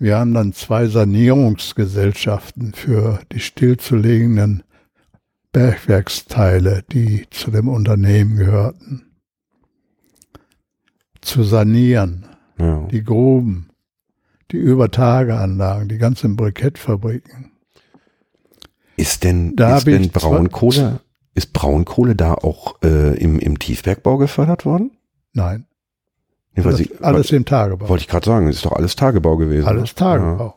Wir haben dann zwei Sanierungsgesellschaften für die stillzulegenden Bergwerksteile, die zu dem Unternehmen gehörten, zu sanieren. ja. Die Gruben, die Übertageanlagen, die ganzen Brikettfabriken. Ist denn, Da ist denn Braunkohle, ist Braunkohle da auch äh, im, im Tiefbergbau gefördert worden? Nein, Nee, weil alles, Sie- alles im Tagebau. Wollte ich gerade sagen, das ist doch alles Tagebau gewesen. Alles? Tagebau.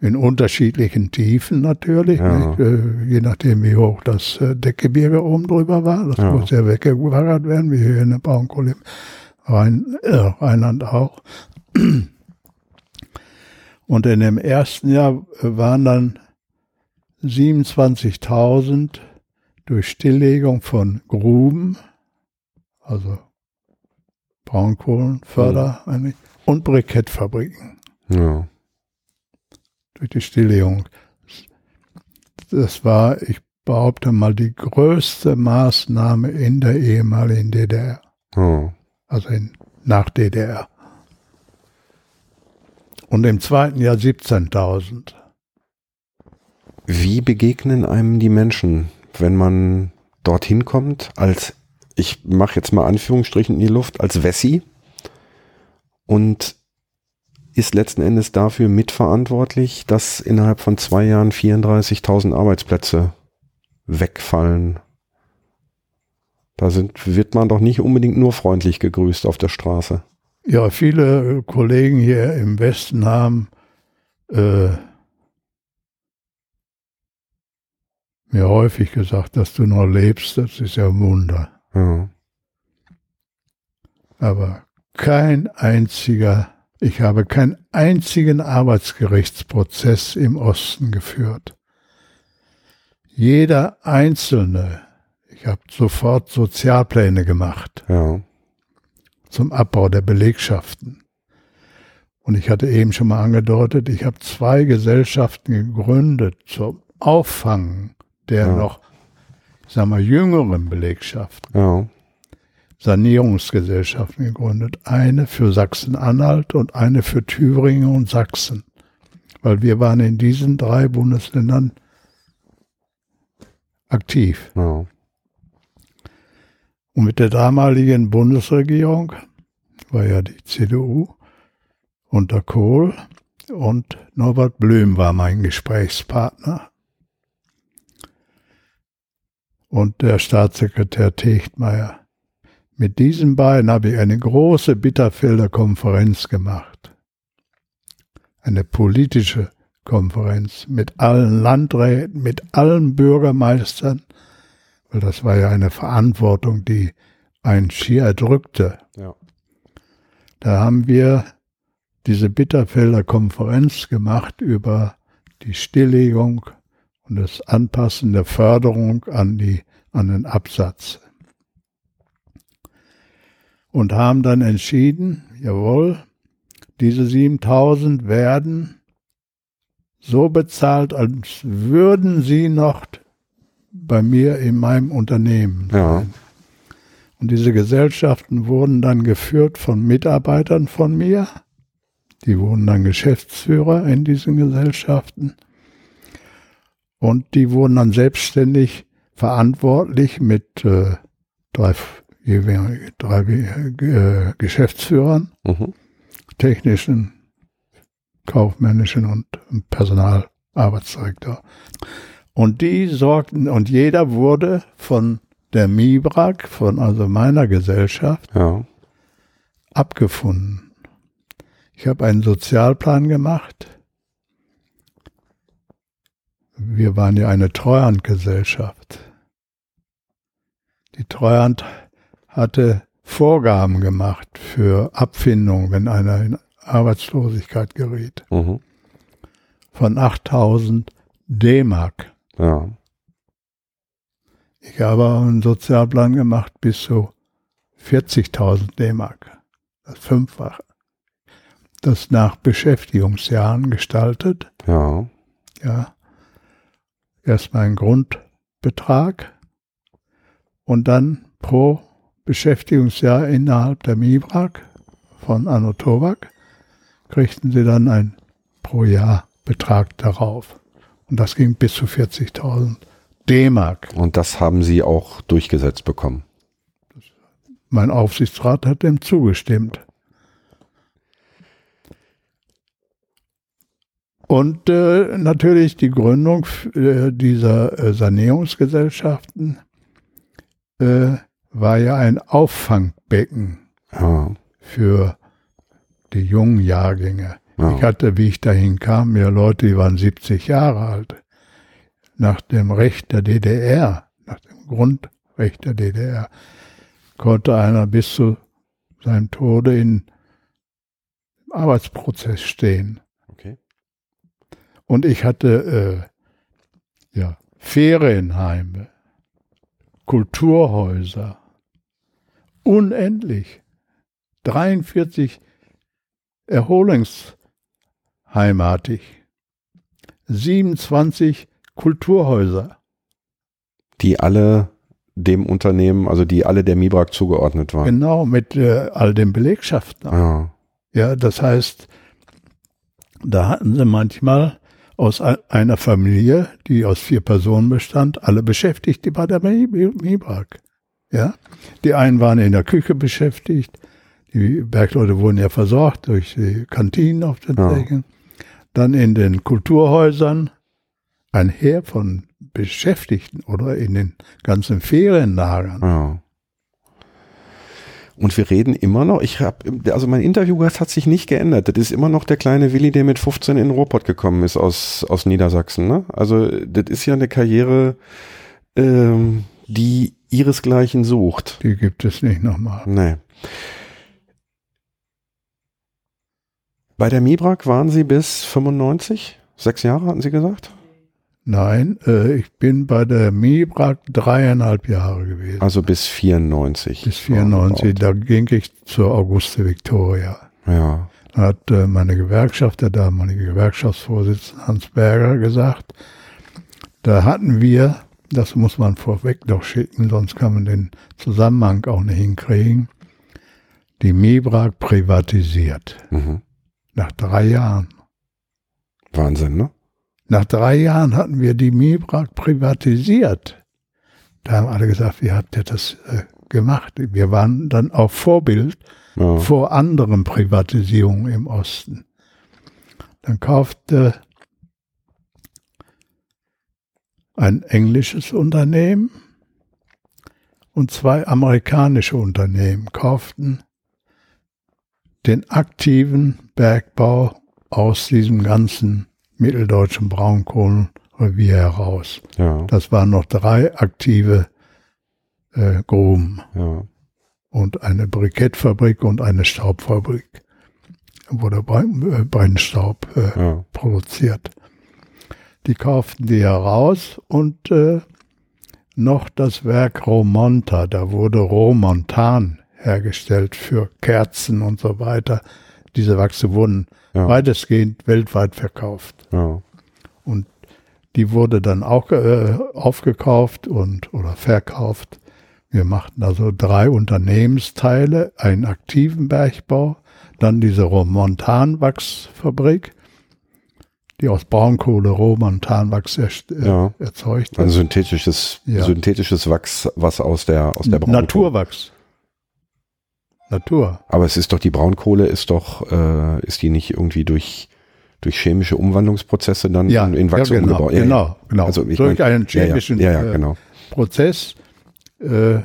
In unterschiedlichen Tiefen natürlich, Ja. Äh, je nachdem wie hoch das äh, Deckgebirge oben drüber war. Das Ja. muss ja weggewaggert werden, wie hier in der Braunkohle im Rhein, äh, Rheinland auch. Und in dem ersten Jahr äh, waren dann 27.000 durch Stilllegung von Gruben, also Braunkohlenförder eigentlich, und Brikettfabriken Ja. durch die Stilllegung. Das war, ich behaupte mal, die größte Maßnahme in der ehemaligen DDR, Ja. also in, nach DDR. Und im zweiten Jahr 17.000. Wie begegnen einem die Menschen, wenn man dorthin kommt, als, ich mache jetzt mal Anführungsstrichen in die Luft, als Wessi? und ist letzten Endes dafür mitverantwortlich, dass innerhalb von zwei Jahren 34.000 Arbeitsplätze wegfallen. Da sind, wird man doch nicht unbedingt nur freundlich gegrüßt auf der Straße. Ja, viele Kollegen hier im Westen haben äh, mir häufig gesagt, dass du noch lebst, das ist ja ein Wunder. Ja. Aber kein einziger, ich habe keinen einzigen Arbeitsgerichtsprozess im Osten geführt. Jeder Einzelne, ich habe sofort Sozialpläne gemacht ja. zum Abbau der Belegschaften. Und ich hatte eben schon mal angedeutet, ich habe zwei Gesellschaften gegründet zum Auffangen der ja. noch, ich sag mal, jüngeren Belegschaften. Ja. Sanierungsgesellschaften gegründet. Eine für Sachsen-Anhalt und eine für Thüringen und Sachsen. Weil wir waren in diesen drei Bundesländern aktiv. Ja. Und mit der damaligen Bundesregierung war ja die CDU unter Kohl und Norbert Blüm war mein Gesprächspartner und der Staatssekretär Techtmeier. Mit diesen beiden habe ich eine große Bitterfelder Konferenz gemacht. Eine politische Konferenz mit allen Landräten, mit allen Bürgermeistern, weil das war ja eine Verantwortung, die einen schier erdrückte. Ja. Da haben wir diese Bitterfelder Konferenz gemacht über die Stilllegung und das Anpassen der Förderung an, die, an den Absatz. Und haben dann entschieden, jawohl, diese 7000 werden so bezahlt, als würden sie noch bei mir in meinem Unternehmen sein. Ja. Und diese Gesellschaften wurden dann geführt von Mitarbeitern von mir. Die wurden dann Geschäftsführer in diesen Gesellschaften. Und die wurden dann selbstständig verantwortlich mit äh, drei, drei äh, Geschäftsführern, mhm. technischen, kaufmännischen und Personalarbeitsdirektor. Und die sorgten, und jeder wurde von der MIBRAG, von also meiner Gesellschaft, ja. abgefunden. Ich habe einen Sozialplan gemacht wir waren ja eine Treuhandgesellschaft. Die Treuhand hatte Vorgaben gemacht für Abfindung, wenn einer in Arbeitslosigkeit geriet. Mhm. Von 8000 D-Mark. Ja. Ich habe einen Sozialplan gemacht bis zu 40.000 D-Mark. Das Fünffache. Das nach Beschäftigungsjahren gestaltet. Ja. Ja erstmal einen Grundbetrag und dann pro Beschäftigungsjahr innerhalb der MIBRAG von Anno Tobak kriegten sie dann einen pro Jahr Betrag darauf. Und das ging bis zu 40.000 D-Mark. Und das haben Sie auch durchgesetzt bekommen? Mein Aufsichtsrat hat dem zugestimmt. Und äh, natürlich die Gründung äh, dieser äh, Sanierungsgesellschaften äh, war ja ein Auffangbecken ja. für die jungen Jahrgänge. Ja. Ich hatte, wie ich dahin kam, ja Leute, die waren 70 Jahre alt. Nach dem Recht der DDR, nach dem Grundrecht der DDR, konnte einer bis zu seinem Tode in Arbeitsprozess stehen. Und ich hatte äh, ja, Ferienheime, Kulturhäuser, unendlich. 43 Erholungsheime hatte ich. 27 Kulturhäuser. Die alle dem Unternehmen, also die alle der MIBRAG zugeordnet waren. Genau, mit äh, all den Belegschaften. Ja. ja, das heißt, da hatten sie manchmal aus einer Familie, die aus vier Personen bestand, alle beschäftigt, die bei der MIBAG. Ja, die einen waren in der Küche beschäftigt, Die Bergleute wurden ja versorgt durch die Kantinen auf den Ja. Flächen. Dann in den Kulturhäusern ein Heer von Beschäftigten oder in den ganzen Ferienlagern. Ja. Und wir reden immer noch, ich habe, also mein Interviewgast hat sich nicht geändert. Das ist immer noch der kleine Willi, der mit 15 in Ruhrpott gekommen ist aus, aus Niedersachsen. Ne? Also das ist ja eine Karriere, ähm, die ihresgleichen sucht. Die gibt es nicht nochmal. Nee. Bei der Mibrak waren Sie bis 95? Sechs Jahre hatten Sie gesagt? Nein, äh, ich bin bei der Mibrak dreieinhalb Jahre gewesen. Also bis 94. Bis 94, da ging ich zur Auguste Victoria. Ja. Da hat äh, meine Gewerkschaft, der damalige Gewerkschaftsvorsitzende Hans Berger gesagt, da hatten wir, das muss man vorweg noch schicken, sonst kann man den Zusammenhang auch nicht hinkriegen, die Mibrak privatisiert. Mhm. Nach drei Jahren. Wahnsinn, ne? Nach drei Jahren hatten wir die Mibrak privatisiert. Da haben alle gesagt, wie habt ihr das äh, gemacht? Wir waren dann auch Vorbild Ja. vor anderen Privatisierungen im Osten. Dann kaufte ein englisches Unternehmen und zwei amerikanische Unternehmen kauften den aktiven Bergbau aus diesem ganzen mitteldeutschen Braunkohlenrevier heraus. Ja. Das waren noch drei aktive äh, Gruben Ja. und eine Brikettfabrik und eine Staubfabrik, wo der äh, Brennstaub äh, Ja. produziert. Die kauften die heraus und äh, noch das Werk Romonta, da wurde Romontan hergestellt für Kerzen und so weiter. Diese Wachse wurden Ja. weitestgehend weltweit verkauft. Ja. Und die wurde dann auch äh, aufgekauft und oder verkauft. Wir machten also drei Unternehmensteile, einen aktiven Bergbau, dann diese Romontanwachsfabrik, die aus Braunkohle Romontanwachs erst- äh, Ja. erzeugt Ein hat. synthetisches, Ja. synthetisches Wachs, was aus der, aus der Braunkohle. Naturwachs. Natur. Aber es ist doch, die Braunkohle ist doch, äh, ist die nicht irgendwie durch, durch chemische Umwandlungsprozesse dann Ja, in, in Wachs ja, genau, umgebaut? Ja, genau, genau. Also ich Durch mein- einen chemischen ja, ja, äh, genau. Prozess, äh,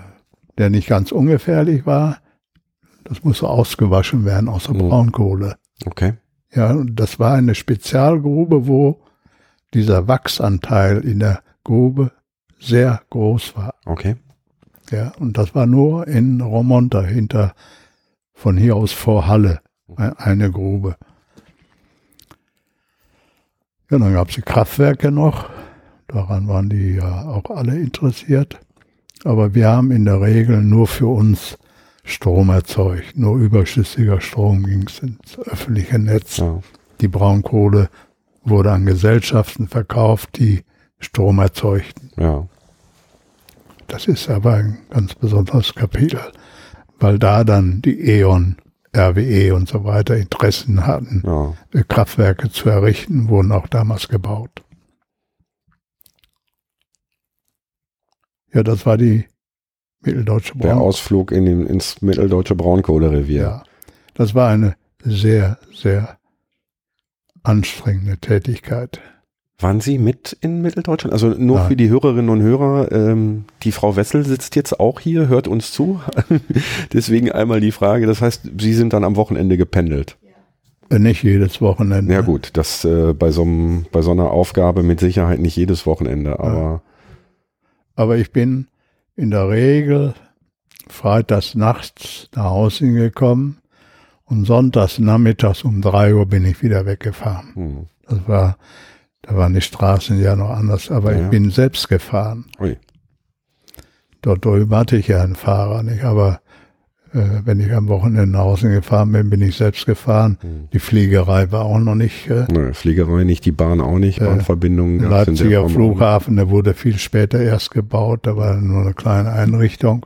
der nicht ganz ungefährlich war. Das musste ausgewaschen werden aus der Mhm. Braunkohle. Okay. Ja, und das war eine Spezialgrube, wo dieser Wachsanteil in der Grube sehr groß war. Okay. Ja, und das war nur in Romonta hinter, von hier aus vor Halle, ein- eine Grube. Ja, dann gab es die Kraftwerke noch. Daran waren die ja auch alle interessiert. Aber wir haben in der Regel nur für uns Strom erzeugt. Nur überschüssiger Strom ging es ins öffentliche Netz. Ja. Die Braunkohle wurde an Gesellschaften verkauft, die Strom erzeugten. Ja. Das ist aber ein ganz besonderes Kapitel, weil da dann die E.ON, RWE und so weiter Interessen hatten, Ja. Kraftwerke zu errichten, wurden auch damals gebaut. Ja, das war die mitteldeutsche Der Braun. Ausflug in den, ins mitteldeutsche Braunkohlerevier. Ja, das war eine sehr, sehr anstrengende Tätigkeit. Waren Sie mit in Mitteldeutschland? Also nur Nein. für die Hörerinnen und Hörer, ähm, die Frau Wessel sitzt jetzt auch hier, hört uns zu. Deswegen einmal die Frage, das heißt, Sie sind dann am Wochenende gependelt. Äh, Nicht jedes Wochenende. Ja gut, das äh, bei so einem, bei so einer Aufgabe mit Sicherheit nicht jedes Wochenende, aber Aber ich bin in der Regel freitags nachts nach Hause gekommen und sonntags nachmittags um drei Uhr bin ich wieder weggefahren. hm. Das war, da waren die Straßen ja noch anders, aber Ja. ich bin selbst gefahren. Ui. Dort drüben hatte ich ja einen Fahrer nicht, aber äh, wenn ich am Wochenende nach Hause gefahren bin, bin ich selbst gefahren. Hm. Die Fliegerei war auch noch nicht. Äh, Ne, Fliegerei nicht, die Bahn auch nicht, Äh, Bahnverbindungen der Leipziger Flughafen, der wurde viel später erst gebaut, da war nur eine kleine Einrichtung.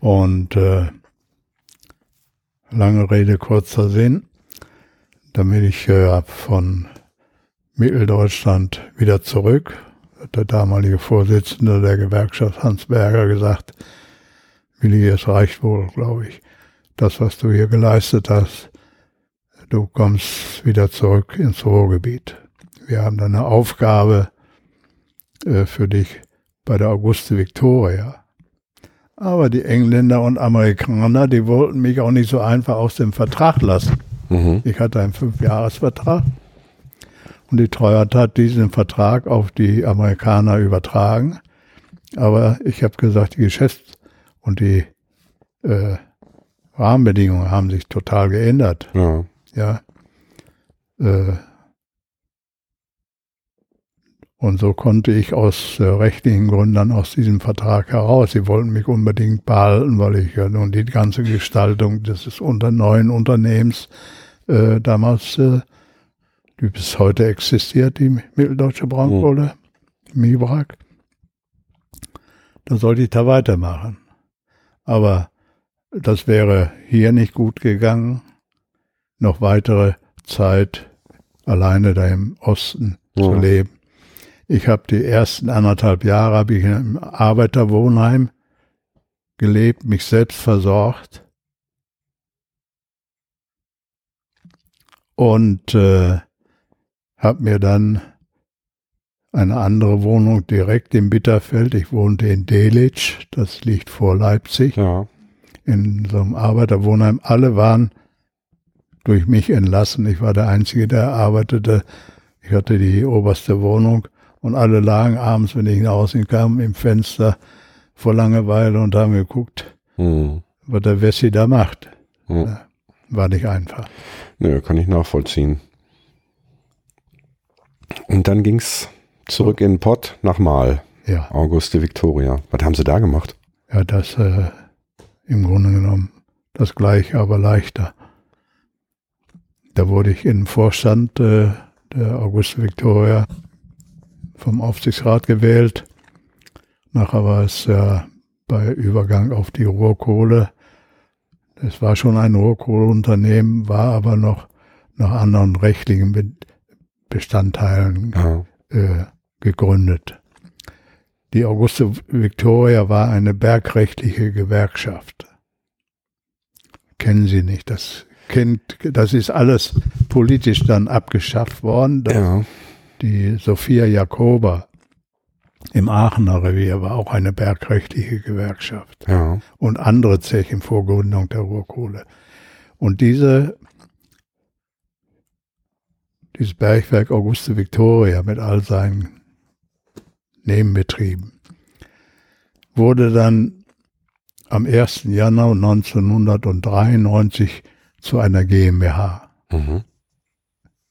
Und äh, lange Rede, kurzer Sinn, damit ich äh, von Mitteldeutschland wieder zurück, hat der damalige Vorsitzende der Gewerkschaft Hans Berger gesagt, Willi, es reicht wohl, glaube ich. Das, was du hier geleistet hast, du kommst wieder zurück ins Ruhrgebiet. Wir haben dann eine Aufgabe äh, für dich bei der Auguste Victoria. Aber die Engländer und Amerikaner, die wollten mich auch nicht so einfach aus dem Vertrag lassen. Mhm. Ich hatte einen Fünfjahresvertrag und die Treuhand hat diesen Vertrag auf die Amerikaner übertragen. Aber ich habe gesagt, die Geschäfts- und die äh, Rahmenbedingungen haben sich total geändert. Ja. ja. Äh, und so konnte ich aus äh, rechtlichen Gründen aus diesem Vertrag heraus. Sie wollten mich unbedingt behalten, weil ich ja nun die ganze Gestaltung des unter neuen Unternehmens äh, damals, äh, die bis heute existiert, die Mitteldeutsche Braunkohle, mhm. MIBRAG, da sollte ich da weitermachen. Aber das wäre hier nicht gut gegangen, noch weitere Zeit alleine da im Osten ja. zu leben. Ich habe die ersten anderthalb Jahre habe ich im Arbeiterwohnheim gelebt, mich selbst versorgt und äh, habe mir dann eine andere Wohnung direkt im Bitterfeld. Ich wohnte in Delitzsch, das liegt vor Leipzig, ja. in so einem Arbeiterwohnheim. Alle waren durch mich entlassen. Ich war der Einzige, der arbeitete. Ich hatte die oberste Wohnung und alle lagen abends, wenn ich nach Hause kam, im Fenster vor Langeweile und haben geguckt, hm. was der Wessi da macht. Hm. War nicht einfach. Nö, kann ich nachvollziehen. Und dann ging es zurück in den Pott nach Mal. Ja. Auguste Victoria. Was haben Sie da gemacht? Ja, das äh, im Grunde genommen das gleiche, aber leichter. Da wurde ich in den Vorstand äh, der Auguste Victoria vom Aufsichtsrat gewählt. Nachher war es ja bei Übergang auf die Rohrkohle. Es war schon ein Rohrkohleunternehmen, war aber noch nach anderen rechtlichen Bestandteilen ja. äh, gegründet. Die Auguste Victoria war eine bergrechtliche Gewerkschaft. Kennen Sie nicht, das kennt, das ist alles politisch dann abgeschafft worden. Ja. Die Sophia Jakoba im Aachener Revier war auch eine bergrechtliche Gewerkschaft. Ja. Und andere Zechen vor Gründung der Ruhrkohle. Und diese, dieses Bergwerk Auguste Victoria mit all seinen Nebenbetrieben wurde dann am 1. Januar 1993 zu einer GmbH mhm.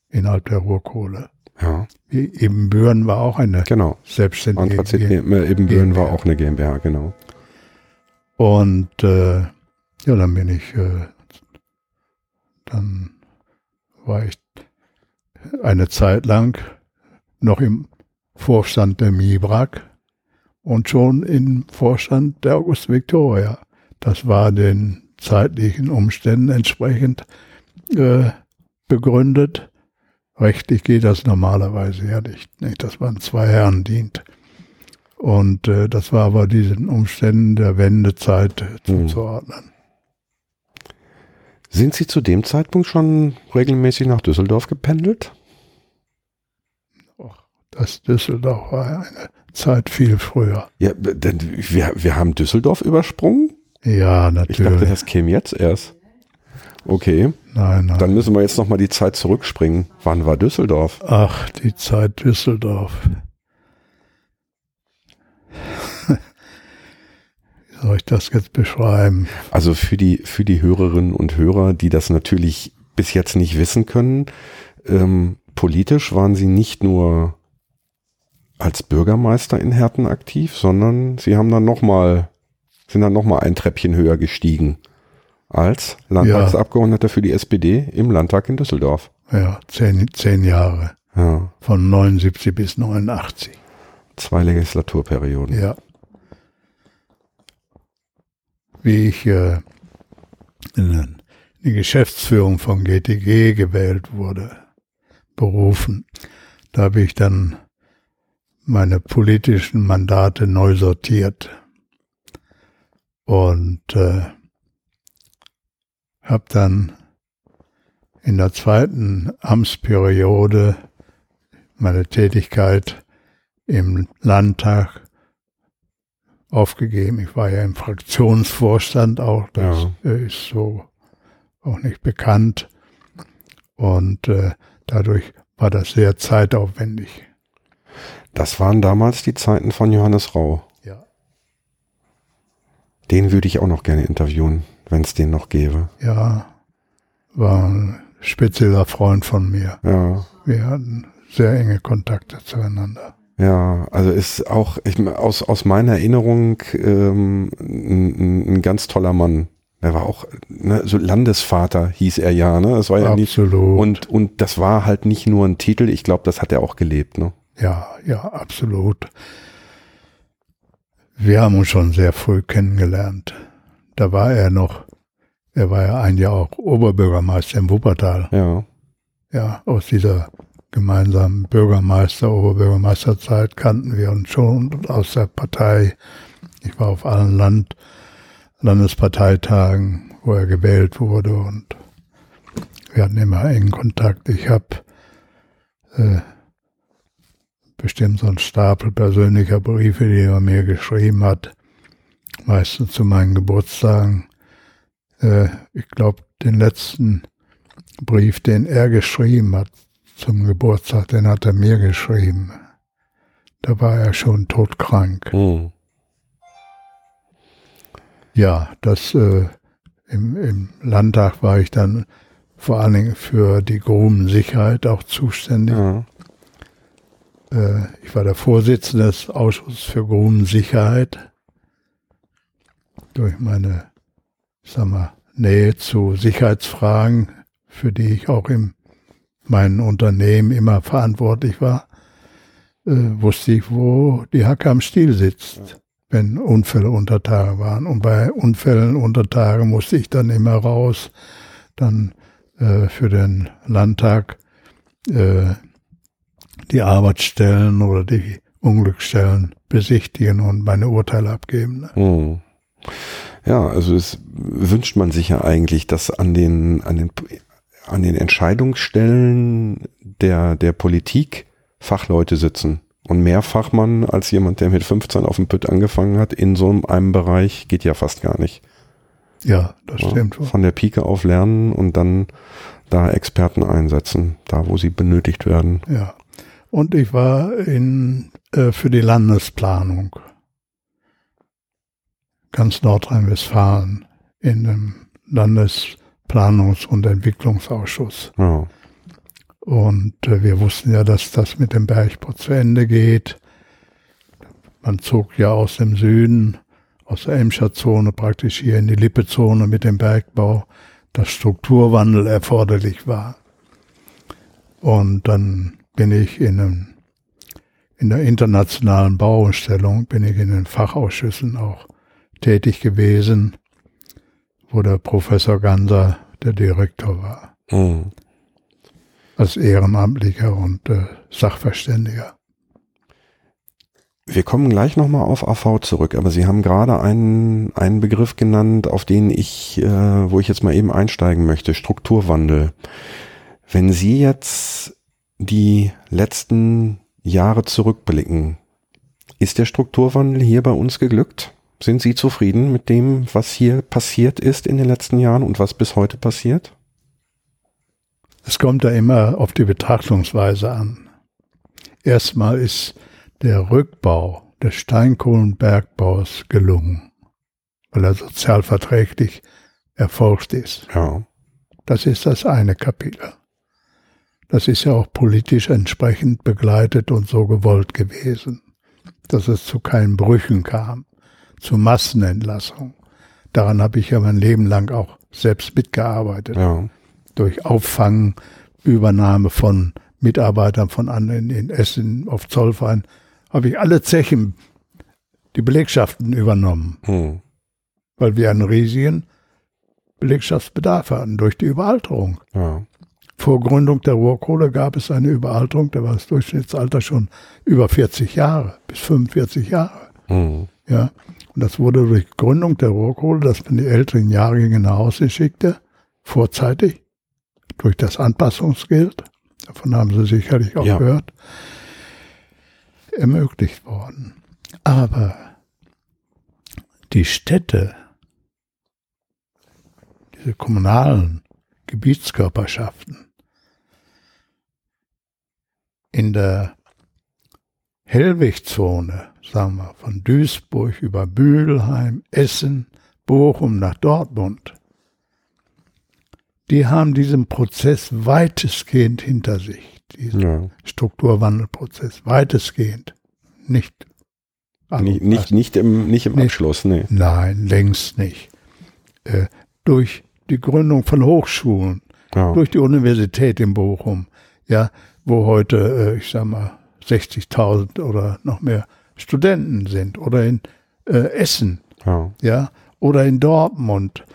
innerhalb der Ruhrkohle. Ja. Ebenbüren war auch eine genau. selbstständige GmbH. Ebenbüren war auch eine GmbH, genau. Und äh, ja, dann bin ich, äh, dann war ich eine Zeit lang noch im Vorstand der MIBRAG und schon im Vorstand der August Victoria. Das war den zeitlichen Umständen entsprechend äh, begründet. Rechtlich geht das normalerweise ja nicht, nicht dass man zwei Herren dient. Und äh, das war aber diesen Umständen der Wendezeit äh, hm. zuzuordnen. Sind Sie zu dem Zeitpunkt schon regelmäßig nach Düsseldorf gependelt? Och, das Düsseldorf war eine Zeit viel früher. Ja, denn wir, wir haben Düsseldorf übersprungen? Ja, natürlich. Ich dachte, das käme jetzt erst. Okay. Nein, nein. Dann müssen wir jetzt nochmal die Zeit zurückspringen. Wann war Düsseldorf? Ach, die Zeit Düsseldorf. Soll ich das jetzt beschreiben? Also für die, für die Hörerinnen und Hörer, die das natürlich bis jetzt nicht wissen können, ähm, politisch waren sie nicht nur als Bürgermeister in Herten aktiv, sondern sie haben dann nochmal, sind dann nochmal ein Treppchen höher gestiegen als Landtagsabgeordneter ja. für die SPD im Landtag in Düsseldorf. Ja, zehn, zehn Jahre. Ja. Von 79 bis 89. Zwei Legislaturperioden. Ja. Wie ich in die Geschäftsführung von GTG gewählt wurde, berufen, da habe ich dann meine politischen Mandate neu sortiert. Und äh, habe dann in der zweiten Amtsperiode meine Tätigkeit im Landtag aufgegeben. Ich war ja im Fraktionsvorstand auch, das ja. ist so auch nicht bekannt. Und äh, dadurch war das sehr zeitaufwendig. Das waren damals die Zeiten von Johannes Rau. Ja. Den würde ich auch noch gerne interviewen, wenn es den noch gäbe. Ja, war ein spezieller Freund von mir. Ja. Wir hatten sehr enge Kontakte zueinander. Ja, also ist auch ich, aus, aus meiner Erinnerung ähm, ein, ein ganz toller Mann. Er war auch ne, so Landesvater hieß er ja, ne? Das war ja Absolut. nicht und und das war halt nicht nur ein Titel. Ich glaube, das hat er auch gelebt, ne? Ja, ja, absolut. Wir haben uns schon sehr früh kennengelernt. Da war er noch, er war ja ein Jahr auch Oberbürgermeister in Wuppertal. Ja. Ja, aus dieser gemeinsamen Bürgermeister, Oberbürgermeisterzeit kannten wir uns schon aus der Partei. Ich war auf allen Land, Landesparteitagen, wo er gewählt wurde und wir hatten immer engen Kontakt. Ich habe äh, bestimmt so einen Stapel persönlicher Briefe, die er mir geschrieben hat, meistens zu meinen Geburtstagen. Äh, ich glaube, den letzten Brief, den er geschrieben hat zum Geburtstag, den hat er mir geschrieben. Da war er schon todkrank. Mhm. Ja, das äh, im, im Landtag war ich dann vor allen Dingen für die Grubensicherheit auch zuständig. Ja. Äh, ich war der Vorsitzende des Ausschusses für Grubensicherheit. Durch meine, sag mal, Nähe zu Sicherheitsfragen, für die ich auch in meinem Unternehmen immer verantwortlich war, äh, wusste ich, wo die Hacke am Stiel sitzt, wenn Unfälle unter Tage waren. Und bei Unfällen unter Tage musste ich dann immer raus, dann äh, für den Landtag äh, die Arbeitsstellen oder die Unglücksstellen besichtigen und meine Urteile abgeben. Hm. Ja, also es wünscht man sich ja eigentlich, dass an den, an den, an den Entscheidungsstellen der, der Politik Fachleute sitzen. Und mehr Fachmann als jemand, der mit 15 auf dem Pütt angefangen hat, in so einem Bereich geht ja fast gar nicht. Ja, das ja, stimmt. Von der Pike auf lernen und dann da Experten einsetzen, da wo sie benötigt werden. Ja. Und ich war in, äh, für die Landesplanung ganz Nordrhein-Westfalen in dem Landesplanungs- und Entwicklungsausschuss. Ja. Und äh, wir wussten ja, dass das mit dem Bergbau zu Ende geht. Man zog ja aus dem Süden, aus der Emscher Zone praktisch hier in die Lippe-Zone mit dem Bergbau, dass Strukturwandel erforderlich war. Und dann bin ich in, einem, in der internationalen Bauausstellung, bin ich in den Fachausschüssen auch tätig gewesen, wo der Professor Ganser der Direktor war. Mhm. Als Ehrenamtlicher und äh, Sachverständiger. Wir kommen gleich nochmal auf AV zurück, aber Sie haben gerade einen, einen Begriff genannt, auf den ich, äh, wo ich jetzt mal eben einsteigen möchte, Strukturwandel. Wenn Sie jetzt die letzten Jahre zurückblicken, ist der Strukturwandel hier bei uns geglückt? Sind Sie zufrieden mit dem, was hier passiert ist in den letzten Jahren und was bis heute passiert? Es kommt da immer auf die Betrachtungsweise an. Erstmal ist der Rückbau des Steinkohlenbergbaus gelungen, weil er sozialverträglich erfolgt ist. Ja. Das ist das eine Kapitel. Das ist ja auch politisch entsprechend begleitet und so gewollt gewesen, dass es zu keinen Brüchen kam, zu Massenentlassung. Daran habe ich ja mein Leben lang auch selbst mitgearbeitet. Ja. Durch Auffangen, Übernahme von Mitarbeitern von anderen in Essen auf Zollverein habe ich alle Zechen, die Belegschaften übernommen, hm. weil wir einen riesigen Belegschaftsbedarf hatten durch die Überalterung. Ja. Vor Gründung der Ruhrkohle gab es eine Überalterung, da war das Durchschnittsalter schon über 40 Jahre, bis 45 Jahre. Mhm. Ja. Und das wurde durch Gründung der Ruhrkohle, dass man die älteren Jahrgänge nach Hause schickte, vorzeitig, durch das Anpassungsgeld, davon haben Sie sicherlich auch Ja. gehört, ermöglicht worden. Aber die Städte, diese kommunalen Gebietskörperschaften in der Hellwegzone, sagen wir, von Duisburg über Mülheim, Essen, Bochum nach Dortmund, die haben diesen Prozess weitestgehend hinter sich, diesen Ja. Strukturwandelprozess, weitestgehend. Nicht. Nicht, nicht, nicht im, nicht im Nee. Abschluss, nee. Nein, längst nicht. Äh, durch die Gründung von Hochschulen, Ja. durch die Universität in Bochum, ja, wo heute, äh, ich sag mal, 60.000 oder noch mehr Studenten sind, oder in äh, Essen, ja. ja, oder in Dortmund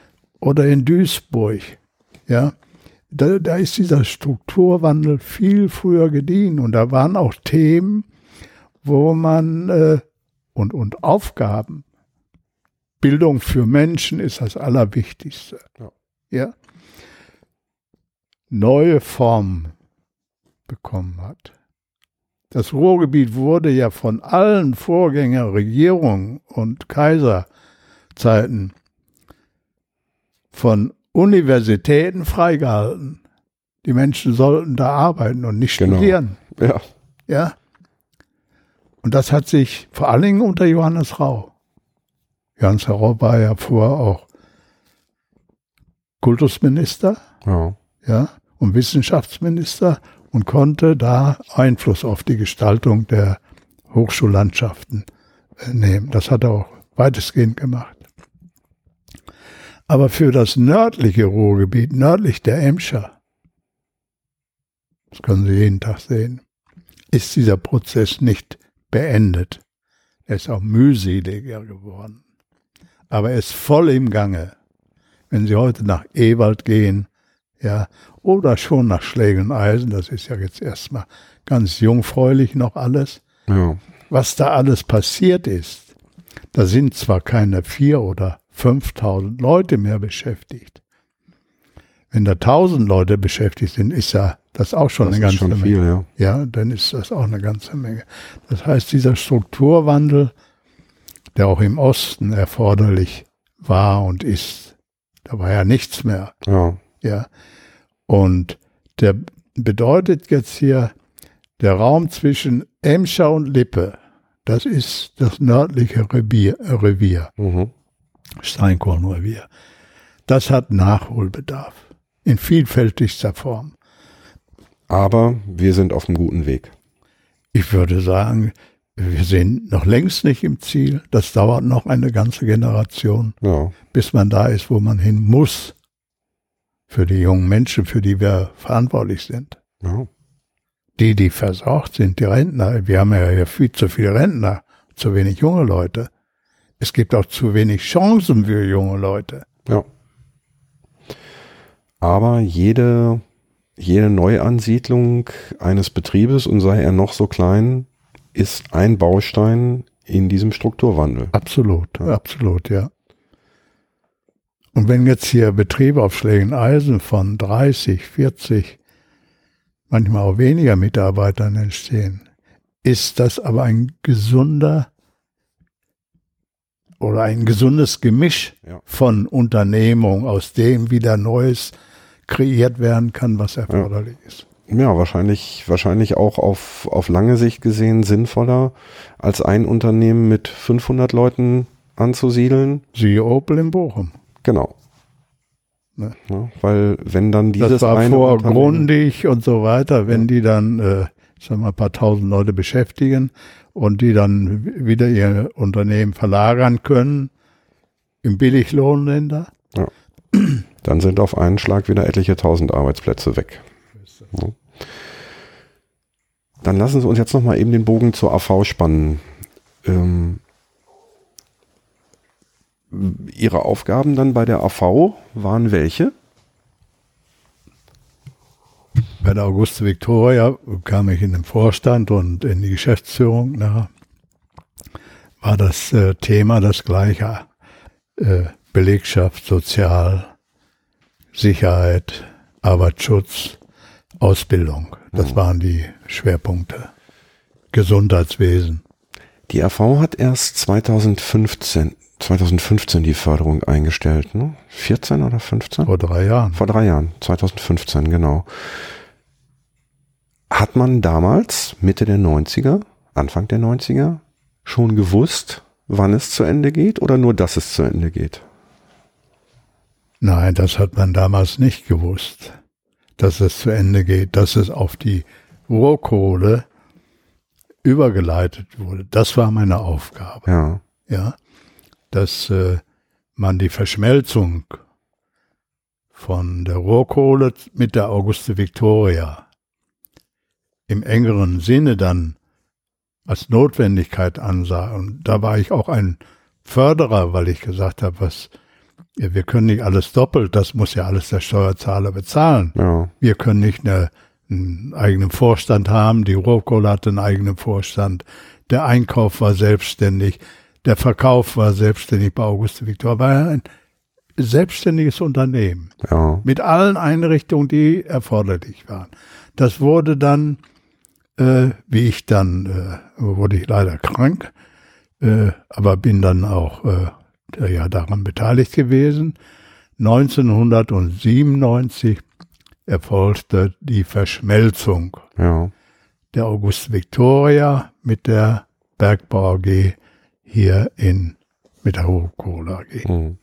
oder in Duisburg, ja. Da, da ist dieser Strukturwandel viel früher gediehen und da waren auch Themen, wo man äh, und, und Aufgaben. Bildung für Menschen ist das Allerwichtigste. Ja. ja. Neue Formen bekommen hat. Das Ruhrgebiet wurde ja von allen Vorgängerregierungen und Kaiserzeiten von Universitäten freigehalten. Die Menschen sollten da arbeiten und nicht Genau. studieren. Ja. Ja. Und das hat sich vor allen Dingen unter Johannes Rau. Johannes Rau war ja vorher auch Kultusminister, Ja. ja, und Wissenschaftsminister und konnte da Einfluss auf die Gestaltung der Hochschullandschaften äh, nehmen. Das hat er auch weitestgehend gemacht. Aber für das nördliche Ruhrgebiet, nördlich der Emscher, das können Sie jeden Tag sehen, ist dieser Prozess nicht beendet. Er ist auch mühseliger geworden. Aber er ist voll im Gange. Wenn Sie heute nach Ewald gehen, ja, oder schon nach Schlägeneisen, das ist ja jetzt erstmal ganz jungfräulich noch alles, Ja. was da alles passiert ist. Da sind zwar keine vier oder 5000 Leute mehr beschäftigt. Wenn da 1000 Leute beschäftigt sind, ist ja das auch schon Das eine ist ganze schon Menge. viel, ja. Ja, dann ist das auch eine ganze Menge. Das heißt, dieser Strukturwandel, der auch im Osten erforderlich war und ist, da war ja nichts mehr. Ja. Ja. Und der bedeutet jetzt hier, der Raum zwischen Emscher und Lippe, das ist das nördliche Revier, Revier Mhm. Steinkohlenrevier. Das hat Nachholbedarf in vielfältigster Form. Aber wir sind auf einem guten Weg. Ich würde sagen, wir sind noch längst nicht im Ziel. Das dauert noch eine ganze Generation, Ja. bis man da ist, wo man hin muss. Für die jungen Menschen, für die wir verantwortlich sind. ja. Die, die versorgt sind, die Rentner. Wir haben ja viel zu viele Rentner, zu wenig junge Leute. Es gibt auch zu wenig Chancen für junge Leute. Ja. Aber jede, jede Neuansiedlung eines Betriebes, und sei er noch so klein, ist ein Baustein in diesem Strukturwandel. Absolut, absolut, ja. Und wenn jetzt hier Betriebe auf Schlägeneisen von 30, 40, manchmal auch weniger Mitarbeitern entstehen, ist das aber ein gesunder oder ein gesundes Gemisch Ja. von Unternehmung, aus dem wieder Neues kreiert werden kann, was erforderlich ist. Ja, wahrscheinlich, wahrscheinlich auch auf, auf lange Sicht gesehen sinnvoller, als ein Unternehmen mit 500 Leuten anzusiedeln. Siehe Opel in Bochum. Genau. Ne. Ja, weil wenn dann dieses das war vor Grundig und so weiter, wenn die dann, äh, ich sag mal, ein paar tausend Leute beschäftigen und die dann wieder ihr Unternehmen verlagern können im Billiglohnländer. dann sind auf einen Schlag wieder etliche tausend Arbeitsplätze weg. Ja. Dann lassen Sie uns jetzt nochmal eben den Bogen zur AV spannen. Ähm, Ihre Aufgaben dann bei der AV waren welche? Bei der Auguste Victoria kam ich in den Vorstand und in die Geschäftsführung nach. war das äh, Thema das gleiche. Äh, Belegschaft, Sozial, Sicherheit, Arbeitsschutz, Ausbildung. Das mhm. waren die Schwerpunkte. Gesundheitswesen. Die AV hat erst 2015, 2015 die Förderung eingestellt, ne? 14 oder 15? Vor drei Jahren. Vor drei Jahren, 2015, genau. Hat man damals, Mitte der 90er, Anfang der 90er, schon gewusst, wann es zu Ende geht oder nur, dass es zu Ende geht? Nein, das hat man damals nicht gewusst, dass es zu Ende geht, dass es auf die Rohkohle übergeleitet wurde. Das war meine Aufgabe. Ja. Ja. Dass äh, man die Verschmelzung von der Rohkohle mit der Auguste Victoria im engeren Sinne dann als Notwendigkeit ansah. Und da war ich auch ein Förderer, weil ich gesagt habe, was wir können nicht alles doppelt, das muss ja alles der Steuerzahler bezahlen. Ja. Wir können nicht eine, einen eigenen Vorstand haben, die Rohkohle hatte einen eigenen Vorstand, der Einkauf war selbstständig, der Verkauf war selbstständig bei Auguste Victor, war ein selbstständiges Unternehmen ja. mit allen Einrichtungen, die erforderlich waren. Das wurde dann, äh, wie ich dann, äh, wurde ich leider krank, äh, aber bin dann auch äh, ja daran beteiligt gewesen. 1997 erfolgte die Verschmelzung ja. der August Victoria mit der Bergbau AG hier in Hochkohle AG. Mhm.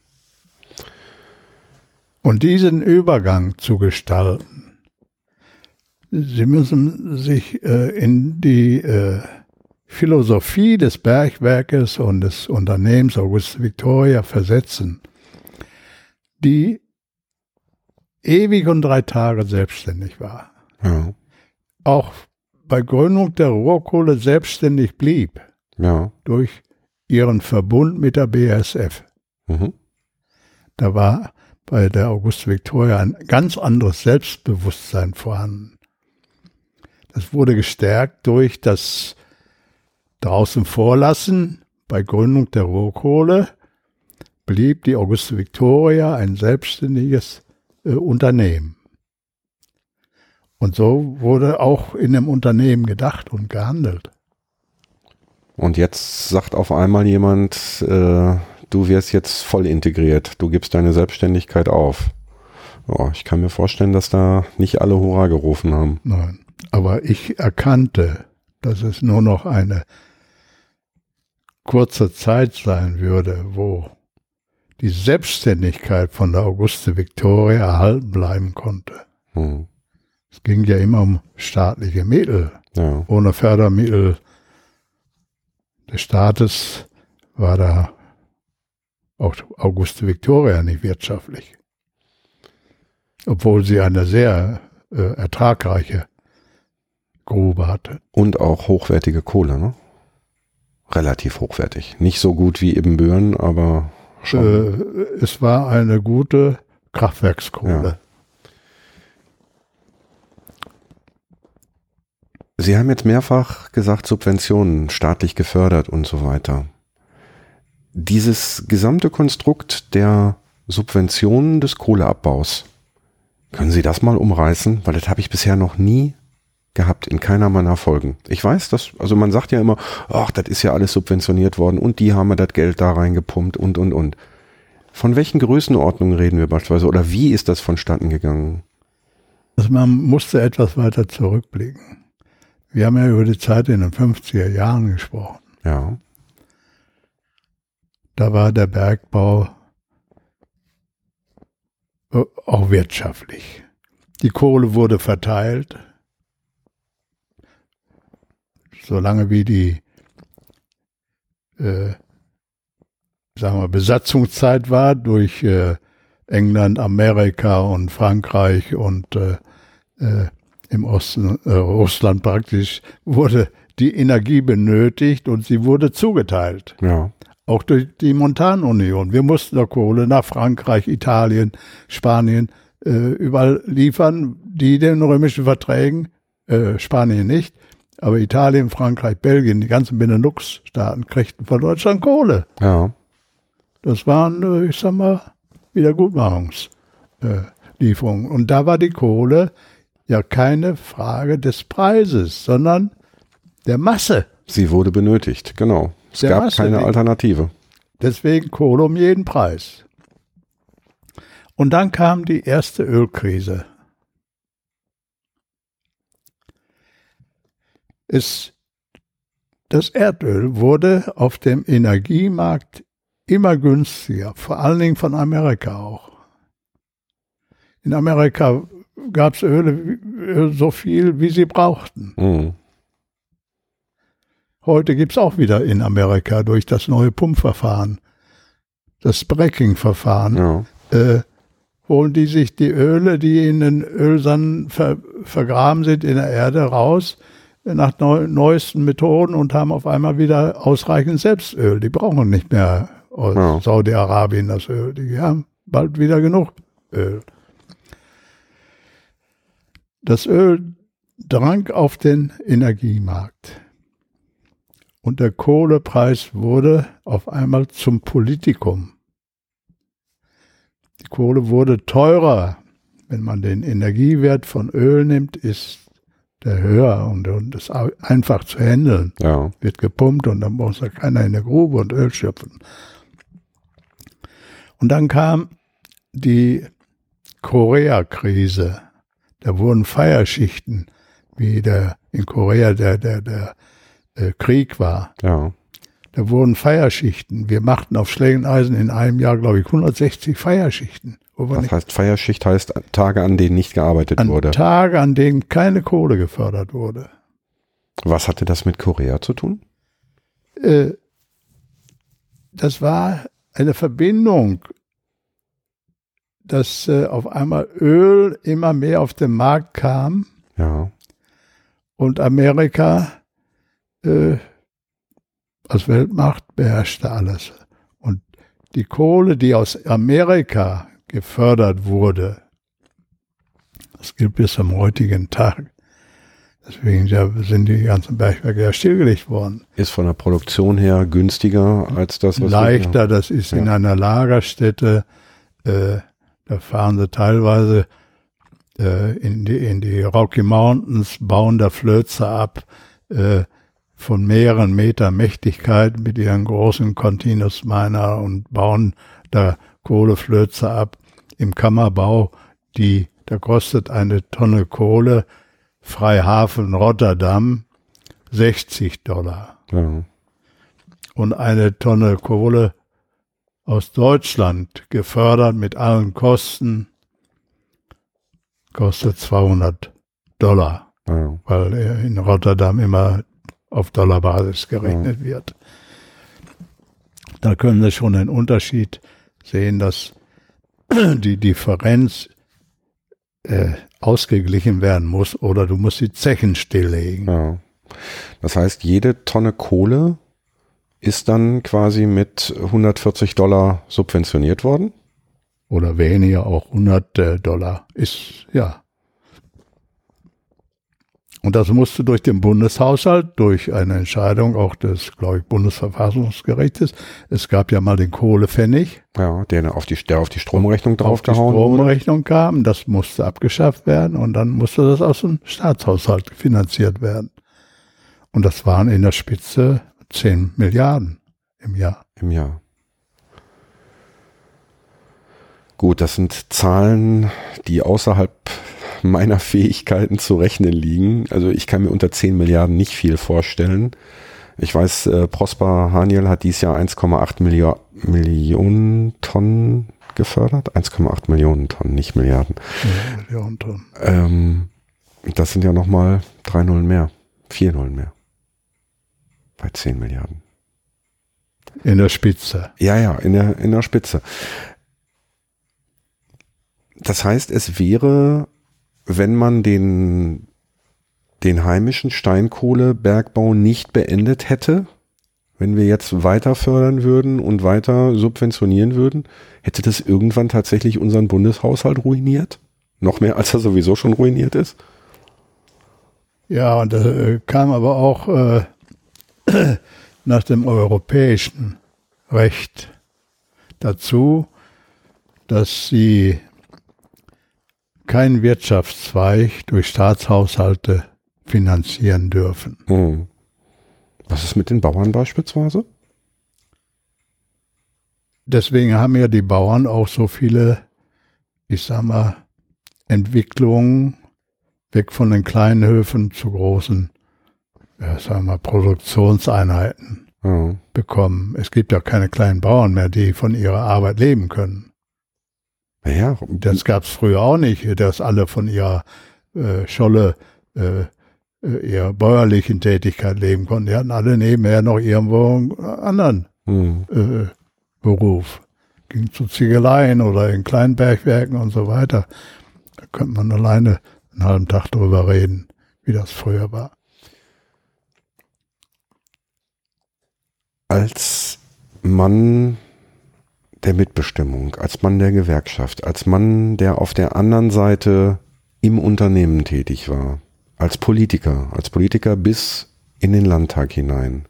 Und diesen Übergang zu gestalten, Sie müssen sich äh, in die äh, Philosophie des Bergwerkes und des Unternehmens August Victoria versetzen, die ewig und drei Tage selbstständig war. Ja. Auch bei Gründung der Rohkohle selbstständig blieb. Ja. Durch ihren Verbund mit der BASF. Mhm. Da war bei der August Victoria ein ganz anderes Selbstbewusstsein vorhanden. Das wurde gestärkt durch das draußen vorlassen. Bei Gründung der Rohkohle blieb die Auguste Victoria ein selbstständiges äh, Unternehmen. Und so wurde auch in dem Unternehmen gedacht und gehandelt. Und jetzt sagt auf einmal jemand, äh, du wirst jetzt voll integriert, du gibst deine Selbstständigkeit auf. Oh, ich kann mir vorstellen, dass da nicht alle Hurra gerufen haben. Nein, aber ich erkannte, dass es nur noch eine kurze Zeit sein würde, wo die Selbstständigkeit von der Auguste Victoria erhalten bleiben konnte. Hm. Es ging ja immer um staatliche Mittel. Ja. Ohne Fördermittel des Staates war da auch Auguste Victoria nicht wirtschaftlich. Obwohl sie eine sehr äh, ertragreiche Grube hatte. Und auch hochwertige Kohle, ne? relativ hochwertig. Nicht so gut wie Ibbenbüren, aber schon. Äh, es war eine gute Kraftwerkskohle. Ja. Sie haben jetzt mehrfach gesagt, Subventionen, staatlich gefördert und so weiter. Dieses gesamte Konstrukt der Subventionen des Kohleabbaus, können Sie das mal umreißen? Weil das habe ich bisher noch nie gehabt in keiner meiner Folgen. Ich weiß, dass, also man sagt ja immer, ach, das ist ja alles subventioniert worden und die haben ja das Geld da reingepumpt und, und, und. Von welchen Größenordnungen reden wir beispielsweise oder wie ist das vonstatten gegangen? Also man musste etwas weiter zurückblicken. Wir haben ja über die Zeit in den 50er Jahren gesprochen. Ja. Da war der Bergbau auch wirtschaftlich. Die Kohle wurde verteilt solange wie die äh, sagen wir, Besatzungszeit war durch äh, England, Amerika und Frankreich und äh, äh, im Osten äh, Russland praktisch wurde die Energie benötigt und sie wurde zugeteilt. Ja. Auch durch die Montanunion. Wir mussten der Kohle nach Frankreich, Italien, Spanien äh, überall liefern, die den römischen Verträgen, äh, Spanien nicht, Aber Italien, Frankreich, Belgien, die ganzen Benelux-Staaten kriegten von Deutschland Kohle. Ja. Das waren, äh, ich sag mal, Wiedergutmachungslieferungen. Und da war die Kohle ja keine Frage des Preises, sondern der Masse. Sie wurde benötigt, genau. Es Der gab Masse, keine die- Alternative. Deswegen Kohle um jeden Preis. Und dann kam die erste Ölkrise. Es, das Erdöl wurde auf dem Energiemarkt immer günstiger, vor allen Dingen von Amerika auch. In Amerika gab es Öle Öl so viel, wie sie brauchten. Mhm. Heute gibt es auch wieder in Amerika durch das neue Pumpverfahren, das Bracking-Verfahren, Ja. äh, holen die sich die Öle, die in den Ölsanden ver vergraben sind in der Erde, raus äh, nach neu neuesten Methoden und haben auf einmal wieder ausreichend Selbstöl. Die brauchen nicht mehr aus Ja. Saudi-Arabien das Öl. Die haben bald wieder genug Öl. Das Öl drang auf den Energiemarkt. Und der Kohlepreis wurde auf einmal zum Politikum. Die Kohle wurde teurer. Wenn man den Energiewert von Öl nimmt, ist der höher und, und ist einfach zu handeln. Ja. Wird gepumpt und dann muss da keiner in der Grube und Öl schöpfen. Und dann kam die Korea-Krise. Da wurden Feierschichten, wie der in Korea der, der, der äh, Krieg war. Ja. Da wurden Feierschichten. Wir machten auf Schlägeneisen in einem Jahr, glaube ich, 160 Feierschichten. Das heißt, Feierschicht heißt Tage, an denen nicht gearbeitet an wurde. Tage, an denen keine Kohle gefördert wurde. Was hatte das mit Korea zu tun? Äh, das war eine Verbindung, dass äh, auf einmal Öl immer mehr auf den Markt kam Ja. und Amerika äh, als Weltmacht beherrschte alles. Und die Kohle, die aus Amerika gefördert wurde, das gilt bis zum heutigen Tag. Deswegen sind die ganzen Bergwerke ja stillgelegt worden. Ist von der Produktion her günstiger als das, was wir- Leichter, das ist in Ja. einer Lagerstätte, äh, da fahren sie teilweise äh, in, die, in die Rocky Mountains, bauen da Flöze ab, äh, von mehreren Meter Mächtigkeit mit ihren großen Continuous Miner und bauen da Kohleflöze ab im Kammerbau, die, da kostet eine Tonne Kohle Freihafen Rotterdam 60 Dollar Ja. und eine Tonne Kohle aus Deutschland gefördert mit allen Kosten kostet 200 Dollar, Ja. weil er in Rotterdam immer auf Dollarbasis gerechnet wird. Da können Sie schon den Unterschied sehen, dass die Differenz äh, ausgeglichen werden muss oder du musst die Zechen stilllegen. ja. Das heißt, jede Tonne Kohle ist dann quasi mit 140 Dollar subventioniert worden? oder weniger, auch 100 äh, Dollar ist, ja. Und das musste durch den Bundeshaushalt, durch eine Entscheidung auch des, glaube ich, Bundesverfassungsgerichtes. Es gab ja mal den Kohlepfennig, Ja, der auf die, der auf die Stromrechnung auf die draufgehauen wurde. Stromrechnung kam. Das musste abgeschafft werden und dann musste das aus dem Staatshaushalt finanziert werden. Und das waren in der Spitze 10 Milliarden im Jahr. im Jahr. Gut, das sind Zahlen, die außerhalb meiner Fähigkeiten zu rechnen liegen. Also ich kann mir unter 10 Milliarden nicht viel vorstellen. Ich weiß, äh, Prosper Haniel hat dieses Jahr 1,8 Milio Millionen Tonnen gefördert. 1,8 Millionen Tonnen, nicht Milliarden. Millionen Tonnen. Ähm, das sind ja nochmal drei Nullen mehr, vier Nullen mehr. Bei 10 Milliarden. In der Spitze. Ja, ja, in der, in der Spitze. Das heißt, es wäre, wenn man den, den heimischen Steinkohlebergbau nicht beendet hätte, wenn wir jetzt weiter fördern würden und weiter subventionieren würden, hätte das irgendwann tatsächlich unseren Bundeshaushalt ruiniert? Noch mehr, als er sowieso schon ruiniert ist? Ja, und das äh, kam aber auch äh, nach dem europäischen Recht dazu, dass sie keinen Wirtschaftszweig durch Staatshaushalte finanzieren dürfen. Hm. Was ist mit den Bauern beispielsweise? Deswegen haben ja die Bauern auch so viele, ich sag mal, Entwicklungen weg von den kleinen Höfen zu großen, ja, sagen wir, Produktionseinheiten Ja. bekommen. Es gibt ja keine kleinen Bauern mehr, die von ihrer Arbeit leben können. Ja, Das gab es früher auch nicht, dass alle von ihrer äh, Scholle, äh, äh, ihrer bäuerlichen Tätigkeit leben konnten. Die hatten alle nebenher noch irgendwo einen anderen hm. äh, Beruf. Ging zu Ziegeleien oder in kleinen Bergwerken und so weiter. Da könnte man alleine einen halben Tag drüber reden, wie das früher war. Als Mann der Mitbestimmung, als Mann der Gewerkschaft, als Mann, der auf der anderen Seite im Unternehmen tätig war, als Politiker, als Politiker bis in den Landtag hinein.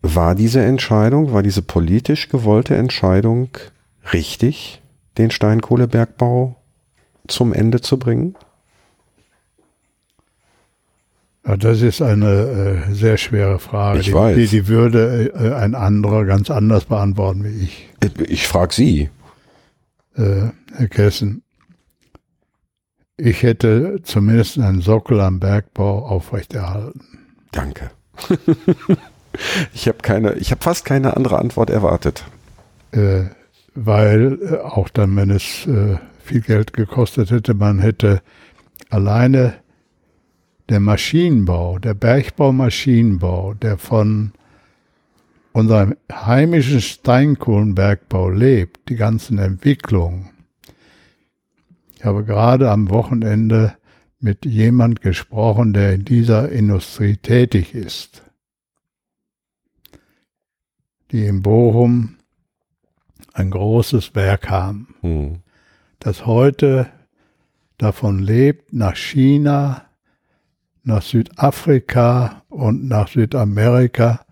War diese Entscheidung, war diese politisch gewollte Entscheidung richtig, den Steinkohlebergbau zum Ende zu bringen? Ja, das ist eine äh, sehr schwere Frage. Ich die, weiß. Die, die würde äh, ein anderer ganz anders beantworten wie ich. Ich frage Sie. Äh, Herr Kessen, ich hätte zumindest einen Sockel am Bergbau aufrechterhalten. Danke. ich habe keine, ich habe fast keine andere Antwort erwartet. Äh, weil äh, auch dann, wenn es äh, viel Geld gekostet hätte, man hätte alleine der Maschinenbau, der Bergbaumaschinenbau, der von unserem heimischen Steinkohlenbergbau lebt, die ganzen Entwicklungen. Ich habe gerade am Wochenende mit jemand gesprochen, der in dieser Industrie tätig ist, die in Bochum ein großes Werk haben, Hm. das heute davon lebt, nach China, nach Südafrika und nach Südamerika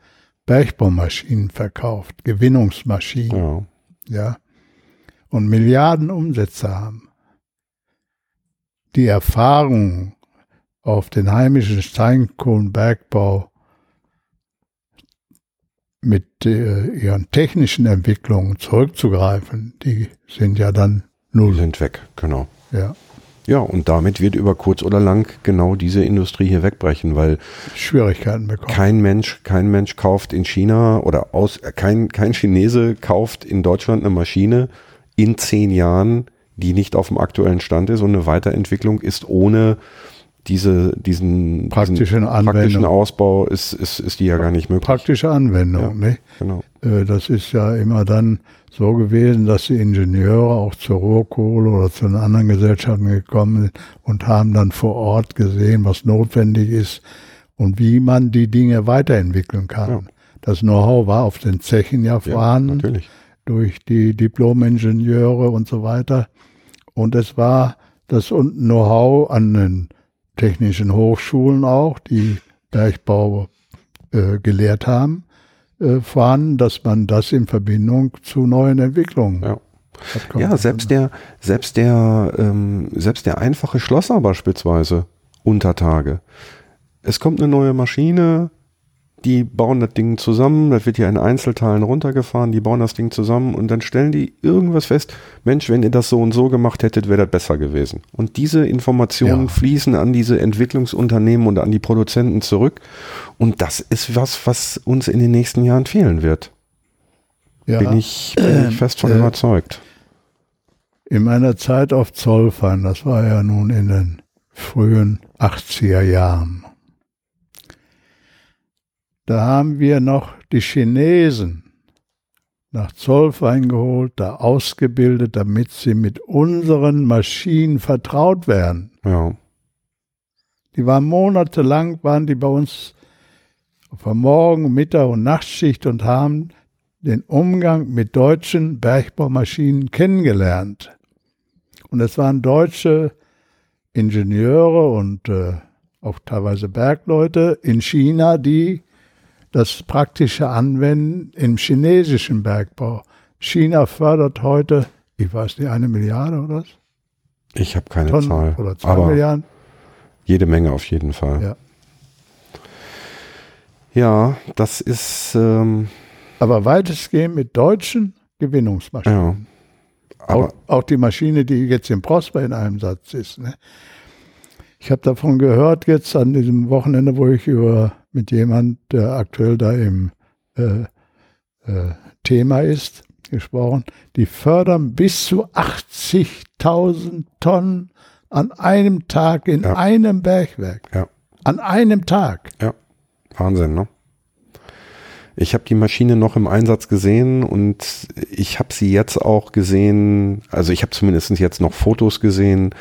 Bergbaumaschinen verkauft, Gewinnungsmaschinen, Ja. ja, und Milliarden Umsätze haben. Die Erfahrung auf den heimischen Steinkohlenbergbau mit äh, ihren technischen Entwicklungen zurückzugreifen, die sind ja dann Die null. sind weg, genau. Ja, Ja, und damit wird über kurz oder lang genau diese Industrie hier wegbrechen, weil Schwierigkeiten bekommen. kein Mensch, kein Mensch kauft in China oder aus, äh, kein, kein Chinese kauft in Deutschland eine Maschine in zehn Jahren, die nicht auf dem aktuellen Stand ist und eine Weiterentwicklung ist ohne diese, diesen Praktische diesen praktischen Ausbau ist, ist, ist die ja gar nicht möglich. Praktische Anwendung, Ja. nicht? Genau. Äh, Das ist ja immer dann so gewesen, dass die Ingenieure auch zur Ruhrkohle oder zu den anderen Gesellschaften gekommen sind und haben dann vor Ort gesehen, was notwendig ist und wie man die Dinge weiterentwickeln kann. Ja. Das Know-how war auf den Zechen ja Ja, vorhanden natürlich. durch die Diplom-Ingenieure und so weiter. Und es war das Know-how an den technischen Hochschulen auch, die Bergbau äh, gelehrt haben, äh, vorhanden, dass man das in Verbindung zu neuen Entwicklungen Ja. Ja, selbst der, selbst der, ähm, selbst der einfache Schlosser beispielsweise unter Tage. Es kommt eine neue Maschine, die bauen das Ding zusammen, das wird hier in Einzelteilen runtergefahren, die bauen das Ding zusammen und dann stellen die irgendwas fest, Mensch, wenn ihr das so und so gemacht hättet, wäre das besser gewesen. Und diese Informationen Ja. fließen an diese Entwicklungsunternehmen und an die Produzenten zurück und das ist was, was uns in den nächsten Jahren fehlen wird. ja, Bin ich, bin ich fest von äh, überzeugt. in meiner Zeit auf Zollverein, das war ja nun in den frühen 80er Jahren, da haben wir noch die Chinesen nach Zollverein geholt, da ausgebildet, damit sie mit unseren Maschinen vertraut werden. Ja. Die waren monatelang, waren die bei uns der Morgen-, Mittag- und Nachtschicht und haben den Umgang mit deutschen Bergbaumaschinen kennengelernt. Und es waren deutsche Ingenieure und äh, auch teilweise Bergleute in China, die das praktische Anwenden im chinesischen Bergbau. China fördert heute, ich weiß nicht, eine Milliarde oder was? Ich habe keine Tonnen Zahl. oder zwei aber Milliarden. jede Menge auf jeden Fall. Ja. Ja, das ist ähm, Aber weitestgehend mit deutschen Gewinnungsmaschinen. ja. Auch, auch die Maschine, die jetzt in Prosper in einem Satz ist. Ne? Ich habe davon gehört jetzt an diesem Wochenende, wo ich über mit jemand, der aktuell da im äh, äh, Thema ist, gesprochen. Die fördern bis zu 80.000 Tonnen an einem Tag in Ja. einem Bergwerk. Ja. An einem Tag. Wahnsinn, ne? Ich habe die Maschine noch im Einsatz gesehen und ich habe sie jetzt auch gesehen, also ich habe zumindest jetzt noch Fotos gesehen.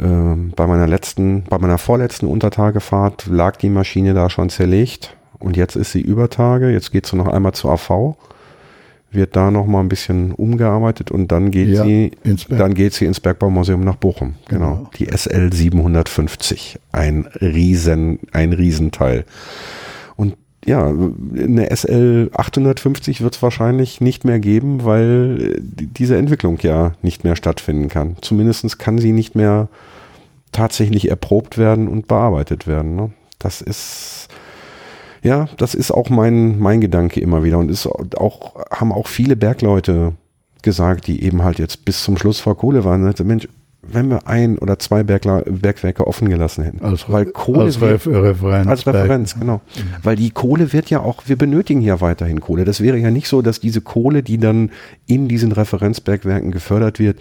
Ähm, bei meiner letzten, bei meiner vorletzten Untertagefahrt lag die Maschine da schon zerlegt und jetzt ist sie über Tage. Jetzt geht sie noch einmal zur AV, wird da noch mal ein bisschen umgearbeitet und dann geht Ja, sie dann geht sie ins Bergbaumuseum nach Bochum. Genau. Genau. Die SL 750. Ein riesen, ein Riesenteil. Ja, eine SL 850 wird es wahrscheinlich nicht mehr geben, weil äh, die- diese Entwicklung ja nicht mehr stattfinden kann. Zumindest kann sie nicht mehr tatsächlich erprobt werden und bearbeitet werden. Ne? Das ist ja, das ist auch mein, mein Gedanke immer wieder und ist auch, haben auch viele Bergleute gesagt, die eben halt jetzt bis zum Schluss vor Kohle waren. Mensch, wenn wir ein oder zwei Bergler, Bergwerke offen gelassen hätten. Als, weil Kohle als wird- Ref Referenz. als Referenz, genau. Weil die Kohle wird ja auch, wir benötigen ja weiterhin Kohle. Das wäre ja nicht so, dass diese Kohle, die dann in diesen Referenzbergwerken gefördert wird,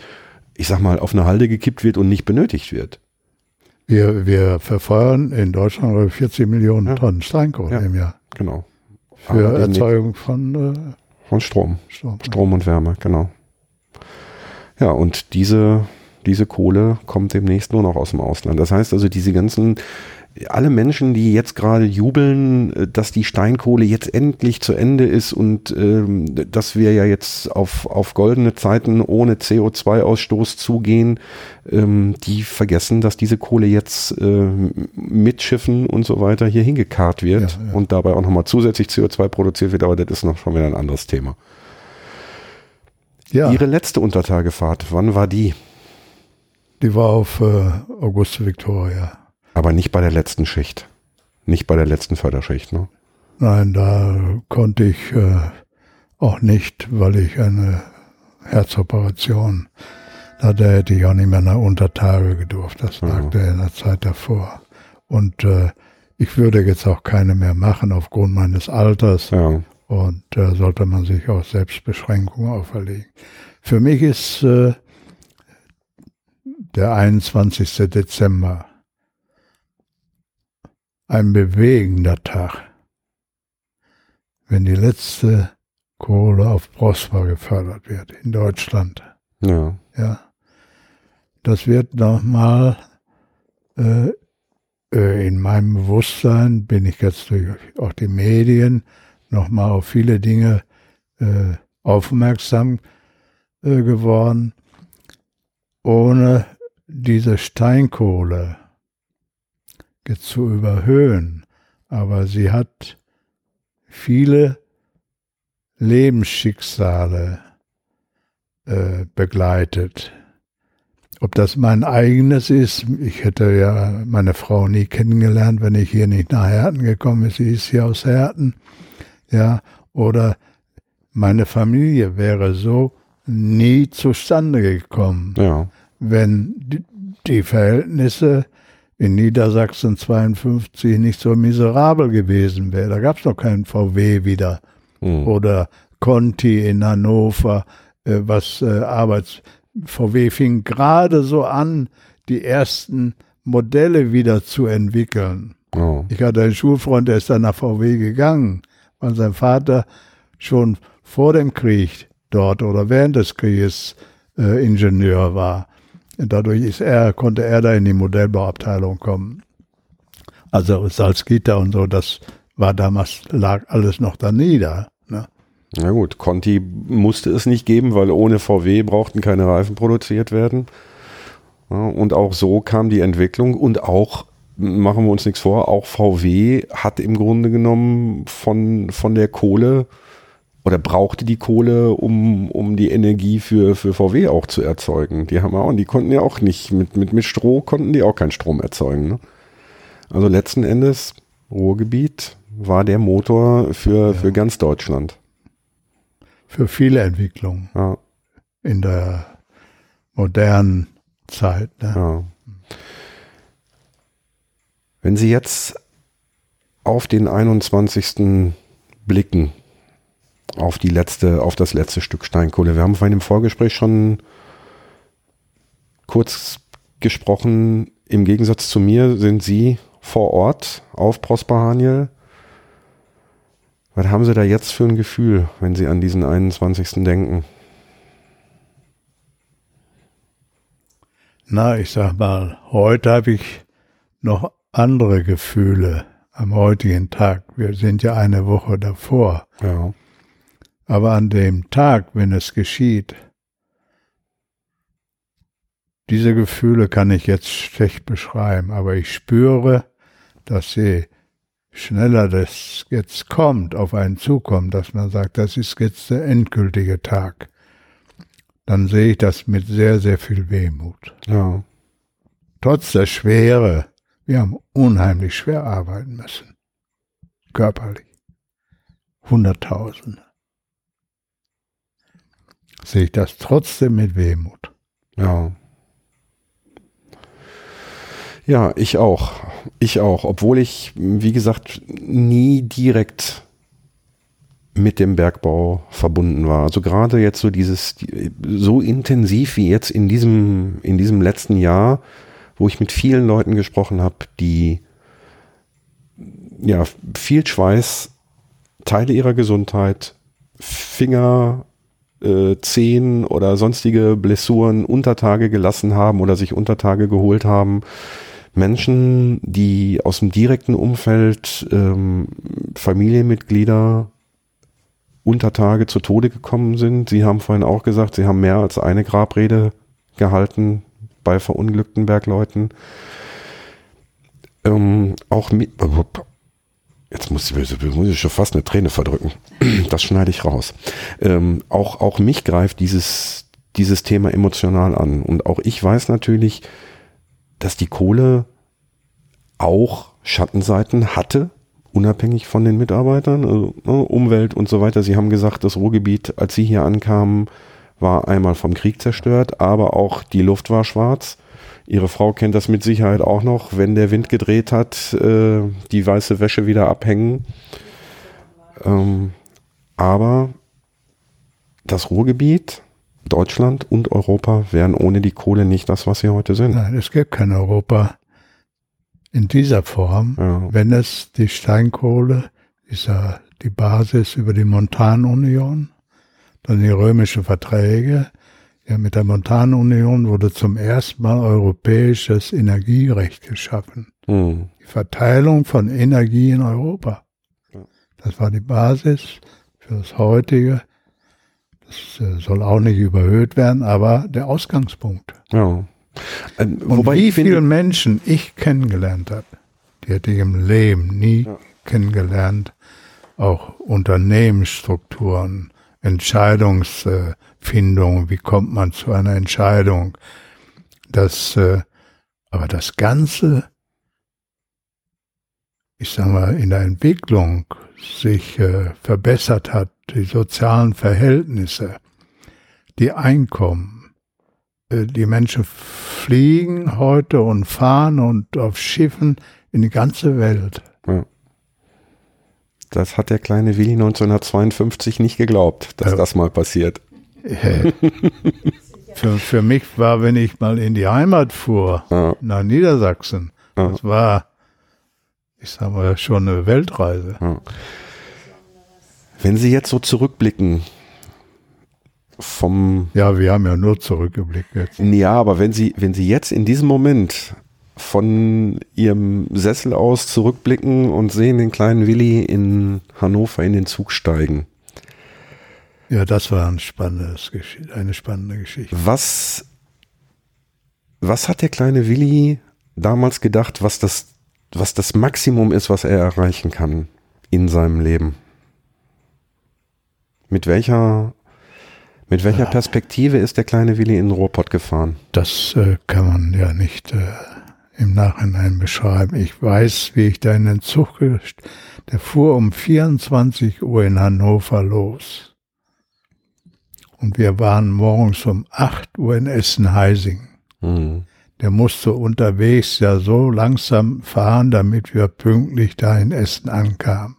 ich sag mal, auf eine Halde gekippt wird und nicht benötigt wird. Wir, wir verfeuern in Deutschland über 40 Millionen Ja. Tonnen Steinkohle Ja. im Jahr Genau. für Aber Erzeugung von äh, Von Strom. Strom. Strom und Wärme, genau. Ja, und diese, diese Kohle kommt demnächst nur noch aus dem Ausland. Das heißt also, diese ganzen, alle Menschen, die jetzt gerade jubeln, äh, dass die Steinkohle jetzt endlich zu Ende ist und ähm, dass wir ja jetzt auf, auf goldene Zeiten ohne CO2-Ausstoß zugehen, ähm, die vergessen, dass diese Kohle jetzt äh, mit Schiffen und so weiter hier hingekarrt wird Ja, ja. und dabei auch nochmal zusätzlich CO2 produziert wird, aber das ist noch schon wieder ein anderes Thema. Ja, Ihre letzte Untertagefahrt, wann war die? Die war auf äh, Auguste Victoria. Aber nicht bei der letzten Schicht. Nicht bei der letzten Förderschicht, ne? Nein, da konnte ich äh, auch nicht, weil ich eine Herzoperation, da hätte ich auch nicht mehr nach Untertage gedurft. Das Ja. lag da in der Zeit davor. Und äh, ich würde jetzt auch keine mehr machen aufgrund meines Alters. Ja. Und da sollte man sich auch Selbstbeschränkungen auferlegen. Für mich ist äh, der 21. Dezember ein bewegender Tag, wenn die letzte Kohle auf Prosper gefördert wird in Deutschland. Ja. Ja, das wird nochmal äh, äh, in meinem Bewusstsein, bin ich jetzt durch auch die Medien nochmal auf viele Dinge äh, aufmerksam äh, geworden. Ohne diese Steinkohle zu überhöhen, aber sie hat viele Lebensschicksale äh, begleitet. Ob das mein eigenes ist, ich hätte ja meine Frau nie kennengelernt, wenn ich hier nicht nach Herten gekommen bin. Sie ist hier aus Herten. Ja, oder meine Familie wäre so nie zustande gekommen, Ja. Wenn die, Verhältnisse in Niedersachsen 52 nicht so miserabel gewesen wären. Da gab es noch keinen VW wieder Hm. oder Conti in Hannover, äh, was äh, Arbeits VW fing gerade so an, die ersten Modelle wieder zu entwickeln. Oh. Ich hatte einen Schulfreund, der ist dann nach VW gegangen, weil sein Vater schon vor dem Krieg dort oder während des Krieges äh, Ingenieur war. Dadurch ist er, konnte er da in die Modellbauabteilung kommen. Also Salzgitter und so, das war damals, lag alles noch da nieder. Ne? Na gut, Conti musste es nicht geben, weil ohne VW brauchten keine Reifen produziert werden. Und auch so kam die Entwicklung und auch, machen wir uns nichts vor, auch VW hat im Grunde genommen von, von der Kohle oder brauchte die Kohle, um, um die Energie für, für VW auch zu erzeugen. Die haben auch, und die konnten ja auch nicht, mit, mit, mit Stroh konnten die auch keinen Strom erzeugen. Ne? Also letzten Endes, Ruhrgebiet war der Motor für, ja. für ganz Deutschland. Für viele Entwicklungen. Ja. In der modernen Zeit. Ne? Ja. Wenn Sie jetzt auf den 21. blicken, auf die letzte, auf das letzte Stück Steinkohle. Wir haben vorhin im Vorgespräch schon kurz gesprochen. Im Gegensatz zu mir sind Sie vor Ort auf Prosper Haniel. Was haben Sie da jetzt für ein Gefühl, wenn Sie an diesen 21. denken? Na, ich sag mal, heute habe ich noch andere Gefühle am heutigen Tag. Wir sind ja eine Woche davor. Ja. Aber an dem Tag, wenn es geschieht, diese Gefühle kann ich jetzt schlecht beschreiben, aber ich spüre, dass sie schneller das jetzt kommt, auf einen zukommt, dass man sagt, das ist jetzt der endgültige Tag, dann sehe ich das mit sehr, sehr viel Wehmut. Ja. Trotz der Schwere, wir haben unheimlich schwer arbeiten müssen. Körperlich. Hunderttausende sehe ich das trotzdem mit Wehmut. Ja. Ja, ich auch. Ich auch. Obwohl ich, wie gesagt, nie direkt mit dem Bergbau verbunden war. Also gerade jetzt so dieses, so intensiv wie jetzt in diesem, in diesem letzten Jahr, wo ich mit vielen Leuten gesprochen habe, die ja viel Schweiß, Teile ihrer Gesundheit, Finger, äh, Zehen oder sonstige Blessuren Untertage gelassen haben oder sich Untertage geholt haben. Menschen, die aus dem direkten Umfeld ähm, Familienmitglieder Untertage zu Tode gekommen sind. Sie haben vorhin auch gesagt, Sie haben mehr als eine Grabrede gehalten bei verunglückten Bergleuten. Ähm, auch mit, Jetzt muss ich, muss ich schon fast eine Träne verdrücken. Das schneide ich raus. Ähm, auch, auch mich greift dieses, dieses Thema emotional an. Und auch ich weiß natürlich, dass die Kohle auch Schattenseiten hatte, unabhängig von den Mitarbeitern, also, ne, Umwelt und so weiter. Sie haben gesagt, das Ruhrgebiet, als Sie hier ankamen, war einmal vom Krieg zerstört, aber auch die Luft war schwarz. Ihre Frau kennt das mit Sicherheit auch noch, wenn der Wind gedreht hat, äh, die weiße Wäsche wieder abhängen. Ähm, aber das Ruhrgebiet, Deutschland und Europa wären ohne die Kohle nicht das, was sie heute sind. Nein, es gäbe kein Europa in dieser Form, ja. wenn es die Steinkohle, dieser, die Basis über die Montanunion, dann die römischen Verträge, ja, mit der Montanunion wurde zum ersten Mal europäisches Energierecht geschaffen. Mhm. Die Verteilung von Energie in Europa. Das war die Basis für das heutige. Das äh, soll auch nicht überhöht werden, aber der Ausgangspunkt. Ja. Ähm, Und wie viele Menschen ich kennengelernt habe, die hätte ich im Leben nie ja. kennengelernt. Auch Unternehmensstrukturen, Entscheidungsfindung, wie kommt man zu einer Entscheidung. Das, äh, aber das Ganze, ich sag mal, in der Entwicklung sich äh, verbessert hat, die sozialen Verhältnisse, die Einkommen. Äh, die Menschen fliegen heute und fahren und auf Schiffen in die ganze Welt. Ja. Das hat der kleine Willi 1952 nicht geglaubt, dass ja. das mal passiert. Für, für mich war, wenn ich mal in die Heimat fuhr, ja. nach Niedersachsen, ja. das war, ich sag mal, schon eine Weltreise. Wenn Sie jetzt so zurückblicken, vom. Ja, wir haben ja nur zurückgeblickt jetzt. Ja, aber wenn Sie, wenn Sie jetzt in diesem Moment von ihrem Sessel aus zurückblicken und sehen den kleinen Willi in Hannover in den Zug steigen. Ja, das war ein spannendes, eine spannende Geschichte. Was, Was hat der kleine Willi damals gedacht, was das, was das Maximum ist, was er erreichen kann in seinem Leben? Mit welcher, mit welcher ja. Perspektive ist der kleine Willi in den Ruhrpott gefahren? Das äh, kann man ja nicht äh, im Nachhinein beschreiben. Ich weiß, wie ich da in den Zug, der fuhr um 24 Uhr in Hannover los. Und wir waren morgens um 8 Uhr in Essen-Heising. Mhm. Der musste unterwegs ja so langsam fahren, damit wir pünktlich da in Essen ankamen.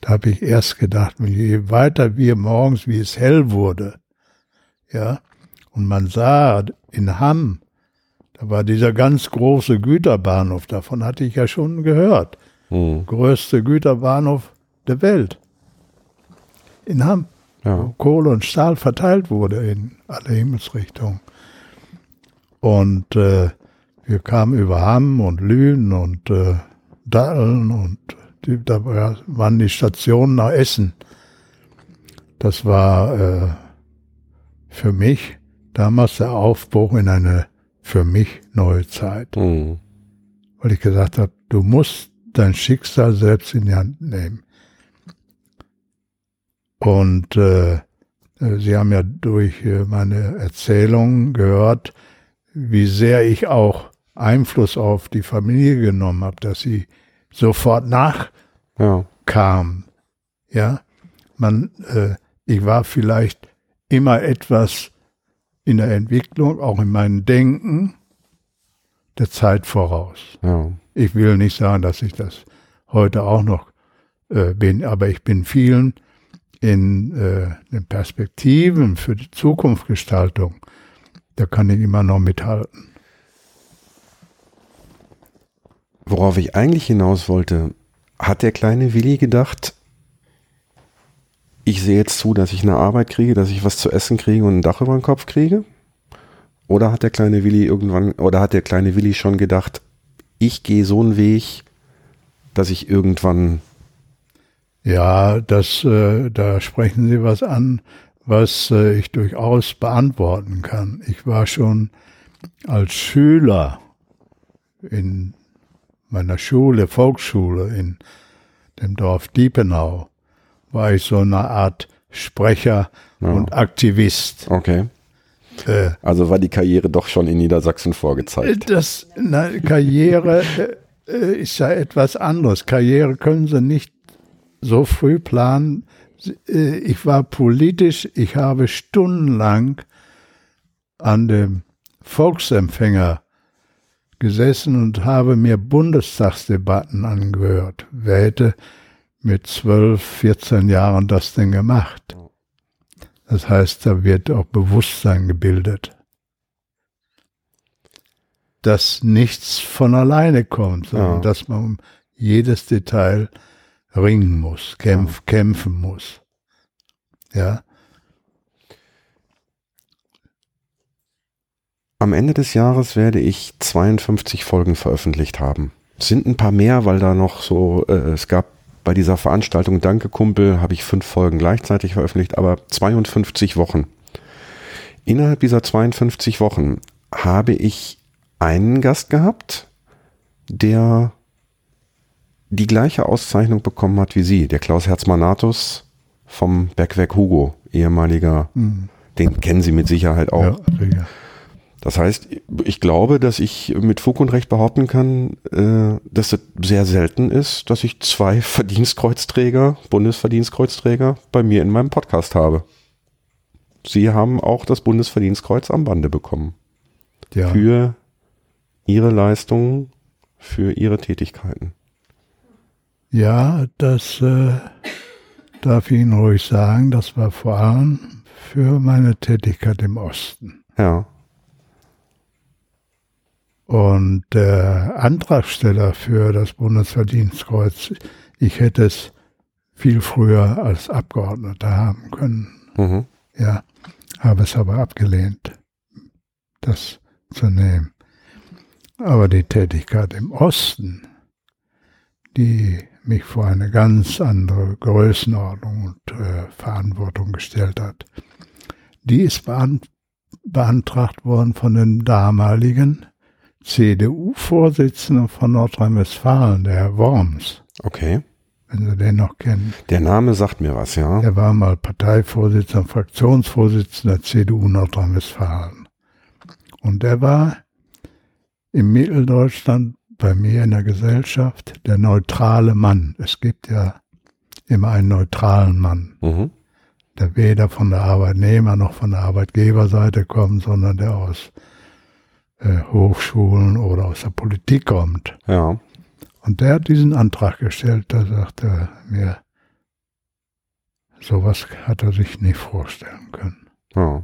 Da habe ich erst gedacht, je weiter wir morgens, wie es hell wurde, ja, und man sah in Hamm, da war dieser ganz große Güterbahnhof, davon hatte ich ja schon gehört. Mhm. Größte Güterbahnhof der Welt. In Hamm ja. wo Kohle und Stahl verteilt wurde in alle Himmelsrichtungen. Und äh, wir kamen über Hamm und Lünen und äh, Datteln und die, da waren die Stationen nach Essen. Das war äh, für mich damals der Aufbruch in eine für mich neue Zeit. Mhm. Weil ich gesagt habe, du musst dein Schicksal selbst in die Hand nehmen. Und äh, äh, Sie haben ja durch äh, meine Erzählungen gehört, wie sehr ich auch Einfluss auf die Familie genommen habe, dass sie sofort nachkam. Ja. ja, man, äh, ich war vielleicht immer etwas in der Entwicklung, auch in meinem Denken, der Zeit voraus. Ja. Ich will nicht sagen, dass ich das heute auch noch äh, bin, aber ich bin vielen in äh, den Perspektiven für die Zukunftsgestaltung, da kann ich immer noch mithalten. Worauf ich eigentlich hinaus wollte, hat der kleine Willi gedacht, ich sehe jetzt zu, dass ich eine Arbeit kriege, dass ich was zu essen kriege und ein Dach über den Kopf kriege? Oder hat der kleine Willi irgendwann, oder hat der kleine Willi schon gedacht, ich gehe so einen Weg, dass ich irgendwann ja, das, äh, da sprechen Sie was an, was äh, ich durchaus beantworten kann. Ich war schon als Schüler in meiner Schule, Volksschule in dem Dorf Diepenau, war ich so eine Art Sprecher ja. und Aktivist. Okay. Äh, also war die Karriere doch schon in Niedersachsen vorgezeigt. Das na, Karriere äh, äh, ist ja etwas anderes. Karriere können Sie nicht so früh planen. Äh, ich war politisch, ich habe stundenlang an dem Volksempfänger gesessen und habe mir Bundestagsdebatten angehört. Wer hätte mit 12, 14 Jahren das denn gemacht? Das heißt, da wird auch Bewusstsein gebildet. Dass nichts von alleine kommt, sondern ja. dass man um jedes Detail ringen muss, kämpf, kämpfen muss. Ja. Am Ende des Jahres werde ich 52 Folgen veröffentlicht haben. Es sind ein paar mehr, weil da noch so, äh, es gab bei dieser Veranstaltung Danke Kumpel, habe ich fünf Folgen gleichzeitig veröffentlicht, aber 52 Wochen. Innerhalb dieser 52 Wochen habe ich einen Gast gehabt, der die gleiche Auszeichnung bekommen hat wie Sie, der Klaus Herzmanatus vom Bergwerk Hugo, ehemaliger, mhm. den kennen Sie mit Sicherheit auch. Ja. Das heißt, ich glaube, dass ich mit Fug und Recht behaupten kann, äh, dass es sehr selten ist, dass ich zwei Verdienstkreuzträger, Bundesverdienstkreuzträger bei mir in meinem Podcast habe. Sie haben auch das Bundesverdienstkreuz am Bande bekommen. Ja. Für Ihre Leistungen, für Ihre Tätigkeiten. Ja, das äh, darf ich Ihnen ruhig sagen. Das war vor allem für meine Tätigkeit im Osten. Ja. Und der Antragsteller für das Bundesverdienstkreuz, ich hätte es viel früher als Abgeordneter haben können. Mhm. Ja, habe es aber abgelehnt, das zu nehmen. Aber die Tätigkeit im Osten, die mich vor eine ganz andere Größenordnung und äh, Verantwortung gestellt hat. Die ist beantragt worden von dem damaligen CDU-Vorsitzenden von Nordrhein-Westfalen, der Herr Worms. Okay. Wenn Sie den noch kennen. Der Name sagt mir was, ja. Er war mal Parteivorsitzender, Fraktionsvorsitzender der CDU Nordrhein-Westfalen. Und er war im Mitteldeutschland bei mir in der Gesellschaft der neutrale Mann. Es gibt ja immer einen neutralen Mann, Mhm. der weder von der Arbeitnehmer noch von der Arbeitgeberseite kommt, sondern der aus äh, Hochschulen oder aus der Politik kommt. Ja. Und der hat diesen Antrag gestellt, da sagte er mir, sowas hat er sich nicht vorstellen können. Ja.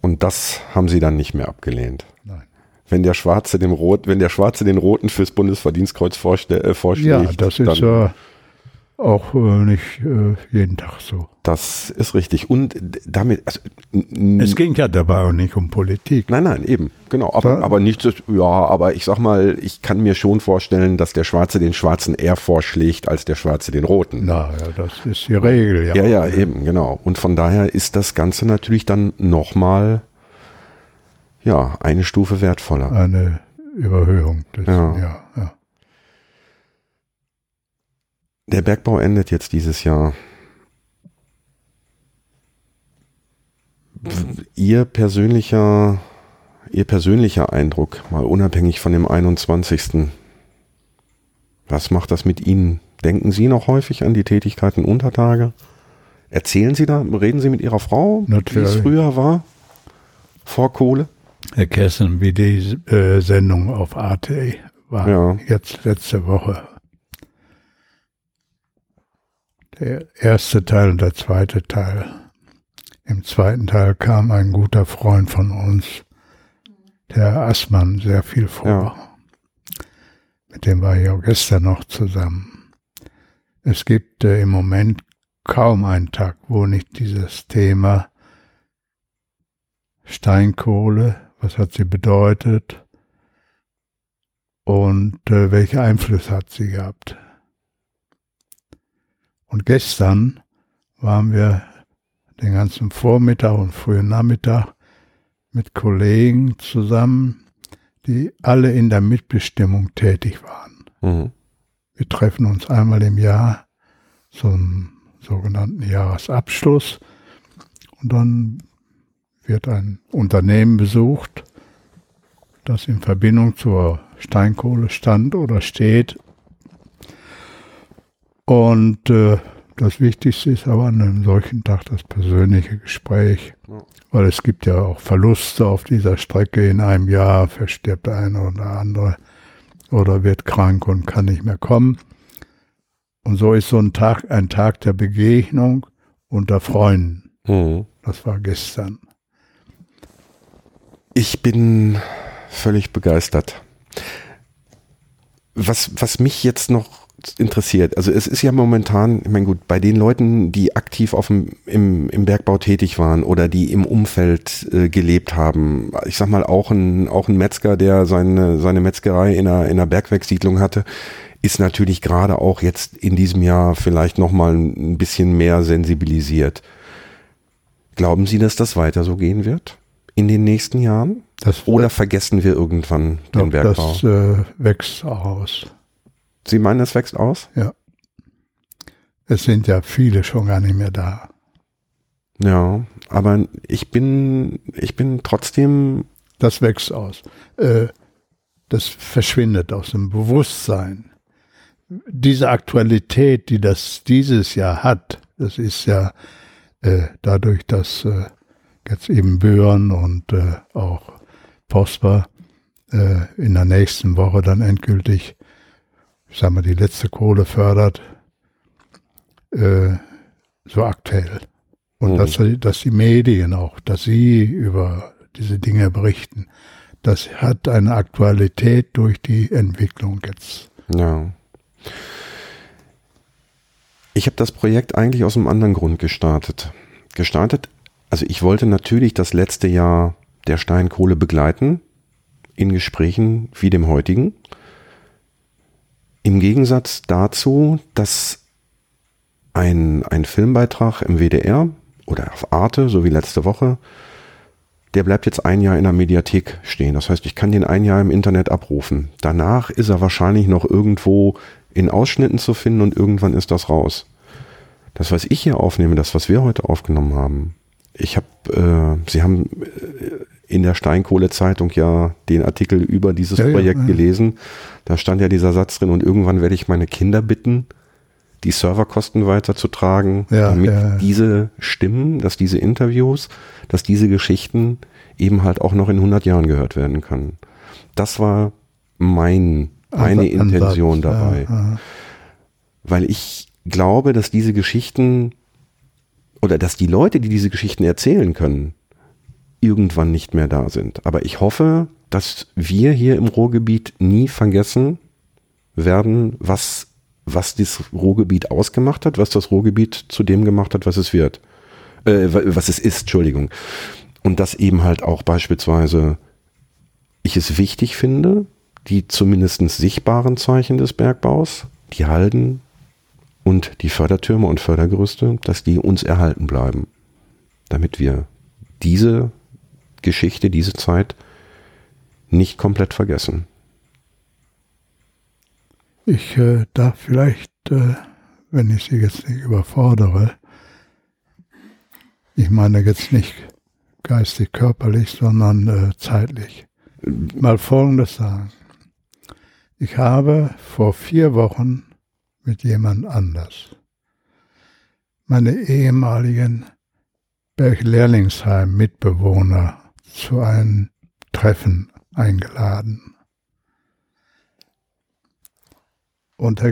Und das haben sie dann nicht mehr abgelehnt. Wenn der Schwarze dem Rot, wenn der Schwarze den Roten fürs Bundesverdienstkreuz äh, vorschlägt, Ja, das ist ja auch äh, nicht äh, jeden Tag so. das ist richtig. Und damit, also, Es ging ja dabei auch nicht um Politik. nein, nein, eben, genau. Aber, aber nicht, so- ja, aber ich sag mal, ich kann mir schon vorstellen, dass der Schwarze den Schwarzen eher vorschlägt als der Schwarze den Roten. Na ja, das ist die Regel, ja. Ja, ja, eben, genau. Und von daher ist das Ganze natürlich dann nochmal, ja, eine Stufe wertvoller. Eine Überhöhung. Des, Ja. ja, ja. Der Bergbau endet jetzt dieses Jahr. Ihr persönlicher, Ihr persönlicher Eindruck, mal unabhängig von dem 21. Was macht das mit Ihnen? Denken Sie noch häufig an die Tätigkeiten unter Tage? Erzählen Sie da, reden Sie mit Ihrer Frau, wie es früher war? Vor Kohle? Herr Kessen, wie die äh, Sendung auf AT war Ja. jetzt letzte Woche. Der erste Teil und der zweite Teil. Im zweiten Teil kam ein guter Freund von uns, der Assmann, sehr viel vor. Ja. Mit dem war ich auch gestern noch zusammen. Es gibt äh, im Moment kaum einen Tag, wo nicht dieses Thema Steinkohle, was hat sie bedeutet und äh, welche Einfluss hat sie gehabt. Und gestern waren wir den ganzen Vormittag und frühen Nachmittag mit Kollegen zusammen, die alle in der Mitbestimmung tätig waren. Mhm. Wir treffen uns einmal im Jahr zum sogenannten Jahresabschluss und dann wird ein Unternehmen besucht, das in Verbindung zur Steinkohle stand oder steht. Und äh, das Wichtigste ist aber an einem solchen Tag das persönliche Gespräch, weil es gibt ja auch Verluste auf dieser Strecke. In einem Jahr verstirbt der eine oder andere oder wird krank und kann nicht mehr kommen. Und so ist so ein Tag ein Tag der Begegnung unter Freunden. Mhm. Das war gestern. Ich bin völlig begeistert. Was, was mich jetzt noch interessiert, also es ist ja momentan, ich meine gut, bei den Leuten, die aktiv auf dem, im, im Bergbau tätig waren oder die im Umfeld äh, gelebt haben, ich sag mal auch ein, auch ein Metzger, der seine, seine Metzgerei in einer, in einer Bergwerkssiedlung hatte, ist natürlich gerade auch jetzt in diesem Jahr vielleicht nochmal ein bisschen mehr sensibilisiert. Glauben Sie, dass das weiter so gehen wird in den nächsten Jahren? Das, Oder vergessen wir irgendwann den doch, Bergbau? das äh, wächst aus. Sie meinen, es wächst aus? Es sind ja viele schon gar nicht mehr da. Ja, aber ich bin, ich bin trotzdem, Das wächst aus. Äh, das verschwindet aus dem Bewusstsein. Diese Aktualität, die das dieses Jahr hat, das ist ja äh, dadurch, dass äh, jetzt eben Böhren und äh, auch Prosper äh, in der nächsten Woche dann endgültig, ich sag mal, die letzte Kohle fördert, äh, so aktuell. Und Mhm. dass, dass die Medien auch, dass sie über diese Dinge berichten, das hat eine Aktualität durch die Entwicklung jetzt. ja. Ich habe das Projekt eigentlich aus einem anderen Grund gestartet. Gestartet, also ich wollte natürlich das letzte Jahr der Steinkohle begleiten, in Gesprächen wie dem heutigen. Im Gegensatz dazu, dass ein, ein Filmbeitrag im WDR oder auf Arte, so wie letzte Woche, der bleibt jetzt ein Jahr in der Mediathek stehen. Das heißt, ich kann den ein Jahr im Internet abrufen. Danach ist er wahrscheinlich noch irgendwo in Ausschnitten zu finden und irgendwann ist das raus. Das, was ich hier aufnehme, das, was wir heute aufgenommen haben, ich habe, äh, Sie haben äh, in der Steinkohle-Zeitung ja den Artikel über dieses ja, Projekt ja, ja. gelesen. Da stand ja dieser Satz drin und irgendwann werde ich meine Kinder bitten, die Serverkosten weiterzutragen, damit diese Stimmen, dass diese Interviews, dass diese Geschichten eben halt auch noch in 100 Jahren gehört werden können. Das war mein, meine Intention dabei. Weil ich glaube, dass diese Geschichten oder dass die Leute, die diese Geschichten erzählen können, irgendwann nicht mehr da sind. Aber ich hoffe, dass wir hier im Ruhrgebiet nie vergessen werden, was, was das Ruhrgebiet ausgemacht hat, was das Ruhrgebiet zu dem gemacht hat, was es wird. Äh, was es ist, Entschuldigung. Und dass eben halt auch beispielsweise ich es wichtig finde, die zumindest sichtbaren Zeichen des Bergbaus, die Halden, und die Fördertürme und Fördergerüste, dass die uns erhalten bleiben, damit wir diese Geschichte, diese Zeit nicht komplett vergessen. Ich äh, darf vielleicht, äh, wenn ich Sie jetzt nicht überfordere, ich meine jetzt nicht geistig, körperlich, sondern äh, zeitlich, mal Folgendes sagen. Ich habe vor vier Wochen mit jemand anders. Meine ehemaligen Berglehrlingsheim-Mitbewohner zu einem Treffen eingeladen.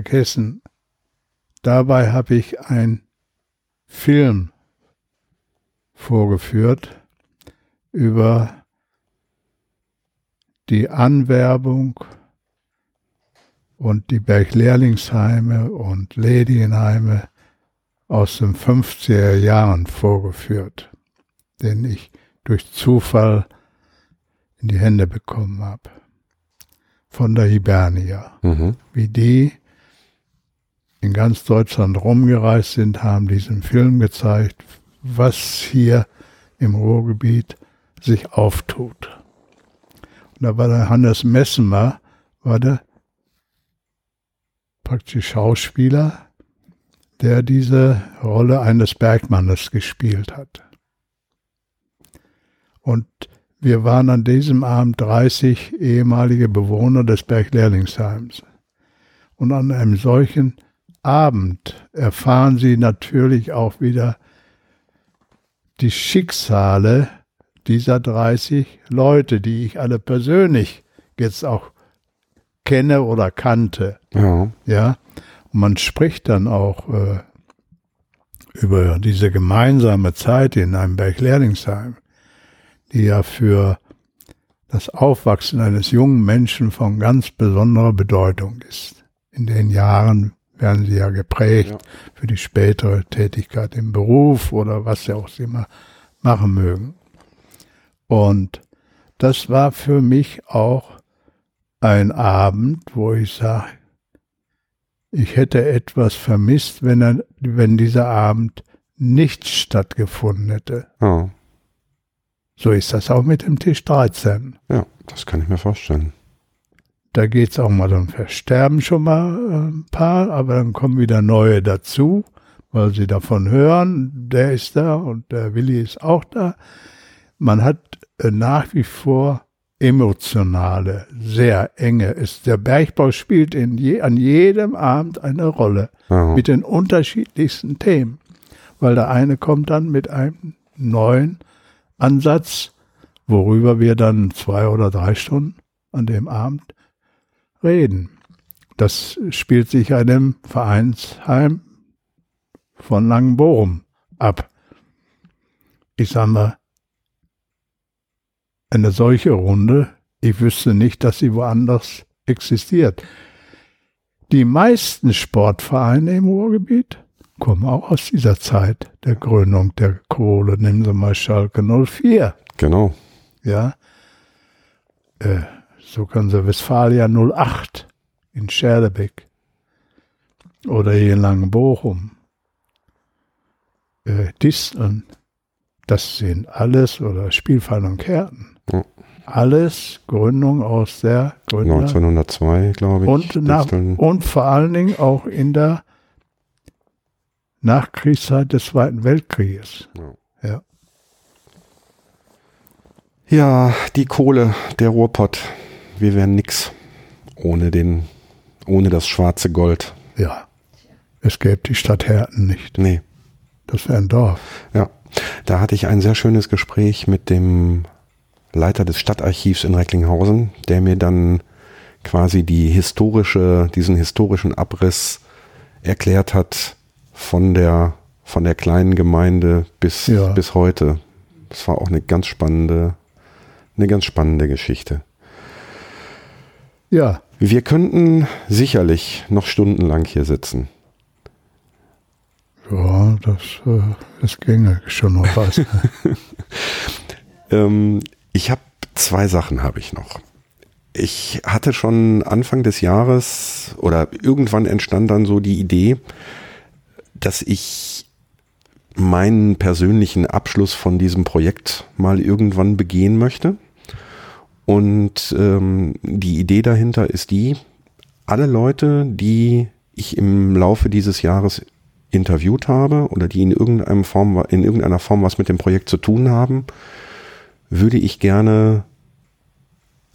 Kessen, dabei habe ich einen Film vorgeführt über die Anwerbung und die Berglehrlingsheime und Ledienheime aus den 50er Jahren vorgeführt, den ich durch Zufall in die Hände bekommen habe. Von der Hibernia. Mhm. Wie die in ganz Deutschland rumgereist sind, haben diesen Film gezeigt, was hier im Ruhrgebiet sich auftut. Und da war der Hannes Messemer, war der praktisch Schauspieler, der diese Rolle eines Bergmannes gespielt hat. Und wir waren an diesem Abend 30 ehemalige Bewohner des Berglehrlingsheims. Und an einem solchen Abend erfahren sie natürlich auch wieder die Schicksale dieser 30 Leute, die ich alle persönlich jetzt auch kenne oder kannte. Ja. ja? Und man spricht dann auch äh, über diese gemeinsame Zeit in einem Berglehrlingsheim, die ja für das Aufwachsen eines jungen Menschen von ganz besonderer Bedeutung ist. In den Jahren werden sie ja geprägt ja. für die spätere Tätigkeit im Beruf oder was sie auch immer machen mögen. Und das war für mich auch ein Abend, wo ich sage, ich hätte etwas vermisst, wenn, er, wenn dieser Abend nicht stattgefunden hätte. Oh. So ist das auch mit dem Tisch 13. Ja, das kann ich mir vorstellen. Da geht es auch mal, dann versterben schon mal ein paar, aber dann kommen wieder neue dazu, weil sie davon hören, der ist da und der Willi ist auch da. Man hat äh, nach wie vor emotionale, sehr enge ist. Der Bergbau spielt je, an jedem Abend eine Rolle Aha. mit den unterschiedlichsten Themen, weil der eine kommt dann mit einem neuen Ansatz, worüber wir dann zwei oder drei Stunden an dem Abend reden. Das spielt sich an dem Vereinsheim von Langenbochum ab. Ich sage mal, eine solche Runde, ich wüsste nicht, dass sie woanders existiert. Die meisten Sportvereine im Ruhrgebiet kommen auch aus dieser Zeit der Gründung der Kohle. Nehmen Sie mal Schalke 04. Genau. Ja. Äh, so können Sie Westfalia 08 in Scherlebeck oder hier in Langenbochum. Äh, Disteln Das sind alles, oder Spielfall und Kärten. Ja. Alles Gründung aus der Gründer 1902, glaube ich. und, nach, und vor allen Dingen auch in der Nachkriegszeit des Zweiten Weltkrieges. Ja. Ja. Ja, die Kohle, der Ruhrpott. Wir wären nix ohne den, ohne das schwarze Gold. ja. Es gäbe die Stadt Herten nicht. Nee, Das wäre ein Dorf. ja. Da hatte ich ein sehr schönes Gespräch mit dem Leiter des Stadtarchivs in Recklinghausen, der mir dann quasi die historische, diesen historischen Abriss erklärt hat von der, von der kleinen Gemeinde bis, Ja. bis heute. Das war auch eine ganz spannende, eine ganz spannende Geschichte. Ja, Wir könnten sicherlich noch stundenlang hier sitzen. ja, das, äh, das ginge schon noch was. Ähm, ich habe zwei Sachen habe ich noch. Ich hatte schon Anfang des Jahres oder irgendwann entstand dann so die Idee, dass ich meinen persönlichen Abschluss von diesem Projekt mal irgendwann begehen möchte. Und ähm, die Idee dahinter ist die, alle Leute, die ich im Laufe dieses Jahres interviewt habe oder die in irgendeiner Form, in irgendeiner Form was mit dem Projekt zu tun haben, würde ich gerne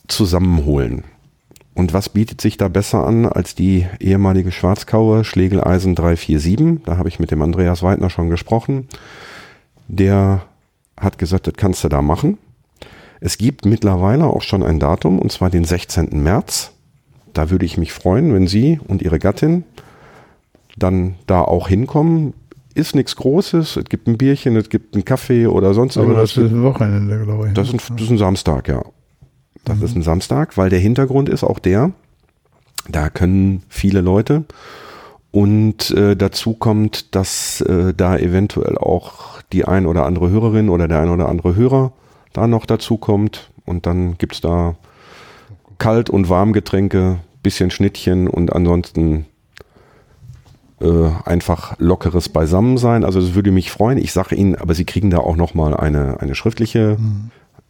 zusammenholen. Und was bietet sich da besser an als die ehemalige Schwarzkaue Schlegeleisen 347? Da habe ich mit dem Andreas Weidner schon gesprochen. Der hat gesagt, das kannst du da machen. Es gibt mittlerweile auch schon ein Datum, und zwar den 16. März. Da würde ich mich freuen, wenn Sie und Ihre Gattin dann da auch hinkommen. Ist nichts Großes. Es gibt ein Bierchen, es gibt einen Kaffee oder sonst Aber irgendwas. das ist ein Wochenende, glaube ich. Das ist, ein, das ist ein Samstag, ja. Das ist ein Samstag, weil der Hintergrund ist auch der, da können viele Leute und äh, dazu kommt, dass äh, da eventuell auch die ein oder andere Hörerin oder der ein oder andere Hörer da noch dazu kommt und dann gibt's da Kalt- und Warmgetränke, bisschen Schnittchen und ansonsten äh, einfach lockeres Beisammensein. Also das würde mich freuen. Ich sage Ihnen, aber Sie kriegen da auch noch mal eine, eine schriftliche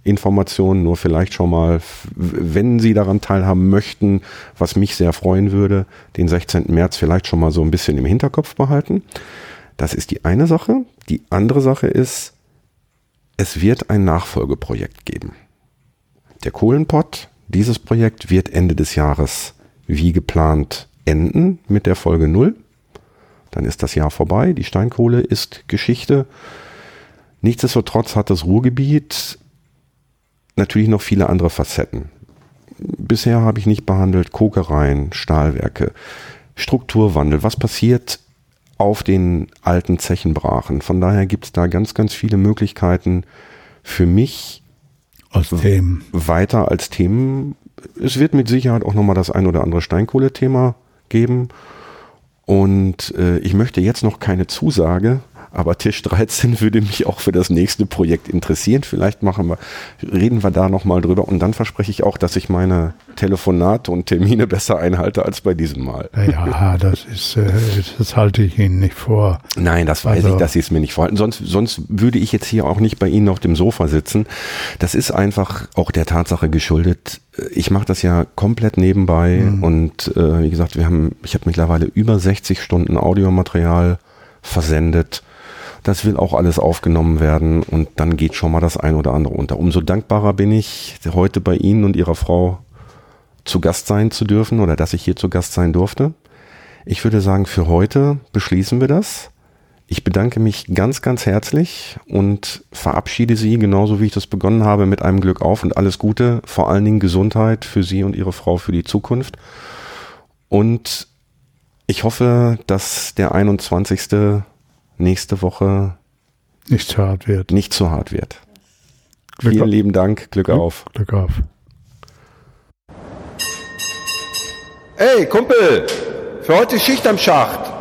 Information, nur vielleicht schon mal, wenn Sie daran teilhaben möchten, was mich sehr freuen würde, den 16. März vielleicht schon mal so ein bisschen im Hinterkopf behalten. Das ist die eine Sache. Die andere Sache ist, es wird ein Nachfolgeprojekt geben. Der Kohlenpott, dieses Projekt wird Ende des Jahres wie geplant enden mit der Folge 0. Dann ist das Jahr vorbei, die Steinkohle ist Geschichte. Nichtsdestotrotz hat das Ruhrgebiet natürlich noch viele andere Facetten. Bisher habe ich nicht behandelt Kokereien, Stahlwerke, Strukturwandel. Was passiert auf den alten Zechenbrachen? Von daher gibt es da ganz, ganz viele Möglichkeiten für mich Aus Themen. weiter als Themen. Es wird mit Sicherheit auch nochmal das ein oder andere Steinkohle-Thema geben. Und äh, ich möchte jetzt noch keine Zusage, aber Tisch 13 würde mich auch für das nächste Projekt interessieren. Vielleicht machen wir, reden wir da nochmal drüber. Und dann verspreche ich auch, dass ich meine Telefonate und Termine besser einhalte als bei diesem Mal. Ja, das ist, äh, das halte ich Ihnen nicht vor. Nein, das weiß Also- ich, dass Sie es mir nicht vorhalten. Sonst, sonst würde ich jetzt hier auch nicht bei Ihnen auf dem Sofa sitzen. Das ist einfach auch der Tatsache geschuldet. Ich mache das ja komplett nebenbei und äh, wie gesagt, wir haben, ich habe mittlerweile über 60 Stunden Audiomaterial versendet. Das will auch alles aufgenommen werden und dann geht schon mal das ein oder andere unter. Umso dankbarer bin ich, heute bei Ihnen und Ihrer Frau zu Gast sein zu dürfen oder dass ich hier zu Gast sein durfte. Ich würde sagen, für heute beschließen wir das. Ich bedanke mich ganz, ganz herzlich und verabschiede Sie, genauso wie ich das begonnen habe, mit einem Glück auf und alles Gute, vor allen Dingen Gesundheit für Sie und Ihre Frau für die Zukunft. Und ich hoffe, dass der 21. nächste Woche Nicht zu hart wird. nicht zu hart wird. Glück Vielen auf. lieben Dank, Glück auf. Glück auf. Ey, Kumpel, für heute Schicht am Schacht.